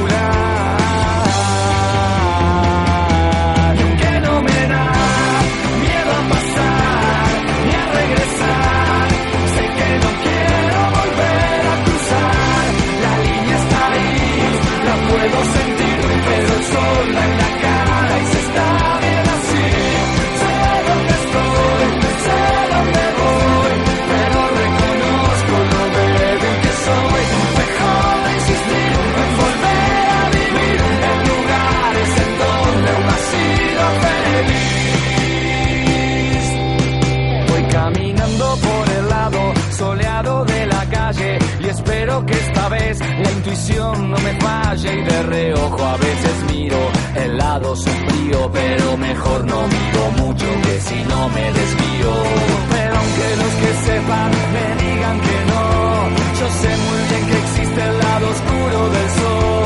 No me falle y de reojo a veces miro el lado sombrío, pero mejor no miro mucho que si no me desvío. Pero aunque los que sepan me digan que no, yo sé muy bien que existe el lado oscuro del sol.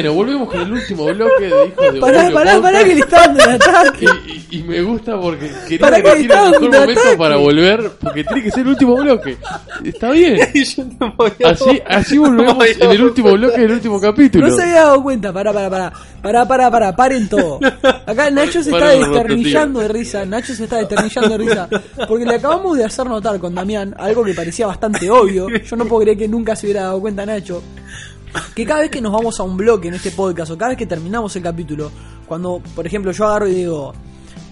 Bueno, volvemos con el último bloque de Hijos de Pará, pará, pará, que le está dando el ataque. Y, y- me gusta porque quería Para que elegir el mejor momento ataque. para volver, porque tiene que ser el último bloque. Está bien. *laughs* Yo no Así, así volvemos No, en el último bloque del último capítulo. No se había dado cuenta, pará, pará, pará. Pará, pará, pará, paren todo. Acá Nacho se está desternillando de risa. Nacho se está desternillando de risa. Porque le acabamos de hacer notar con Damián algo que parecía bastante obvio. Yo no puedo creer que nunca se hubiera dado cuenta Nacho. Que cada vez que nos vamos a un bloque en este podcast o cada vez que terminamos el capítulo, cuando, por ejemplo, yo agarro y digo,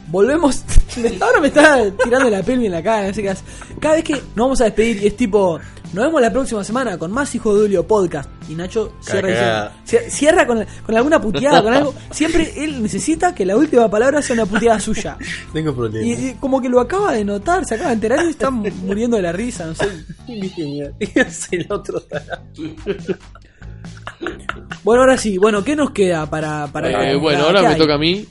volvemos. *laughs* Ahora me está tirando la pelvis en la cara. no sé qué hace. Cada vez que nos vamos a despedir y es tipo, nos vemos la próxima semana con más Hijo de Julio podcast. Y Nacho cierra, Cagada. diciendo- cier- cierra con, con alguna puteada, con algo. Siempre él necesita que la última palabra sea una puteada suya. *laughs* Tengo Y, problemas. y como que lo acaba de notar, se acaba de enterar y está muriendo de la risa, no sé. *laughs* Es el otro. Bueno, ahora sí, bueno, ¿qué nos queda para... para Eh, bueno, ahora ¿qué me hay? toca a mí.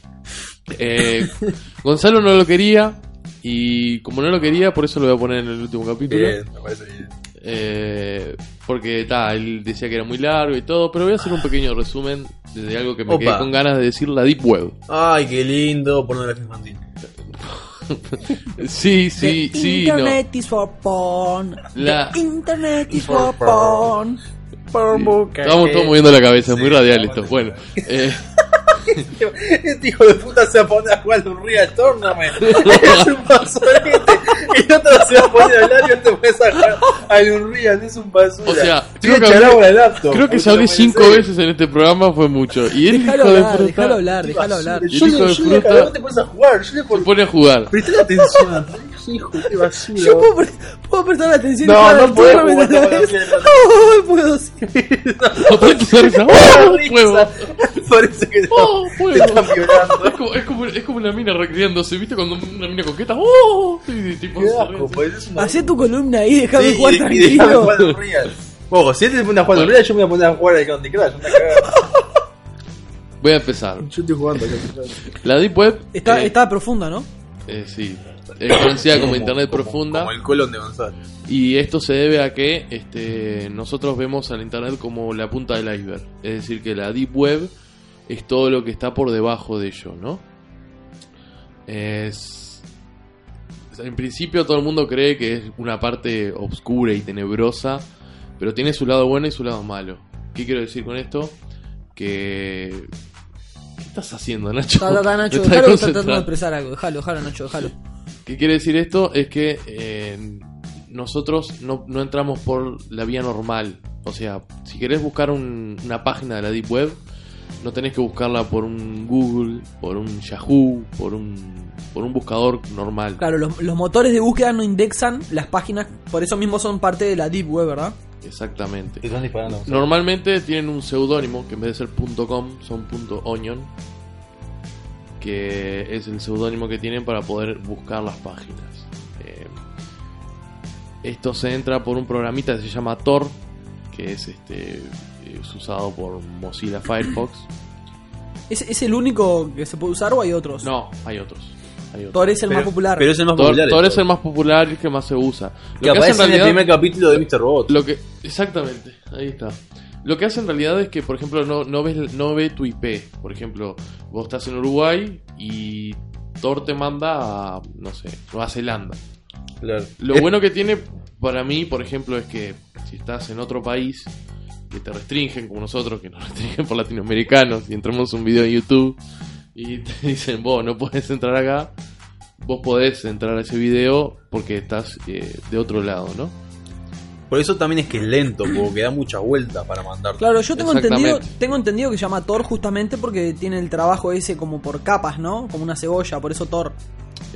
Eh, *laughs* Gonzalo no lo quería. Y como no lo quería, por eso lo voy a poner en el último capítulo. Bien, me parece bien. Eh, porque ta, él decía que era muy largo y todo. Pero voy a hacer un pequeño resumen de algo que me Opa. quedé con ganas de decir: la Deep Web. Ay, qué lindo pornografía infantil. Sí, sí, The sí, no. Internet is for porn. La- The Internet is For for porn. Estábamos todos moviendo la cabeza, es muy radial esto. Bueno, eh, *laughs* Este hijo de puta se va a poner a jugar al Unreal Tournament. *laughs* es un basurete. Y el otro se va a poner a hablar y te puedes a jugar al Unreal. Es un basura. o sea, creo que, hablé, laptop. creo que ya hablé cinco ser. veces en este programa, fue mucho. Y el Déjalo hijo de hablar, fruta déjalo hablar, basura. hablar. Yo le de yo le te pones a jugar. Yo le se por... pone a jugar. Presté atención. *laughs* Hijo, qué *laughs* basura. Yo puedo, pre- puedo prestar atención No, no puedo. Oh, puedo. Parece que ¡Oh, te violando. Es como, es, como, es como una mina recreándose, ¿viste? Cuando una mina coqueta, ¡oh! Y tipo, Qué se asco, pues una... Hacé tu columna ahí, déjame Sí, jugar y- y déjame tranquilo. jugar. Ojo, si él te pone a jugar Unreal, yo me voy a poner a jugar al Candy Crush. *laughs* Voy a empezar. Yo estoy jugando al Candy Crush. La Deep Web. Está, eh, está profunda, ¿no? Eh, sí. Es conocida como Internet profunda. Como el colon de Gonzalo. Y esto se debe a que este, nosotros vemos al Internet como la punta del iceberg. Es decir, que la Deep Web es todo lo que está por debajo de ello, ¿no? Es... En principio todo el mundo cree que es una parte oscura y tenebrosa, pero tiene su lado bueno y su lado malo. ¿Qué quiero decir con esto? Que... ¿Qué estás haciendo, Nacho? *laughs* Está, está, está, Nacho, Me estás déjalo, está tratando de expresar algo. Déjalo, déjalo, Nacho, déjalo. ¿Qué quiere decir esto? Es que eh, nosotros no, no entramos por la vía normal. O sea, si querés buscar un- una página de la Deep Web, no tenés que buscarla por un Google, por un Yahoo, por un, por un buscador normal. Claro, los, los motores de búsqueda no indexan las páginas, por eso mismo son parte de la Deep Web, ¿verdad? Exactamente. Te están disparando. Normalmente tienen un seudónimo que en vez de ser .com son .onion, que es el seudónimo que tienen para poder buscar las páginas. Eh, esto se entra por un programita que se llama Tor, que es este es usado por Mozilla Firefox. ¿Es, ¿Es el único que se puede usar o hay otros? No, hay otros. Hay. Tor es el Pero- más popular. Pero es el más Tor, popular. Esto. es el más popular y el que más se usa. Lo Que que hace aparece en el primer capítulo de Mr. Robot. Lo que, exactamente, ahí está. Lo que hace en realidad es que, por ejemplo, no, no, ves, no ve tu IP. Por ejemplo, vos estás en Uruguay y Tor te manda a, no sé, Nueva Zelanda. Claro. Lo Es- bueno que tiene para mí, por ejemplo, es que si estás en otro país que te restringen, como nosotros, que nos restringen por latinoamericanos, y entramos un video en YouTube y *laughs* te dicen, vos no puedes entrar acá, vos podés entrar a ese video porque estás eh, de otro lado, ¿no? Por eso también es que es lento, porque da mucha vuelta para mandar. Claro, yo tengo entendido, tengo entendido que se llama Tor justamente porque tiene el trabajo ese como por capas, ¿no? Como una cebolla, por eso Tor.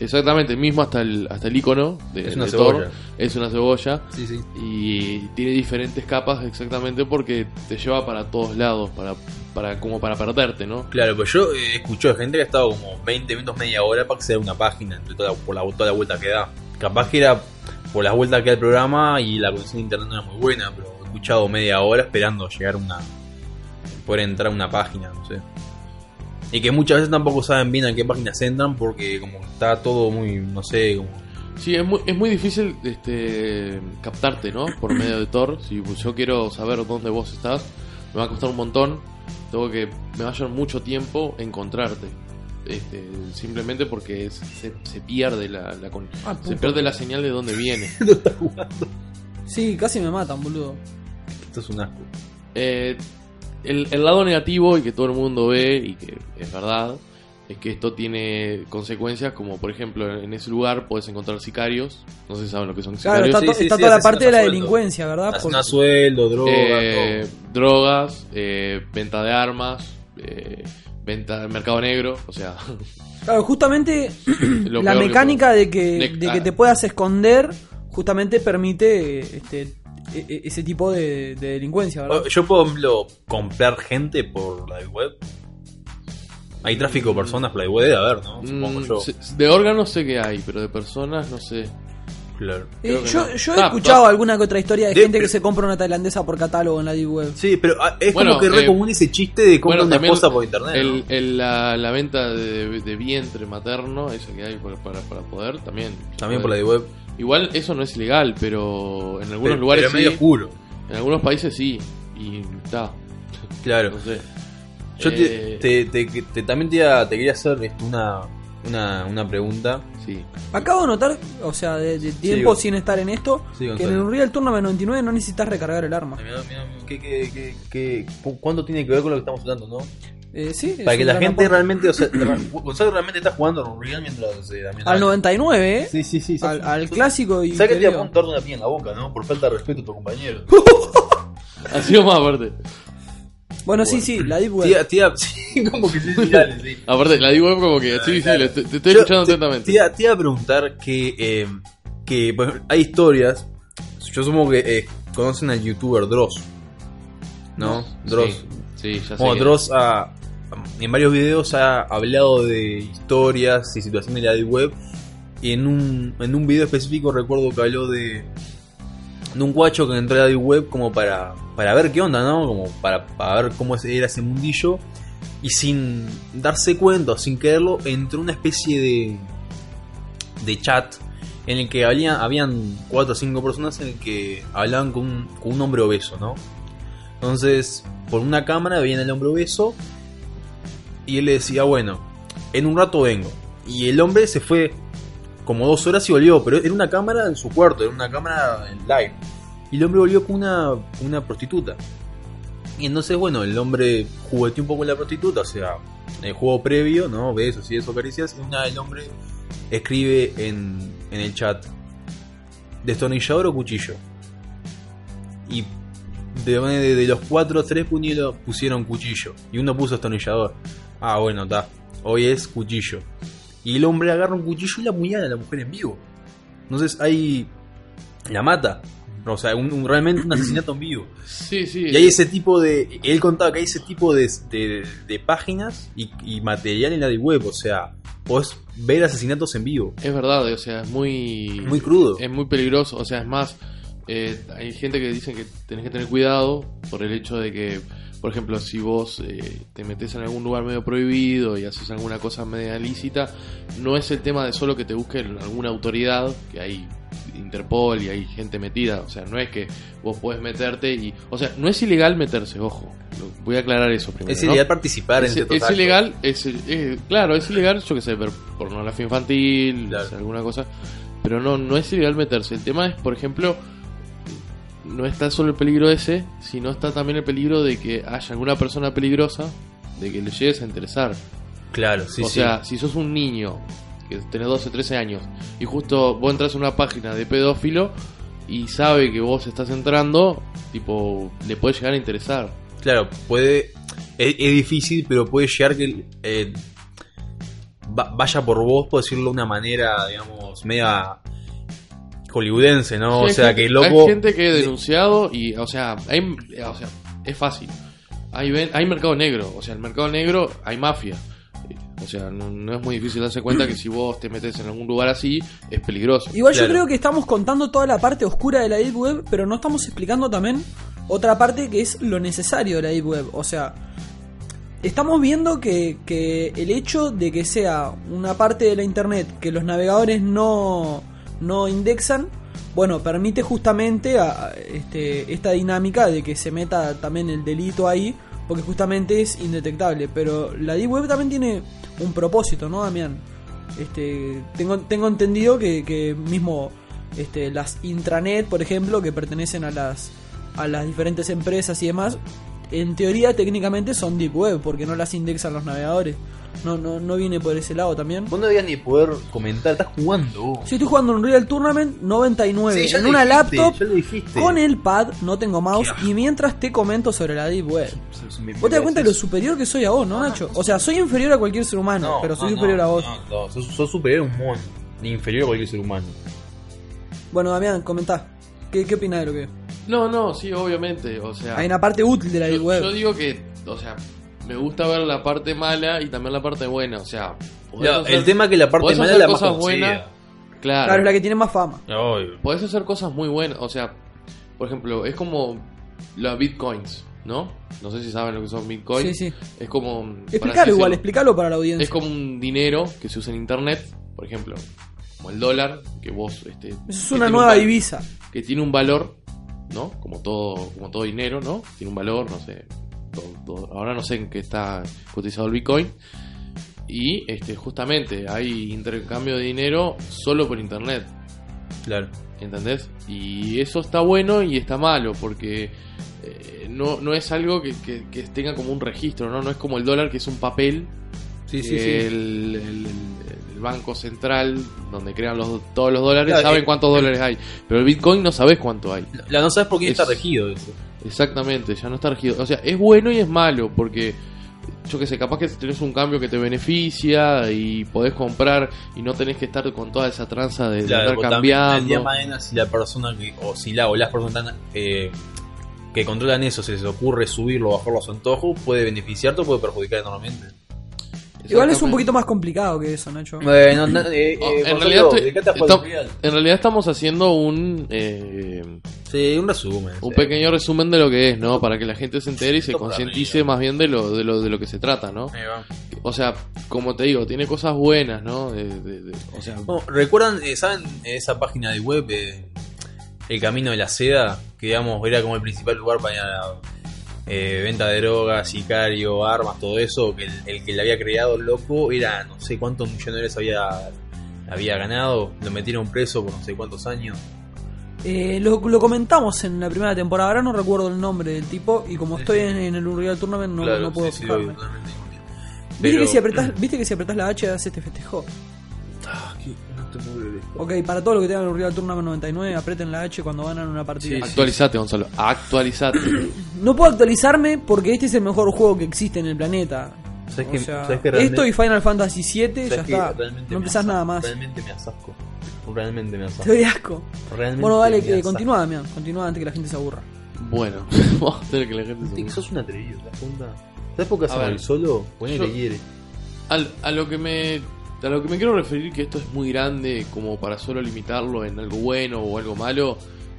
Exactamente, mismo hasta el, hasta el icono de, Es una de cebolla. Thor es una cebolla Sí, sí. y tiene diferentes capas exactamente porque te lleva para todos lados, para, para como para perderte, ¿no? Claro, pues yo eh, escucho de gente que ha estado como 20 minutos, media hora para acceder a una página entre toda, por la, toda la vuelta que da. Capaz que era por las vueltas que da el programa y la conexión de internet no era muy buena, pero he escuchado media hora esperando llegar a una. poder entrar a una página, no sé. Y que muchas veces tampoco saben bien a qué páginas entran porque como está todo muy, no sé, como... Sí, es muy, es muy difícil este, captarte, ¿no? Por medio de Tor. Si yo quiero saber dónde vos estás, me va a costar un montón. Tengo que, me va a llevar mucho tiempo encontrarte. Este, simplemente porque es- se, se pierde la, la con- Ah, se pierde la señal de dónde viene. *laughs* Sí, casi me matan, boludo. Esto es un asco. Eh, el, el lado negativo y que todo el mundo ve y que es verdad es que esto tiene consecuencias como por ejemplo en ese lugar puedes encontrar sicarios no sé si saben lo que son Claro, sicarios está, sí, está sí, toda la parte de la sueldo. delincuencia, ¿verdad? Porque- a sueldo, droga, Eh, drogas eh, venta de armas eh, venta mercado negro o sea *laughs* Claro, justamente *clears throat* la que mecánica de que, De- de que ah. te puedas esconder justamente permite este, e- e- ese tipo de, de delincuencia, ¿verdad? Yo puedo, por ejemplo, comprar gente por la web. Hay tráfico de personas por la web, debe haber, ¿no? Supongo Mm, yo. de órganos sé que hay pero de personas no sé Claro. Eh, yo, no. yo he Ah, escuchado ah. alguna que otra historia de, De- gente que se compra una tailandesa por catálogo en la Deep Web. Sí, pero ah, es Bueno, como que re eh, común ese chiste de comprar Bueno, una esposa por internet. el, ¿no? el- la, la venta de, de vientre materno, esa que hay para, para, para poder, también. También por la de web. Igual eso no es ilegal, pero en algunos Pero- lugares pero medio sí, oscuro. en algunos países sí, y está, Claro. no sé. Yo te, Eh, te- te- te- también te, quería hacer una, una, una pregunta. Sí. Acabo de notar, o sea, de, de tiempo Sí, sin estar en esto, Sí, que en el Real Tournament 99 no necesitas recargar el arma. Mirá, mirá, ¿qué- qué- qué- qué- cu- ¿Cuánto tiene que ver con lo que estamos hablando, no? Eh, sí, Para que la gente aporte. realmente, o sea, *coughs* Gonzalo realmente está jugando a Unreal mientras eh, Damián Al habla. 99, ¿eh? Sí, sí, sí. Al, al clásico y. ¿Sabes que te iba a apuntar una piña en la boca, no? Por falta de respeto a tu compañero. Ha sido más aparte. Bueno, sí, sí, la Deep Web. Tía, tía, *laughs* sí, como que sí, sí, dale, sí. Aparte, la digo como que, sí, sí, le- te, te estoy Yo escuchando te- atentamente. Te, iba- te iba a preguntar que, eh, que por ejemplo, hay historias. Yo supongo que eh, conocen al youtuber Dross. ¿No? Dross. Sí, sí, ya sé. Bueno, que- Dross ha- en varios videos ha hablado de historias y situaciones de la Deep Web. Y en un, en un video específico recuerdo que habló de, de un guacho que entró a la Deep Web como para, para ver qué onda, ¿no? Como para, para ver cómo era ese mundillo. Y sin darse cuenta, sin quererlo, entró una especie de, de chat en el que había, habían cuatro o cinco personas en el que hablaban con un, con un hombre obeso, ¿no? Entonces, por una cámara veían al hombre obeso y él le decía, bueno, en un rato vengo. Y el hombre se fue como dos horas y volvió, pero era una cámara en su cuarto, era una cámara en live. Y el hombre volvió con una, una prostituta. Y entonces, bueno, el hombre jugueteó un poco con la prostituta, o sea, el juego previo, ¿no? Besos y eso, caricias. Y una el hombre escribe en, en el chat: ¿destornillador o cuchillo? Y de, de, de los cuatro, tres puñelos pusieron cuchillo. Y uno puso destornillador. Ah, bueno, está. Hoy es cuchillo. Y el hombre agarra un cuchillo y la apuñala a la mujer en vivo. Entonces ahí la mata. O sea, un, un- realmente un asesinato en vivo. Sí, sí. Y hay ese tipo de. Él contaba que hay ese tipo de, de- de páginas y, y material en la de web. O sea, podés ver asesinatos en vivo. Es verdad, o sea, es muy. Muy crudo. Es muy peligroso. O sea, es más. eh, hay gente que dicen que tenés que tener cuidado por el hecho de que, por ejemplo, si vos eh, te metes en algún lugar medio prohibido y haces alguna cosa media ilícita, no es el tema de solo que te busquen alguna autoridad, que hay Interpol y hay gente metida. O sea, no es que vos podés meterte y. O sea, no es ilegal meterse, ojo. Lo- Voy a aclarar eso primero. Es ¿no? ilegal participar Es, en es actos. ilegal, es, es- claro, es ilegal, yo que sé, ver pornografía infantil, Claro. alguna cosa, pero no, no es ilegal meterse. El tema es, por ejemplo, no está solo el peligro ese, sino está también el peligro de que haya alguna persona peligrosa, de que le llegues a interesar. Claro, sí, o sí. sea, si sos un niño que tenés 12, 13 años y justo vos entras a una página de pedófilo y sabe que vos estás entrando, tipo, le puede llegar a interesar. Claro, puede. Es, es difícil, pero puede llegar que eh, va- vaya por vos, por decirlo de una manera, digamos, media hollywoodense, ¿no? Sí, o sea, gente- que loco. Hay gente que he denunciado y, o sea, hay, o sea es fácil. Hay, hay mercado negro, o sea, el mercado negro hay mafia. O sea, no, no es muy difícil darse cuenta que si vos te metes en algún lugar así, es peligroso. Igual yo creo que estamos contando toda la parte oscura de la Deep Web, pero no estamos explicando también otra parte que es lo necesario de la Deep Web. O sea, estamos viendo que, que el hecho de que sea una parte de la Internet que los navegadores no, no indexan, bueno, permite justamente a, este, esta dinámica de que se meta también el delito ahí, porque justamente es indetectable. Pero la Deep Web también tiene un propósito, ¿no, Damián? Este, tengo, entendido que, que mismo este, las intranet, por ejemplo, que pertenecen a las, a las diferentes empresas y demás, en teoría técnicamente son deep web, porque no las indexan los navegadores. No, no, no viene por ese lado también. Vos no debías ni poder comentar, estás jugando. vos. Sí, estoy jugando un Real Tournament 99 Sí, en una dijiste, laptop con el pad, no tengo mouse, Qué y mientras te comento sobre la deep web. Vos te das cuenta de lo superior que soy a vos, ¿no, Nacho? O sea, soy inferior a cualquier ser humano, No, pero soy no, superior no, a vos. No, no, sos, sos superior a un mono. Ni inferior a cualquier ser humano. Bueno, Damián, comentá. ¿Qué, qué opinás de lo que No, no, sí, obviamente. O sea, Hay una parte útil de la yo, web. yo digo que, o sea, me gusta ver la parte mala y también la parte buena. O sea, hacer- el tema es que la parte mala es la más cosas conocida. buenas. Claro. Claro, es la que tiene más fama. Obvio. Podés hacer cosas muy buenas. O sea, por ejemplo, es como las bitcoins, ¿no? No sé si saben lo que son bitcoins. Sí, sí. Es como. Explícalo igual, explícalo para la audiencia. Es como un dinero que se usa en internet, por ejemplo, como el dólar, que vos. Este, Eso es que una un nueva divisa. Que tiene un valor, ¿no? Como todo, como todo dinero, ¿no? Tiene un valor, no sé. todo- todo- ahora no sé en qué está cotizado el bitcoin. y este justamente hay intercambio de dinero solo por internet. Claro. ¿Entendés? Y eso está bueno y está malo, porque eh, no, no es algo que, que- que tenga como un registro, ¿no? No es como el dólar, que es un papel. Sí, sí, sí. El, el- el Banco Central, donde crean los, todos los dólares, Claro, saben eh, cuántos dólares hay. Pero el Bitcoin no sabes cuánto hay. La no sabes por qué Es- está regido eso. Exactamente, ya no está regido. O sea, es bueno y es malo, porque yo que sé, capaz que tenés un cambio que te beneficia y podés comprar y no tenés que estar con toda esa tranza de, de Claro, el día cambiando. de mañana si la persona que, o si la o las personas eh, que controlan eso se les ocurre subirlo o bajarlo a su antojo, puede beneficiarte o puede perjudicar enormemente. Igual es un poquito más complicado que eso, Nacho. Bueno, na- eh, Oh, eh, en, realidad estoy- ¿de qué te has está- real? en realidad estamos haciendo un eh, Sí, un resumen. un sí. pequeño resumen de lo que es, ¿no? Para que la gente se entere y se concientice más bien de lo, de lo de lo que se trata, ¿no? Ahí va. O sea, como te digo, tiene cosas buenas, ¿no? De- de- de- o sea, Bueno, ¿Recuerdan, eh, saben esa página de web, eh, El Camino de la Seda? Que digamos, era como el principal lugar para eh, venta de drogas, sicario, armas, todo eso. Que el, el que le había creado el loco era no sé cuántos millonarios había, había ganado. Lo metieron preso por no sé cuántos años. Eh, lo, lo comentamos en la primera temporada, ahora no recuerdo el nombre del tipo y como estoy en, en el Unreal Tournament no, Claro, no puedo sí, sí, fijarme. obvio. ¿Viste, Pero- que si apretás, ¿Viste que si apretás la H hace este festejo? Ok, para todo lo que tengan el Unreal Tournament 99, aprieten la H cuando ganan una partida. Sí, actualizate, Gonzalo, actualizate. *clears throat* No puedo actualizarme porque este es el mejor juego que existe en el planeta. ¿Sabes O qué- sea, sabes esto y Final Fantasy VII ya está. No empezás asco. nada más. Realmente me asasco. Realmente me asasco. Te doy asco. Realmente Bueno, dale, que continúa, Damián. Continúa antes que la gente se aburra. bueno, *laughs* vamos a hacer que la gente se que mueva. sos un atrevido, ¿te das cuenta? ¿Sabes por qué A hace ver, el solo? Yo- le quiere. Al- a lo que me a lo que me quiero referir que esto es muy grande como para solo limitarlo en algo bueno o algo malo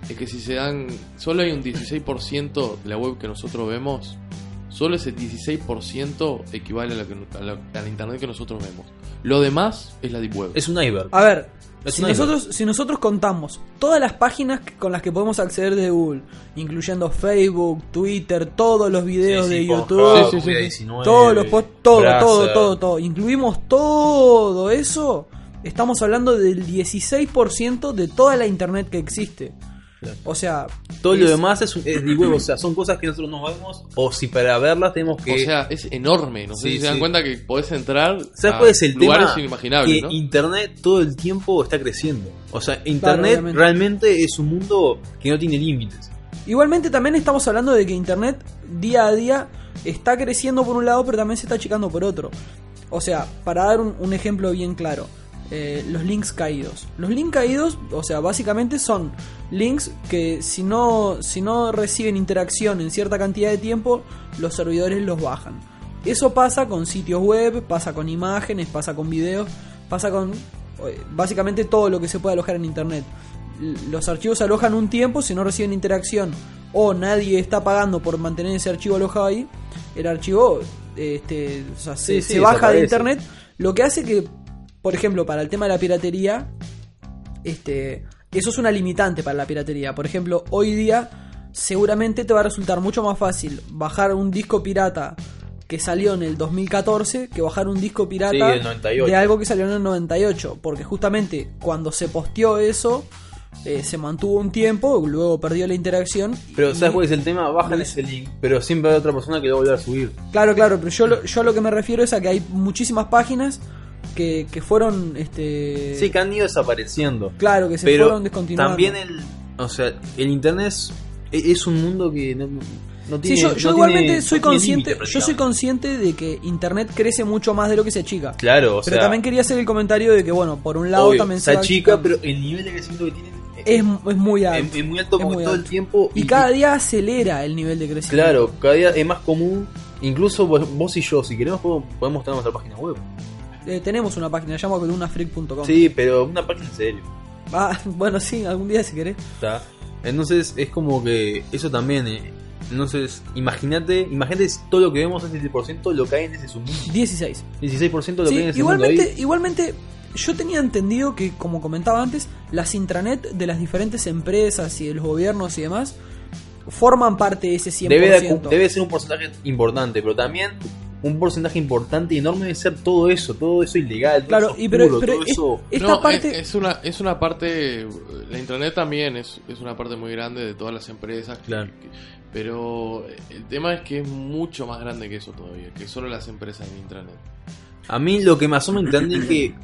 es que si se dan solo hay un 16% de la web que nosotros vemos solo ese 16% equivale a la, que, a la- a la internet que nosotros vemos lo demás es la deep web Es un iceberg. A ver, Es si nosotros, si nosotros contamos todas las páginas con las que podemos acceder de Google, incluyendo Facebook, Twitter, todos los videos Sí, sí, de YouTube, Sí, sí, sí, sí. 19, todos los posts, todo, todo, todo, todo, incluimos todo eso, estamos hablando del 16% de toda la internet que existe. Claro. O sea, Todo lo demás es, es de huevo, o sea, son cosas que nosotros no vemos, o si para verlas tenemos que... o sea es enorme no sé Sí, si se dan sí. cuenta que podés entrar ¿Sabes a cuál es el lugares tema? inimaginables que ¿no? Internet todo el tiempo está creciendo. O sea, Internet realmente es un mundo que no tiene límites. Igualmente también estamos hablando de que Internet día a día está creciendo por un lado, pero también se está achicando por otro. O sea, para dar un, un ejemplo bien claro, eh, los links caídos. Los links caídos, o sea, básicamente son links que si no, si no reciben interacción en cierta cantidad de tiempo, los servidores los bajan. Eso pasa con sitios web, pasa con imágenes, pasa con videos, pasa con eh, básicamente todo lo que se puede alojar en Internet los archivos se alojan un tiempo, si no reciben interacción o nadie está pagando por mantener ese archivo alojado ahí, el archivo este, o sea, se, Sí, sí, se baja de internet, lo que hace que, por ejemplo, para el tema de la piratería, este, eso es una limitante para la piratería. Por ejemplo, hoy día seguramente te va a resultar mucho más fácil bajar un disco pirata que salió en el 2014 que bajar un disco pirata Sí, del 98. de algo que salió en el 98. Porque justamente cuando se posteó eso, eh, se mantuvo un tiempo, luego perdió la interacción. Pero ¿sabes cuál es el tema? Bajan No ese link, pero siempre hay otra persona que lo va a volver a subir. Claro, claro, pero yo, lo- yo a lo que me refiero es a que hay muchísimas páginas que, que fueron, este... Sí, que han ido desapareciendo. Claro, que se pero fueron descontinuando. también el... O sea, el Internet es, es un mundo que no, no Sí, tiene... yo, no yo tiene- igualmente no soy tiene consciente, yo soy consciente de que internet crece mucho más de lo que se achica. Claro, o pero sea... también quería hacer el comentario de que bueno, por un lado obvio, también se va achica, pero el nivel de crecimiento que tienen es, es muy alto. es, es muy alto como muy todo el tiempo. y cada día acelera el nivel de crecimiento. Claro, cada día es más común. Incluso vos, vos y yo, si queremos, podemos, podemos tener nuestra página web. Eh, tenemos una página, se llama columnafreak.com. Sí, pero una página en serio. Ah, *laughs* bueno, sí, algún día si querés. ¿está? Entonces es como que eso también. eh, Entonces, imagínate, imagínate si todo lo que vemos es 17% lo hay en ese submundo. 16. 16% lo Sí, hay en ese igualmente, igualmente, yo tenía entendido que, como comentaba antes, las intranet de las diferentes empresas y de los gobiernos y demás forman parte de ese 100%. Debe, de- debe ser un porcentaje importante, pero también un porcentaje importante y enorme de ser todo eso, todo eso ilegal, todo Claro, eso y pero, oscuro, pero todo es- eso. esta No, parte... es, es una, es una parte. La internet también es, es una parte muy grande de todas las empresas. Claro. que- pero el tema es que es mucho más grande que eso todavía, que solo las empresas en internet. A mí lo que me asombra entender es que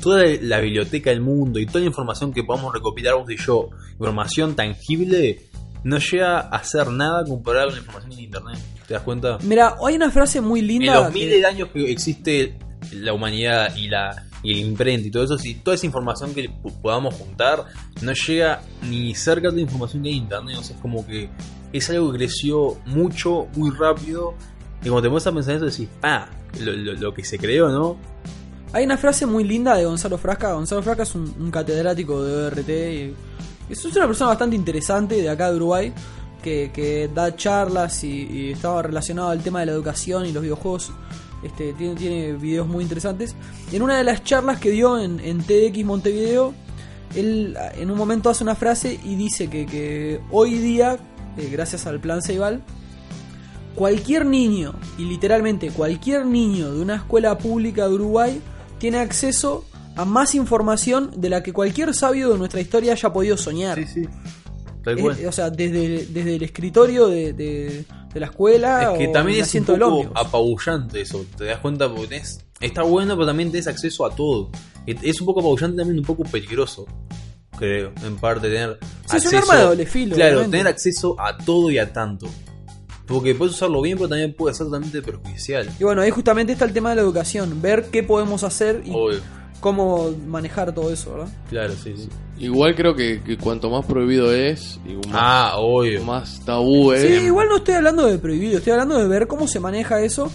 toda la biblioteca del mundo y toda la información que podamos recopilar vos y yo, información tangible, no llega a hacer nada comparada con la información en internet. ¿Te das cuenta? Mira, hay una frase muy En linda. los que- miles de años que existe la humanidad y la y el imprenta y todo eso, si toda esa información que po- podamos juntar no llega ni cerca de la información que hay en internet, o sea, es como que es algo que creció mucho, muy rápido, y cuando te pones a pensar eso decís, ah, lo, lo- lo que se creó, ¿no? Hay una frase muy linda de Gonzalo Frasca. Gonzalo Frasca es un, un catedrático de ORT. Es una persona bastante interesante de acá de Uruguay. Que, da charlas y, estaba relacionado al tema de la educación y los videojuegos. Este, tiene, videos muy interesantes. En una de las charlas que dio en, TDX Montevideo, él en un momento hace una frase y dice que, que hoy día, eh, gracias al plan Ceibal, cualquier niño, y literalmente cualquier niño de una escuela pública de Uruguay, tiene acceso a más información de la que cualquier sabio de nuestra historia haya podido soñar. sí. Tal Es- cual. o sea, desde, desde el escritorio de, de- de la escuela Es que o también es un poco apabullante eso, te das cuenta porque tenés- está bueno, pero también tenés acceso a todo. Es un poco apabullante también, un poco peligroso, creo, en parte tener Sí, es un arma de doble filo, Claro, obviamente. tener acceso a todo y a tanto. Porque puedes usarlo bien, pero también puede ser totalmente perjudicial. Y bueno, ahí justamente está el tema de la educación, ver qué podemos hacer y Obvio. Cómo manejar todo eso, ¿verdad? Claro, sí, sí. Igual creo que, que cuanto más prohibido es, y más, Ah, obvio. más tabú es. Sí, igual no estoy hablando de prohibido, estoy hablando de ver cómo se maneja eso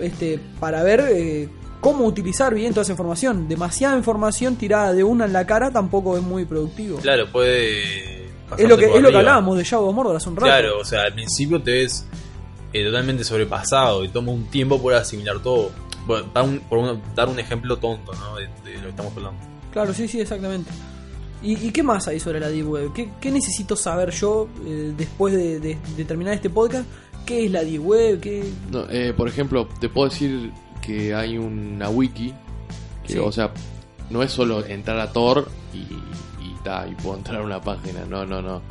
este, para ver eh, cómo utilizar bien toda esa información. Demasiada información tirada de una en la cara tampoco es muy productivo. Claro, puede. es lo que, es lo que hablábamos de Shadow of Mordor hace un rato. Claro, o sea, al principio te ves eh, totalmente sobrepasado y toma un tiempo por asimilar todo. Bueno, dar un, por un- dar un ejemplo tonto, ¿no? De, de lo que estamos hablando. Claro, sí, sí, exactamente. ¿Y, y qué más hay sobre la Deep Web? ¿Qué, qué necesito saber yo eh, después de, de- de terminar este podcast? ¿Qué es la Deep Web? ¿Qué... No, eh, por ejemplo, te puedo decir que hay una wiki, que, Sí. o sea, no es solo entrar a Tor y, y, ta, y puedo entrar a una página, no, no, no.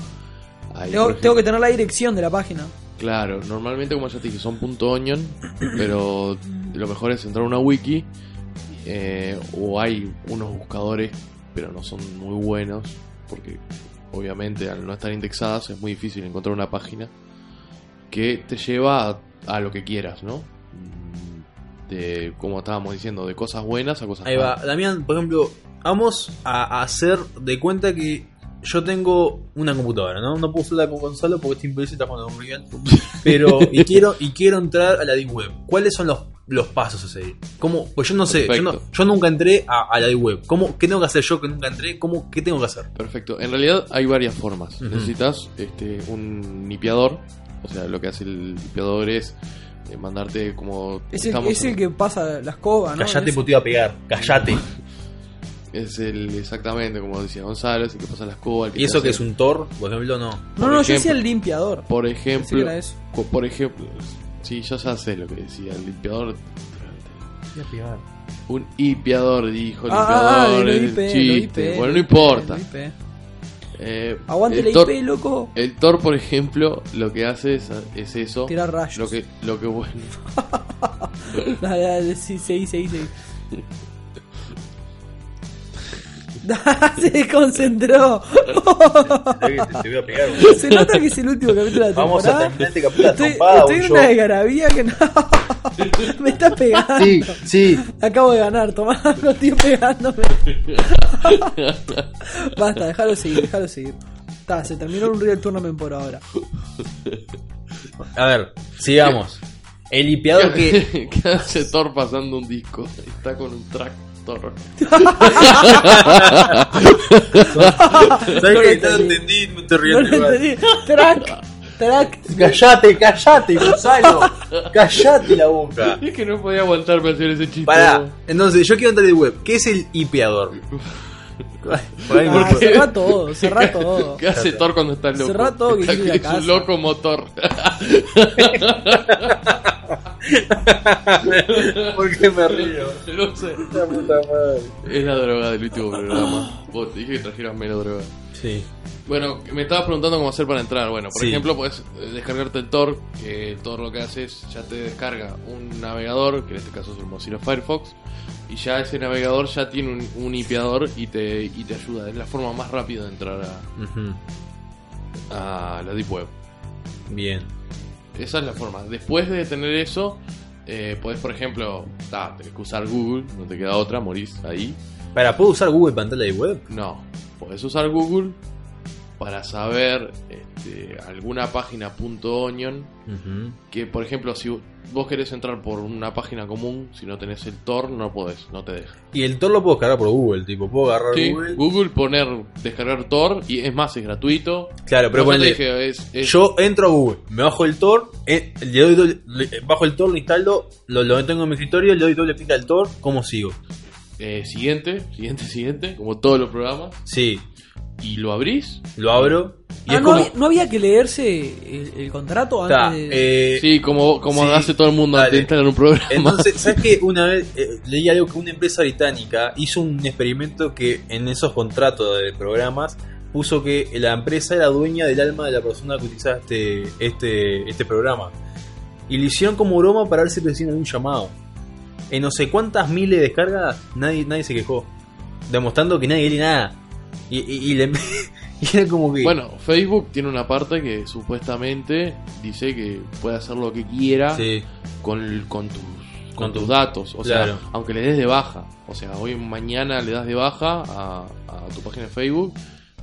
Tengo, ejemplo- tengo que tener la dirección de la página. Claro, normalmente como ya te dije son punto .onion, pero lo mejor es entrar a una wiki eh, o hay unos buscadores, pero no son muy buenos porque obviamente al no estar indexadas es muy difícil encontrar una página que te lleva a, a lo que quieras, ¿no? De como estábamos diciendo, de cosas buenas a cosas Ahí va, malas. Damián, por ejemplo, vamos a, hacer de cuenta que yo tengo una computadora, ¿no? No puedo usarla con Gonzalo porque este imbécil está jugando muy bien. *laughs* Pero, y quiero, y quiero entrar a la Deep Web. ¿Cuáles son los, los pasos a seguir? ¿Cómo? Pues yo no sé, yo, no- yo nunca entré a, a la Web. ¿Cómo, ¿Qué tengo que hacer yo que nunca entré? ¿Cómo, ¿Qué tengo que hacer? Perfecto. En realidad hay varias formas. Necesitas este, un nipeador. O sea, lo que hace el nipeador es eh, mandarte como... Es el, es el en- que pasa la escoba, ¿no? Callate, Es- iba a pegar. Callate. *laughs* Es el, exactamente como decía Gonzalo, es el que pasa la escoba. ¿Y eso que es un Thor? Por ejemplo, no. No, por no, yo ejemplo- decía el limpiador. Por ejemplo... era eso. co- Por ejemplo... Sí, yo ya sé lo que decía. El limpiador... Un hipeador, dijo. Ah, ah, limpiador, IP, lo chiste. IP, bueno, no importa. IP. Eh, Aguante el la IP, loco. El Tor, por ejemplo, lo que hace es, es eso. Tirar rayos. Lo que, lo que bueno. *laughs* Dale, dale, sí, seguí, seguí. *laughs* Se pegar. Se nota que es el último capítulo de la Vamos a temporada. terminar este capítulo Estoy, en una desgarabía que no. *laughs* Me estás pegando. Sí, sí. Acabo de ganar, tomá, no estoy pegándome. *laughs* Basta, déjalo seguir, déjalo seguir. Está, se terminó un Real Tournament por ahora. A ver, sigamos. El limpiador que. ¿Qué hace Thor pasando un disco? Está con un ¿Sabes que no entendí. No riendo lo igual. entendí. Track, track. Callate, callate, Gonzalo. Callate la boca. Es que no podía aguantarme a hacer ese chiste. Pará, entonces yo quiero entrar de web. ¿Qué es el hipeador? Por ahí me Ah, cerrá todo, cerrá todo. ¿Qué hace Thor cuando está loco? Cerrá todo, que es casa. un loco motor. *laughs* ¿Por qué me río? no sé. La puta madre. Es la droga del último programa. Vos te dije que trajeras menos droga. Sí. Bueno, me estabas preguntando cómo hacer para entrar. Bueno, por Sí. ejemplo, puedes eh, descargarte el Tor, que el Tor lo que hace es ya te descarga un navegador, que en este caso es el Mozilla Firefox, y ya ese navegador ya tiene un, un IPador y te, y te ayuda. Es la forma más rápida de entrar a, a la Deep Web. Bien. Esa es la forma. Después de tener eso, eh, podés, por ejemplo, ta, tenés que usar Google, no te queda otra, morís ahí. Para, ¿puedo usar Google pantalla de web? No, podés usar Google para saber este, alguna página .onion Ujú. que, por ejemplo, si vos querés entrar por una página común, si no tenés el Tor, no podés, no te deja. Y el Tor lo puedo descargar por Google, tipo, puedo agarrar Sí, Google. Google poner, descargar Tor, y es más, es gratuito. Claro, pero dije, es- es- yo entro a Google, me bajo el Tor, eh, le doy doble- le- bajo el Tor, lo instalo, lo, lo tengo en mi escritorio, le doy doble clic al Tor, ¿cómo sigo? eh, siguiente, siguiente, siguiente, como todos los programas, Sí, y lo abrís. lo abro y Ah, es ¿no, como... había, no había que leerse el, el contrato antes de... eh, Sí, como, como sí, hace todo el mundo antes de dale. instalar un programa. Entonces, ¿sabes qué? Una vez eh, leí algo que una empresa británica hizo un experimento que en esos contratos de programas puso que la empresa era dueña del alma de la persona que utilizaba este, este, este programa. Y lo hicieron como broma para ver si recibían algún llamado. En no sé cuántas miles de descargas, nadie, nadie se quejó. Demostrando que nadie lee nada. Y, y, y le- *laughs* y era como que. Bueno, Facebook tiene una parte que supuestamente dice que puede hacer lo que quiera sí, con, el- con tus con Con tus tu- datos, o claro. sea, aunque le des de baja, o sea, hoy mañana le das de baja a, a tu página de Facebook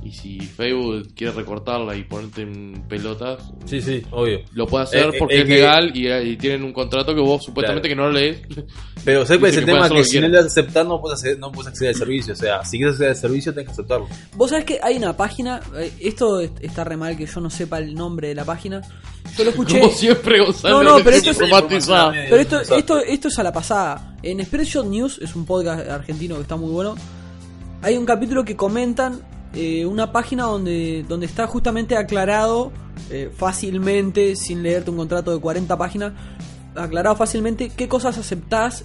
y si Facebook quiere recortarla y ponerte en pelotas, sí, sí, obvio. lo puede hacer Eh, porque eh, es que- legal y, y tienen un contrato que vos supuestamente que no lees. Pero ¿sabes *laughs* cuál es el tema? Que si no le das a aceptar no puedes acceder, no puedes acceder al servicio. O sea, si quieres acceder al servicio tenés que aceptarlo. Vos sabés que hay una página, eh, esto est- está re mal que yo no sepa el nombre de la página. Yo lo escuché. Como siempre, Gonzalo. No, no, pero esto es-. Pero esto, esto, esto es a la pasada. En Spreadshot News, es un podcast argentino que está muy bueno. Hay un capítulo que comentan eh, una página donde, donde está justamente aclarado eh, fácilmente, sin leerte un contrato de 40 páginas, aclarado fácilmente qué cosas aceptás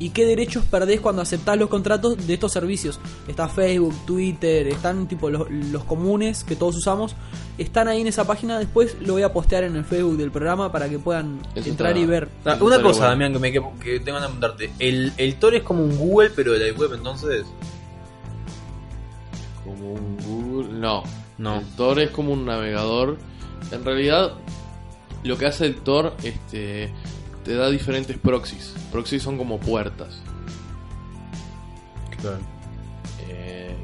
y qué derechos perdés cuando aceptás los contratos de estos servicios. Está Facebook, Twitter, están tipo los, los comunes que todos usamos. Están ahí en esa página. Después lo voy a postear en el Facebook del programa para que puedan Eso entrar está- y ver. Ah, una cosa, bueno. Damián, que, me, que, que tengo que preguntarte. ¿El, ¿El Tor es como un Google, pero de la web entonces? Como un Google. No. No. El Tor es como un navegador. En realidad, lo que hace el Tor este, te da diferentes proxies. Proxies son como puertas. Claro. Eh,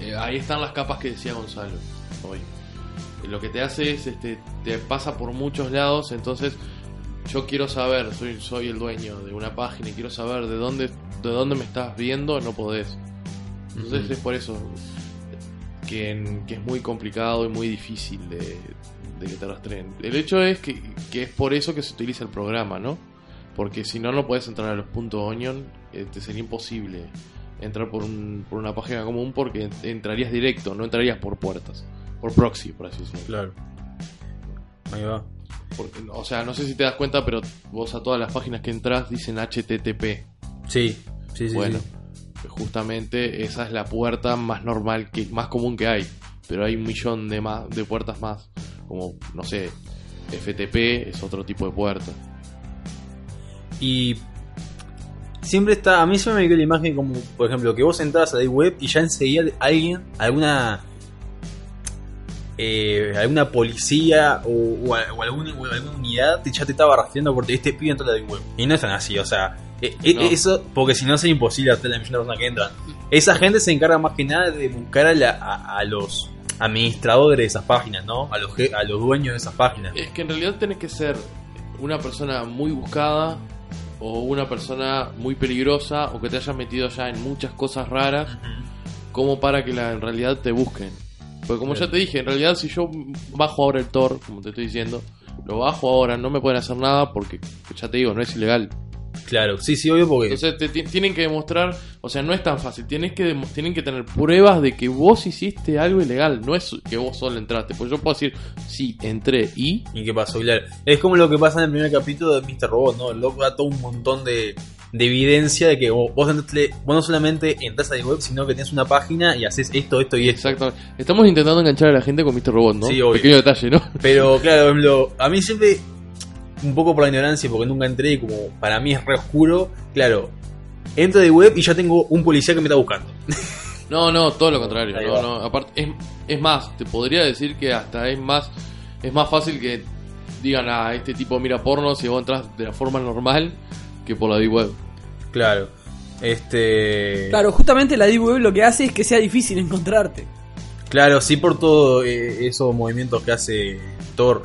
eh, ahí están las capas que decía Gonzalo hoy. Lo que te hace es, este, te pasa por muchos lados, entonces yo quiero saber, soy, soy el dueño de una página y quiero saber de dónde, de dónde me estás viendo, no podés. Entonces es por eso que, es muy complicado y muy difícil de, de que te rastreen. El hecho es que, que es por eso que se utiliza el programa, ¿no? Porque si no, no puedes entrar a los puntos onion, eh, te sería imposible entrar por, un, por una página común porque entrarías directo, no entrarías por puertas, por proxy, por así decirlo. Claro. Ahí va. Porque, o sea, no sé si te das cuenta, pero vos a todas las páginas que entras dicen HTTP. Sí, sí, sí. bueno, sí. Justamente esa es la puerta más normal, que más común que hay. Pero hay un millón de, más, de puertas más, como, no sé, FTP es otro tipo de puerta. Y siempre está, a mí siempre me quedó la imagen como, por ejemplo, que vos entras a la web y ya enseguida alguien, alguna eh, alguna policía o, o o alguna, unidad ya te estaba rastreando porque este pibe entró a la web. Y no es tan así, o sea, eh, eh, eso, porque si no sería imposible hacer la millón de personas que entran. Esa gente se encarga más que nada de buscar a, la- a- a los administradores de esas páginas, ¿no? A los, a los dueños de esas páginas. Es que en realidad tenés que ser una persona muy buscada o una persona muy peligrosa o que te hayas metido ya en muchas cosas raras como para que la, en realidad te busquen. Porque como ya te dije, en realidad si yo bajo ahora el Tor, como te estoy diciendo, lo bajo ahora, no me pueden hacer nada porque ya te digo, no es ilegal. Claro, sí, sí, obvio porque... Entonces te ti- tienen que demostrar, o sea, no es tan fácil, tienes que tienen que tener pruebas de que vos hiciste algo ilegal, no es que vos solo entraste, pues yo puedo decir, sí, entré y ¿Y qué pasó? Claro. Es como lo que pasa en el primer capítulo de Mr. Robot, ¿no? El loco da todo un montón de, de evidencia de que vos, vos, no solamente entras a la web, sino que tenés una página y haces esto, esto y esto. Exactamente. Estamos intentando enganchar a la gente con Mr. Robot, ¿no? Sí, obvio. Pequeño detalle, ¿no? Pero claro, a mí siempre, un poco por la ignorancia, porque nunca entré y como para mí es re oscuro, claro, entro de web y ya tengo un policía que me está buscando. *laughs* No, no, todo lo contrario. No, no, aparte, es, es más, te podría decir que hasta es más, es más fácil que digan, ah, este tipo mira porno si vos entras de la forma normal que por la Deep Web. Claro. Este. Claro, justamente la Deep Web lo que hace es que sea difícil encontrarte. Claro, sí por todos esos movimientos que hace Thor.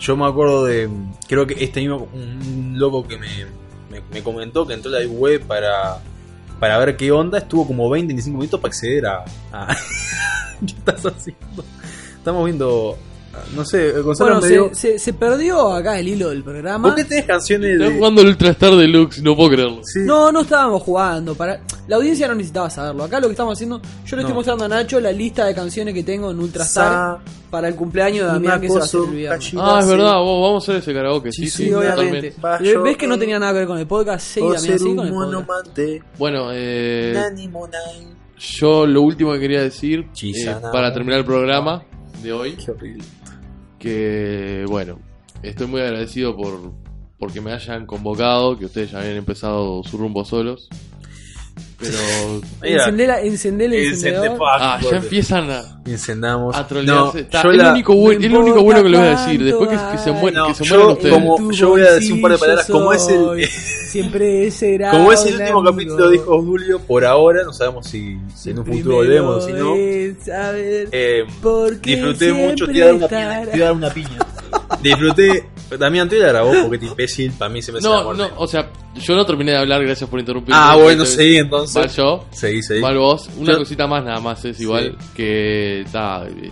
Yo me acuerdo de, creo que este mismo, un loco que me, me, me comentó que entró a la web para, para ver qué onda, estuvo como 20, 25 minutos para acceder a... a- *laughs* ¿Qué estás haciendo? Estamos viendo, no sé, Gonzalo Bueno, me dio... se, se- se perdió acá el hilo del programa. ¿Por qué tenés canciones Estás de...? jugando el Ultra Star Deluxe, no puedo creerlo. Sí. No, no estábamos jugando. Para... La audiencia no necesitaba saberlo. Acá lo que estamos haciendo, yo le estoy mostrando a Nacho la lista de canciones que tengo en Ultrastar Sa- para el cumpleaños de Damián que se va a hacer el viernes. cachi- Ah, es verdad, vos, vamos a hacer ese karaoke, sí, sí, Sí, obviamente. totalmente. ¿Ves que no tenía nada que ver con el podcast? Sí, Damián, sí, con el podcast. Bueno, eh, yo lo último que quería decir, eh, para terminar el programa de hoy, Qué horrible. que bueno, estoy muy agradecido por porque me hayan convocado, que ustedes ya habían empezado su rumbo solos. Pero *laughs* Encendé, la, encendé el encendedor. ah, ya empiezan a, Encendamos. a trolearse. Está, yo la- lo único, bu- No es lo único bueno que les voy a decir. Después que, que se, mueren, No, que se yo mueran ustedes. como- yo voy a decir un par de palabras, como es el- *laughs* siempre será Como es el último amigo. capítulo dijo Julio, por ahora no sabemos si, si en un futuro volvemos, si no. Eh, disfruté mucho, te iba a dar una estará. Piña. Te iba a dar porque te imbécil, para mí se me No, no, o sea, yo no terminé de hablar, gracias por interrumpir. Ah, bueno, Entonces, seguí entonces. Mal yo, Seguí, seguí. mal vos. Una Yo- cosita más nada más es igual Sí. que ta, este,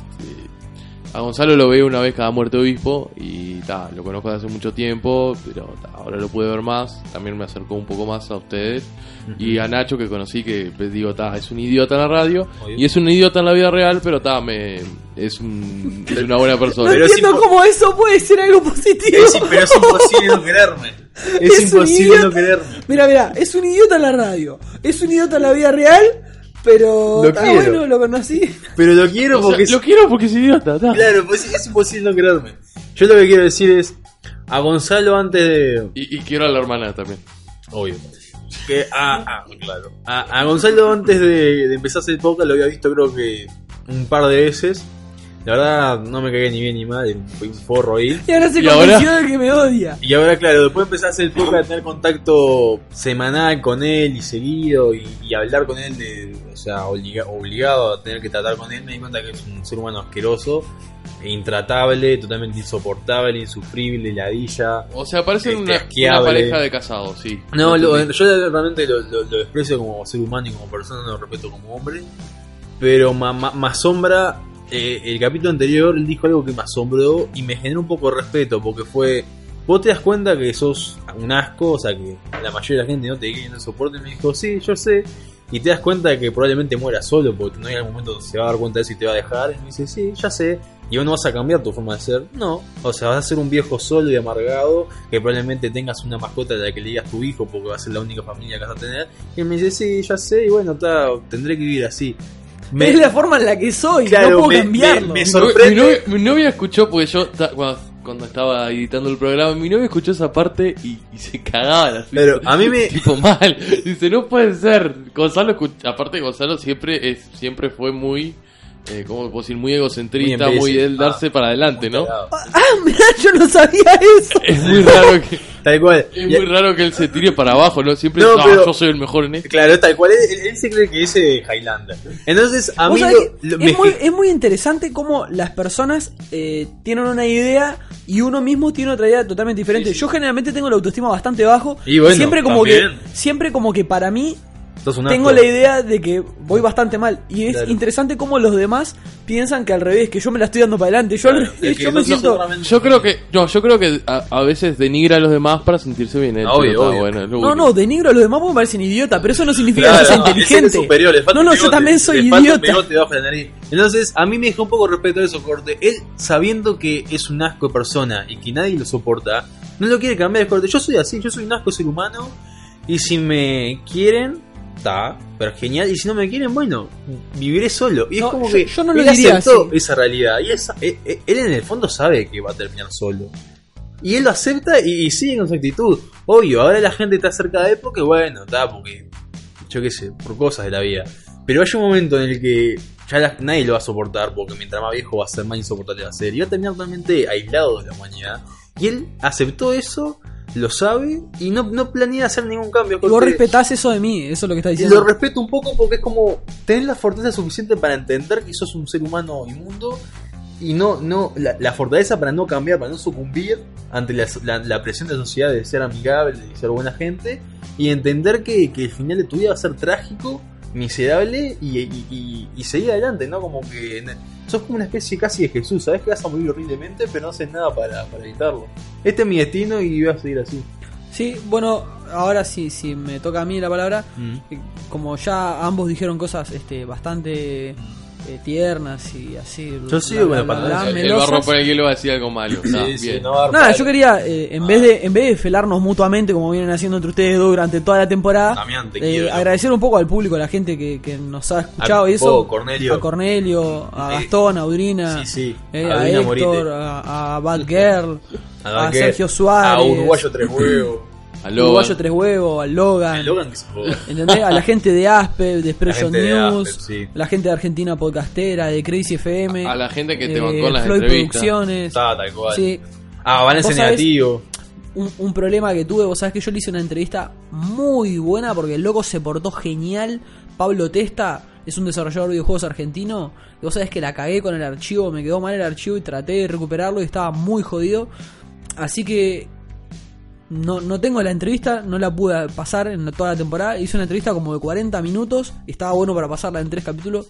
a Gonzalo lo veo una vez cada muerte obispo y ta, lo conozco desde hace mucho tiempo, pero ta, ahora lo pude ver más, también me acercó un poco más a ustedes y a Nacho que conocí que pues, digo, ta, es un idiota en la radio Obvio. y es un idiota en la vida real, pero ta, me es, un, es una buena No persona. Pero es entiendo impo- cómo eso puede ser algo positivo. Es- pero es imposible no quererme. Es, Es imposible no quererme. Mira, mira, es un idiota en la radio, es un idiota en la vida real, pero Lo está quiero. bueno, lo conocí. Pero lo quiero O sea, porque es- lo quiero porque es idiota, ta. Claro, pues es imposible no quererme. Yo lo que quiero decir es a Gonzalo antes de. Y, y quiero a la hermana también. Obvio. Que a, a- claro. a, a Gonzalo antes de, de empezar a hacer el podcast lo había visto creo que un par de veces. La verdad no me cagué ni bien ni mal, fui un forro ahí. Y ahora se ¿Y convenció de que me odia. Y ahora claro, después de empezar a hacer el podcast, a tener contacto semanal con él y seguido y, y hablar con él, de, sea, obliga- obligado a tener que tratar con él, me di cuenta que es un ser humano asqueroso, e intratable, totalmente insoportable, insufrible, ladilla. O sea, parecen Este, una, una pareja de casados, sí. No, lo- yo realmente lo, lo- lo desprecio como ser humano y como persona, no lo respeto como hombre. Pero me asombra. eh, el capítulo anterior él dijo algo que me asombró y me generó un poco de respeto porque fue. Vos te das cuenta que sos un asco, o sea que la mayoría de la gente no te quiere, no soporte. Y me dijo, sí, yo sé. Y te das cuenta de que probablemente muera solo porque no hay algún momento donde se va a dar cuenta de eso y te va a dejar. Y me dice, sí, ya sé. Y vos no vas a cambiar tu forma de ser. No. O sea, vas a ser un viejo solo y amargado. Que probablemente tengas una mascota de la que le digas tu hijo porque va a ser la única familia que vas a tener. Y me dice, sí, ya sé. Y bueno, ta, tendré que vivir así. Me- Es la forma en la que soy, Claro, no puedo me- cambiarlo. me- sorprende. Mi novia, mi novia escuchó, porque yo ta- cuando, cuando estaba editando el programa, mi novia escuchó esa parte y, y se cagaba la risa. Pero a mí me- *laughs* Tipo mal. Dice, no puede ser. Gonzalo, escuch- aparte Gonzalo siempre es siempre fue muy... Eh, ¿Cómo puedo decir? Muy egocentrista, Muy él darse Ah, para adelante, ¿no? Ah, mirá, yo no sabía eso. Es muy raro que... Tal cual. Es Y- muy raro que él se tire para abajo, ¿no? Siempre No, "Ah, pero- yo soy el mejor en esto. Claro, tal cual. Él, él se cree que es eh, Highlander. Entonces, a mí sabés lo- que lo- me es, muy, es muy interesante cómo las personas eh, tienen una idea y uno mismo tiene otra idea totalmente diferente. Sí, sí. Yo generalmente tengo la autoestima bastante bajo Y bueno, siempre como también. que siempre como que para mí Sos un tengo la idea de que voy bastante mal. Y es Claro. interesante cómo los demás piensan que al revés, que yo me la estoy dando para adelante. Yo, al revés, *laughs* me no- siento. Yo creo que, no, yo creo que a, a veces denigra a los demás para sentirse bien. Obvio, obvio. bueno, es lo No, no, denigro a los demás porque me parecen idiota, pero eso no significa Claro, que sea no, ese es inteligente. superior, le falta no, no, yo también soy idiota. Entonces, a mí me dejó un poco respeto eso, corte. Él, sabiendo que es un asco de persona y que nadie lo soporta, no lo quiere cambiar corte. Yo soy así, yo soy un asco ser humano. Y si me quieren, está, pero genial. Y si no me quieren, bueno, viviré solo. Y es como yo- que yo no lo él diría aceptó así. esa realidad. Y esa- él, él- él en el fondo sabe que va a terminar solo. Y él lo acepta y, y sigue con su actitud. Obvio, ahora la gente está cerca de él porque, bueno, está, porque, yo qué sé, por cosas de la vida. Pero hay un momento en el que ya la- nadie lo va a soportar porque mientras más viejo va a ser más insoportable va a ser. Y va a terminar totalmente aislado de la humanidad. Y él aceptó eso, lo sabe y no, no planea hacer ningún cambio. Vos respetás eso de mí, eso es lo que estás y diciendo. lo respeto un poco porque es como tener la fortaleza suficiente para entender que sos un ser humano inmundo y no, no la, la fortaleza para no cambiar, para no sucumbir ante la, la- la presión de la sociedad de ser amigable, de ser buena gente y entender que, que el final de tu vida va a ser trágico, miserable y, y- y- y seguir adelante, ¿no? Como que sos como una especie casi de Jesús, sabes que vas a morir horriblemente pero no haces nada para, para evitarlo. Este es mi destino y voy a seguir así. Sí, bueno, ahora sí, si me toca a mí la palabra, eh, como ya ambos dijeron cosas este, bastante eh, tiernas y así. Yo palabra. bla, El, barro por el hielo va a decir algo malo. Nada, yo quería, eh, en vez de en vez de felarnos mutuamente como vienen haciendo entre ustedes dos durante toda la temporada, Damián, te eh, quiero, agradecer un poco al público, a la gente que, que nos ha escuchado A y eso. vos, Cornelio. A Cornelio, a Gastón, a Audrina, Sí, sí. eh, A a, Héctor, a, a Bad Girl, *laughs* a, Sergio Suárez, A Uruguayo Tres *laughs* Huevos. A a Logan. Uruguayo Tres Huevos, a Logan. ¿Entendés? A la gente de Aspe, de Expression News, Aspe, sí. la gente de Argentina Podcastera, de Crazy FM, A la gente que te eh, bancó en las Floyd entrevistas. Producciones. Está tal cual. Sí, Ah, sabés- negativo. un, un problema que tuve, vos sabés que yo le hice una entrevista muy buena porque el loco se portó genial. Pablo Testa es un desarrollador de videojuegos argentino. Y vos sabés que la cagué con el archivo, me quedó mal el archivo y traté de recuperarlo y estaba muy jodido. Así que no, no tengo la entrevista, no la pude pasar en toda la temporada. Hice una entrevista como de 40 minutos y estaba bueno para pasarla en tres capítulos.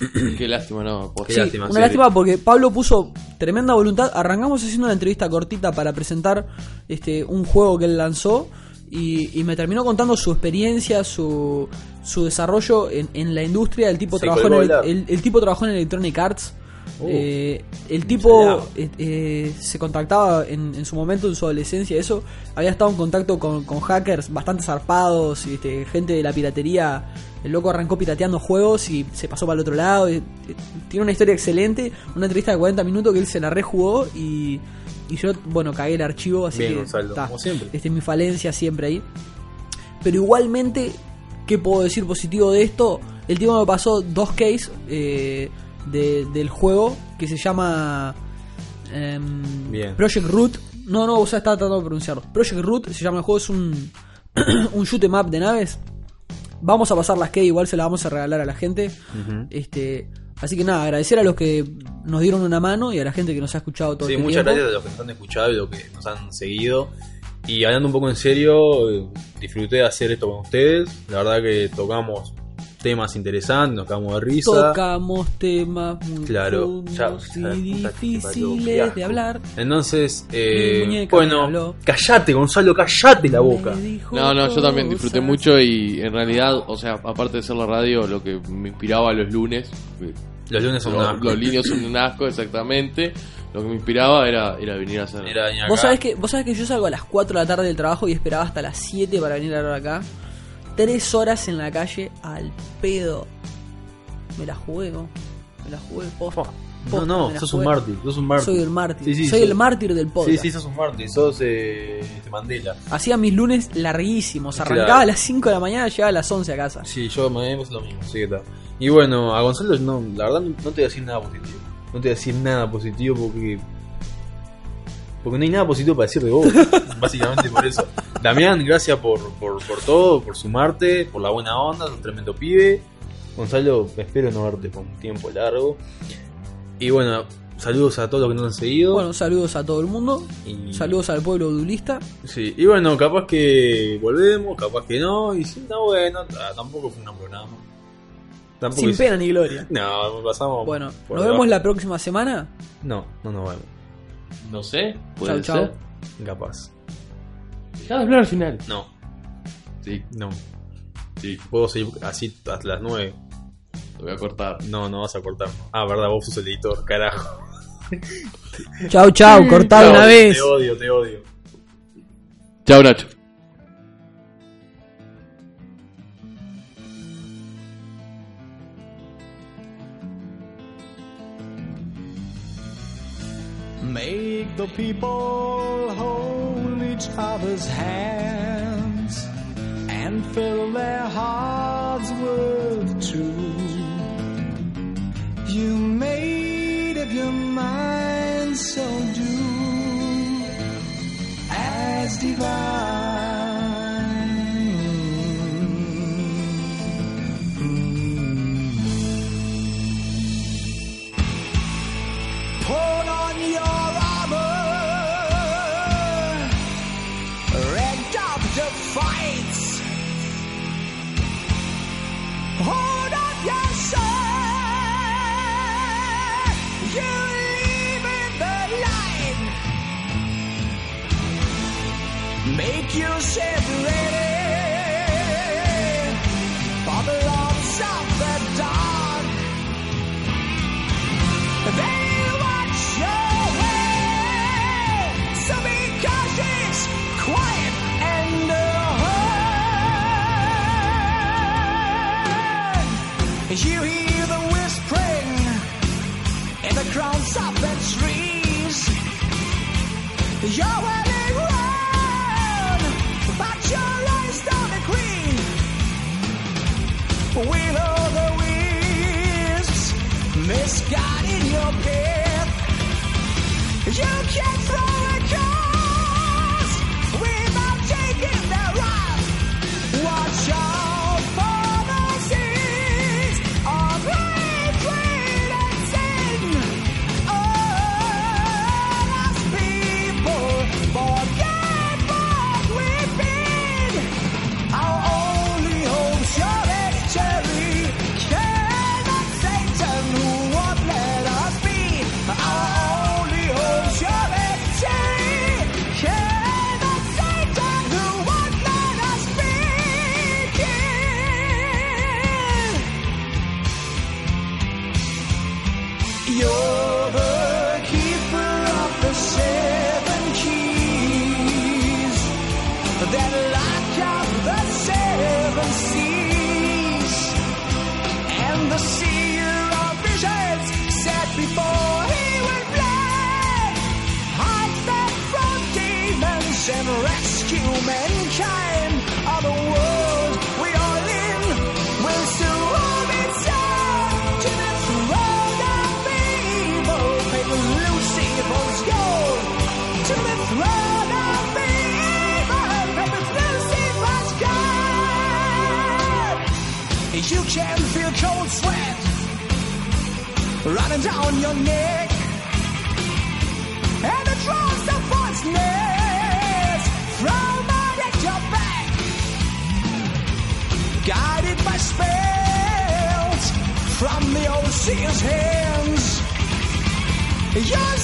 *clears throat* Qué lástima, no. Qué Sí, lástima, una sí. lástima porque Pablo puso tremenda voluntad. Arrancamos haciendo una entrevista cortita para presentar este un juego que él lanzó y, y me terminó contando su experiencia, su, su desarrollo en, en la industria. El tipo, trabajó en, el tipo trabajó en Electronic Arts. Uh, Eh, el tipo eh, eh, se contactaba en, en su momento, en su adolescencia, eso. Había estado en contacto con, con hackers bastante zarpados y este, gente de la piratería. El loco arrancó pirateando juegos y se pasó para el otro lado. y- tiene una historia excelente. Una entrevista de 40 minutos que él se la rejugó y, y yo, bueno, cagué el archivo. Así Bien, que, Gonzalo, ta, como siempre. Este es mi falencia siempre ahí. Pero igualmente, ¿qué puedo decir positivo de esto? El tipo me pasó dos cases eh, de- del juego que se llama em, Bien. Project Root. No, no, o sea, estaba tratando de pronunciarlo. Project Root se llama el juego, es un, *clears throat* un shoot 'em up de naves. Vamos a pasar las que igual se las vamos a regalar a la gente. Este, así que nada, agradecer a los que nos dieron una mano y a la gente que nos ha escuchado todo Sí, este muchas tiempo. gracias a los que nos han escuchado y los que nos han seguido. Y hablando un poco en serio, disfruté de hacer esto con ustedes. La verdad que tocamos temas interesantes, nos cagamos de risa. Tocamos temas muy Claro, ya, y difíciles asco. de hablar. Entonces, eh, bueno, callate, Gonzalo, callate la boca. No, no, yo también disfruté mucho y en realidad, o sea, aparte de ser la radio, lo que me inspiraba los lunes, eh, Los lunes son los, una. los líneas son un asco, exactamente. Lo que me inspiraba era, era venir a hacer. Era venir ¿Vos sabés, que, vos sabés que yo salgo a las 4 de la tarde del trabajo y esperaba hasta las 7 para venir a hablar acá. Tres horas en la calle al pedo. Me la jugué, ¿no? Me la jugué posta. No, Posta, no, la sos un mártir, sos un mártir. Soy el mártir. Sí, sí, Soy sos- el mártir del Sí, podcast. sí, sos un mártir, sos eh, este Mandela. Hacía mis lunes larguísimos. Arrancaba a las 5 de la mañana, llegaba a las 11 a casa. Sí, yo me pasa lo mismo, sí que está. Y bueno, a Gonzalo no, la verdad no, no te voy a decir nada positivo. No te voy a decir nada positivo porque. Porque no hay nada positivo para decir de vos. *laughs* básicamente por eso. Damián, gracias por, por, por todo, por sumarte, por la buena onda, sos un tremendo pibe. Gonzalo, espero no verte por un tiempo largo. Y bueno, saludos a todos los que nos han seguido. Bueno, saludos a todo el mundo. Y- Saludos al pueblo dulista. Sí, y bueno, capaz que volvemos, capaz que no, y si no, bueno, tampoco fue un programa. Tampoco Sin pena ni gloria. No, pasamos. Bueno, nos vemos la próxima semana. No, no nos vemos. No sé, Chau, puede chau. ser. Capaz. Dejá de hablar al final. No, Sí, no. sí, Puedo seguir así hasta las 9. lo voy a cortar. No, no vas a cortar. Ah, verdad, vos sos el editor, carajo. Chau, chau, *laughs* cortá Te una vez. Te odio, te odio. Chao, Nacho. The people hold each other's hands and fill their hearts with truth. You made up your mind, so do as divine. You hear the whispering in the crowns of the trees. Know the wisps misguided your path. You can't throw the seer running down your neck. And the drops of poisonous from at your back. Guided by spells from the overseer's hands. You're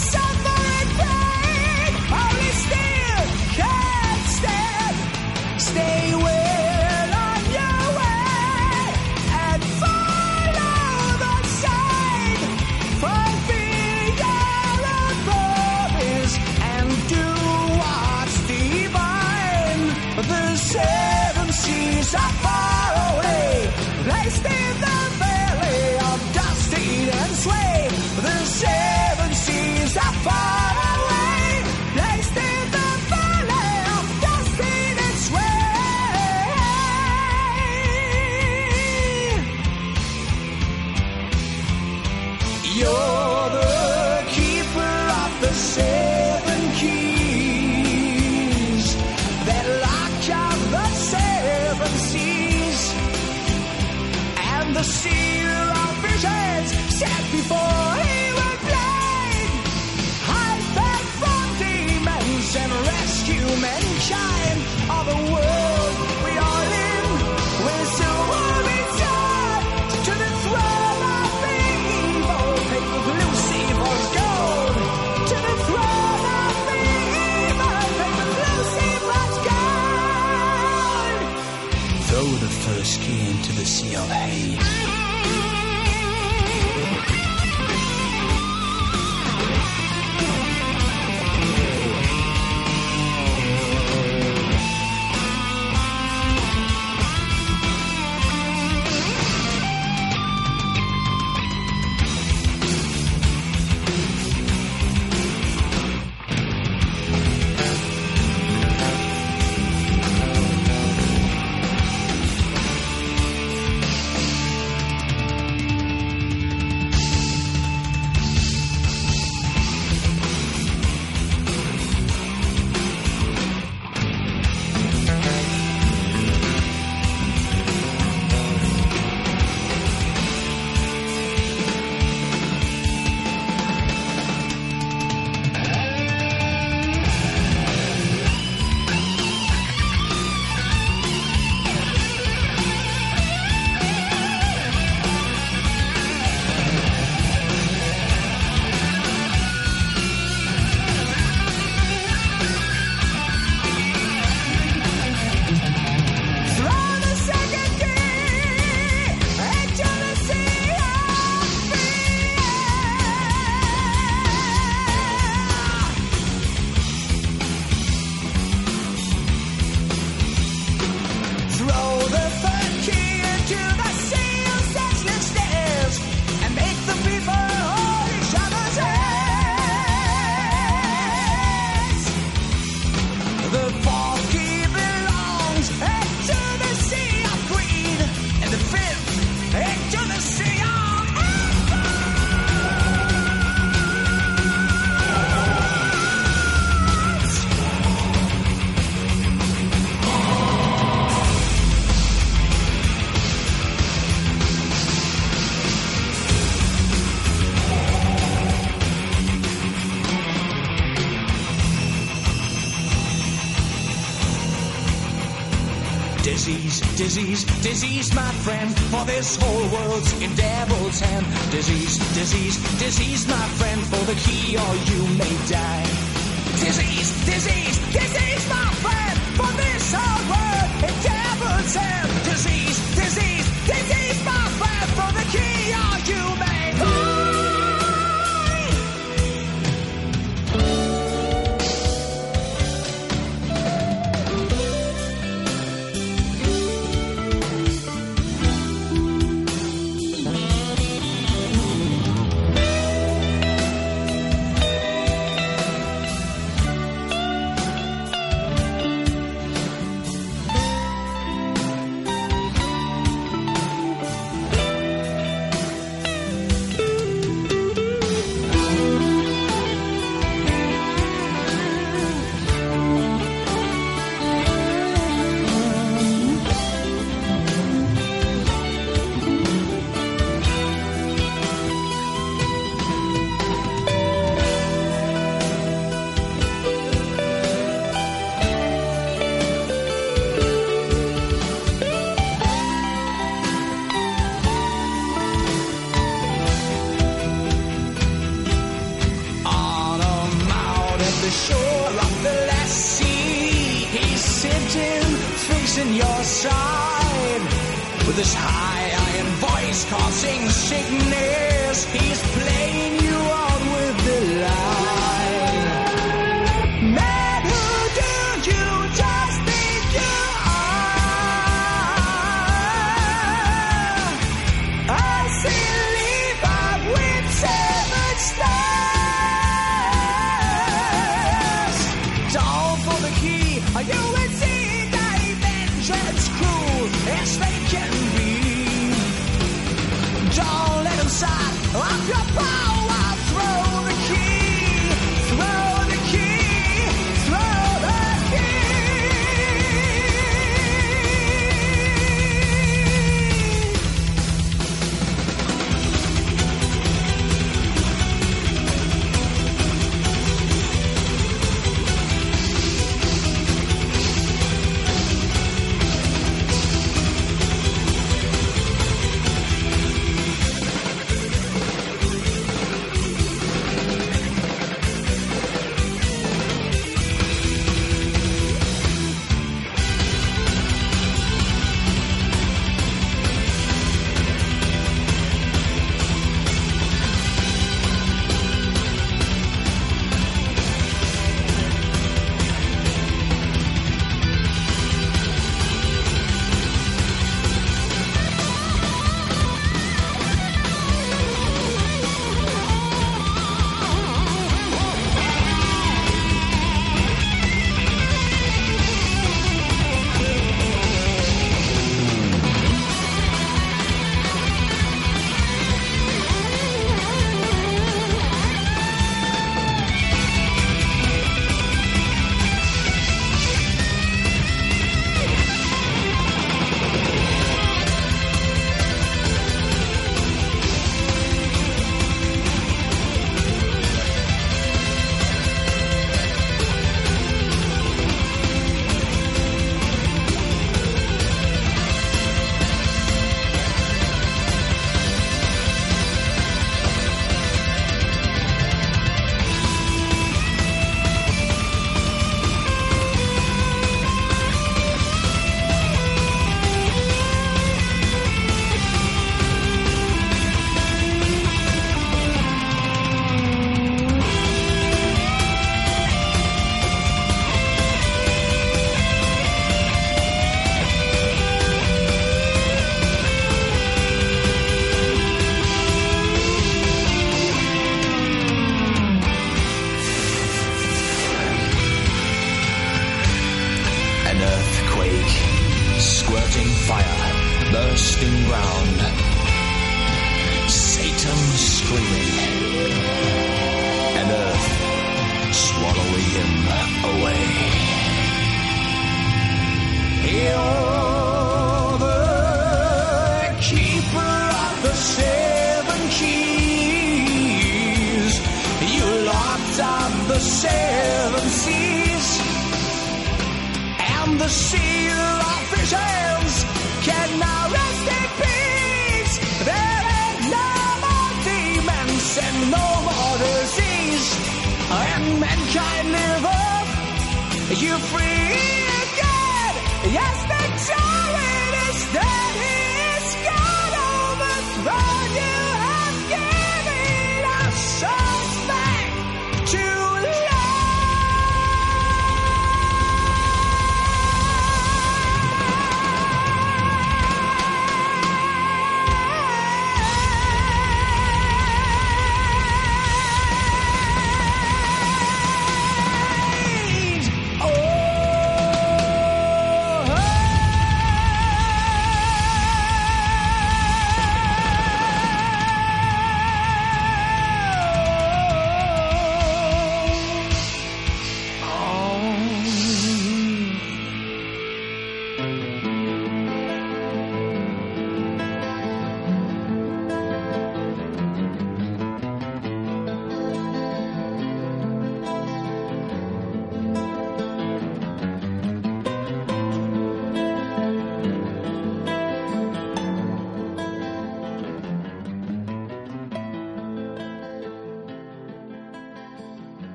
Disease,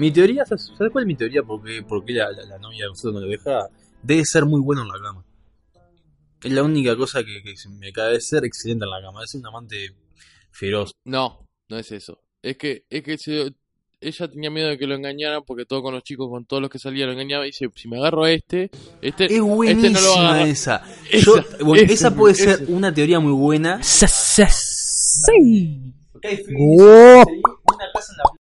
Mi, teoría, ¿sabes sabes cuál es mi teoría? ¿Por qué, por qué la, la- la novia de nosotros no lo deja? Debe ser muy bueno en la cama. Es la única cosa que, me cae de ser excelente en la cama. Es un amante feroz. No, no es eso. Es que, es que se- ella tenía miedo de que lo engañaran porque todo con los chicos, con todos los que salían lo engañaba. Y dice, si me agarro a este, este, Es este no lo va a buenísima agarrar. esa. Esa, Yo- *laughs* bueno, esa, esa puede esa. ser una teoría muy buena. Sí. Porque hay Oh. una casa en la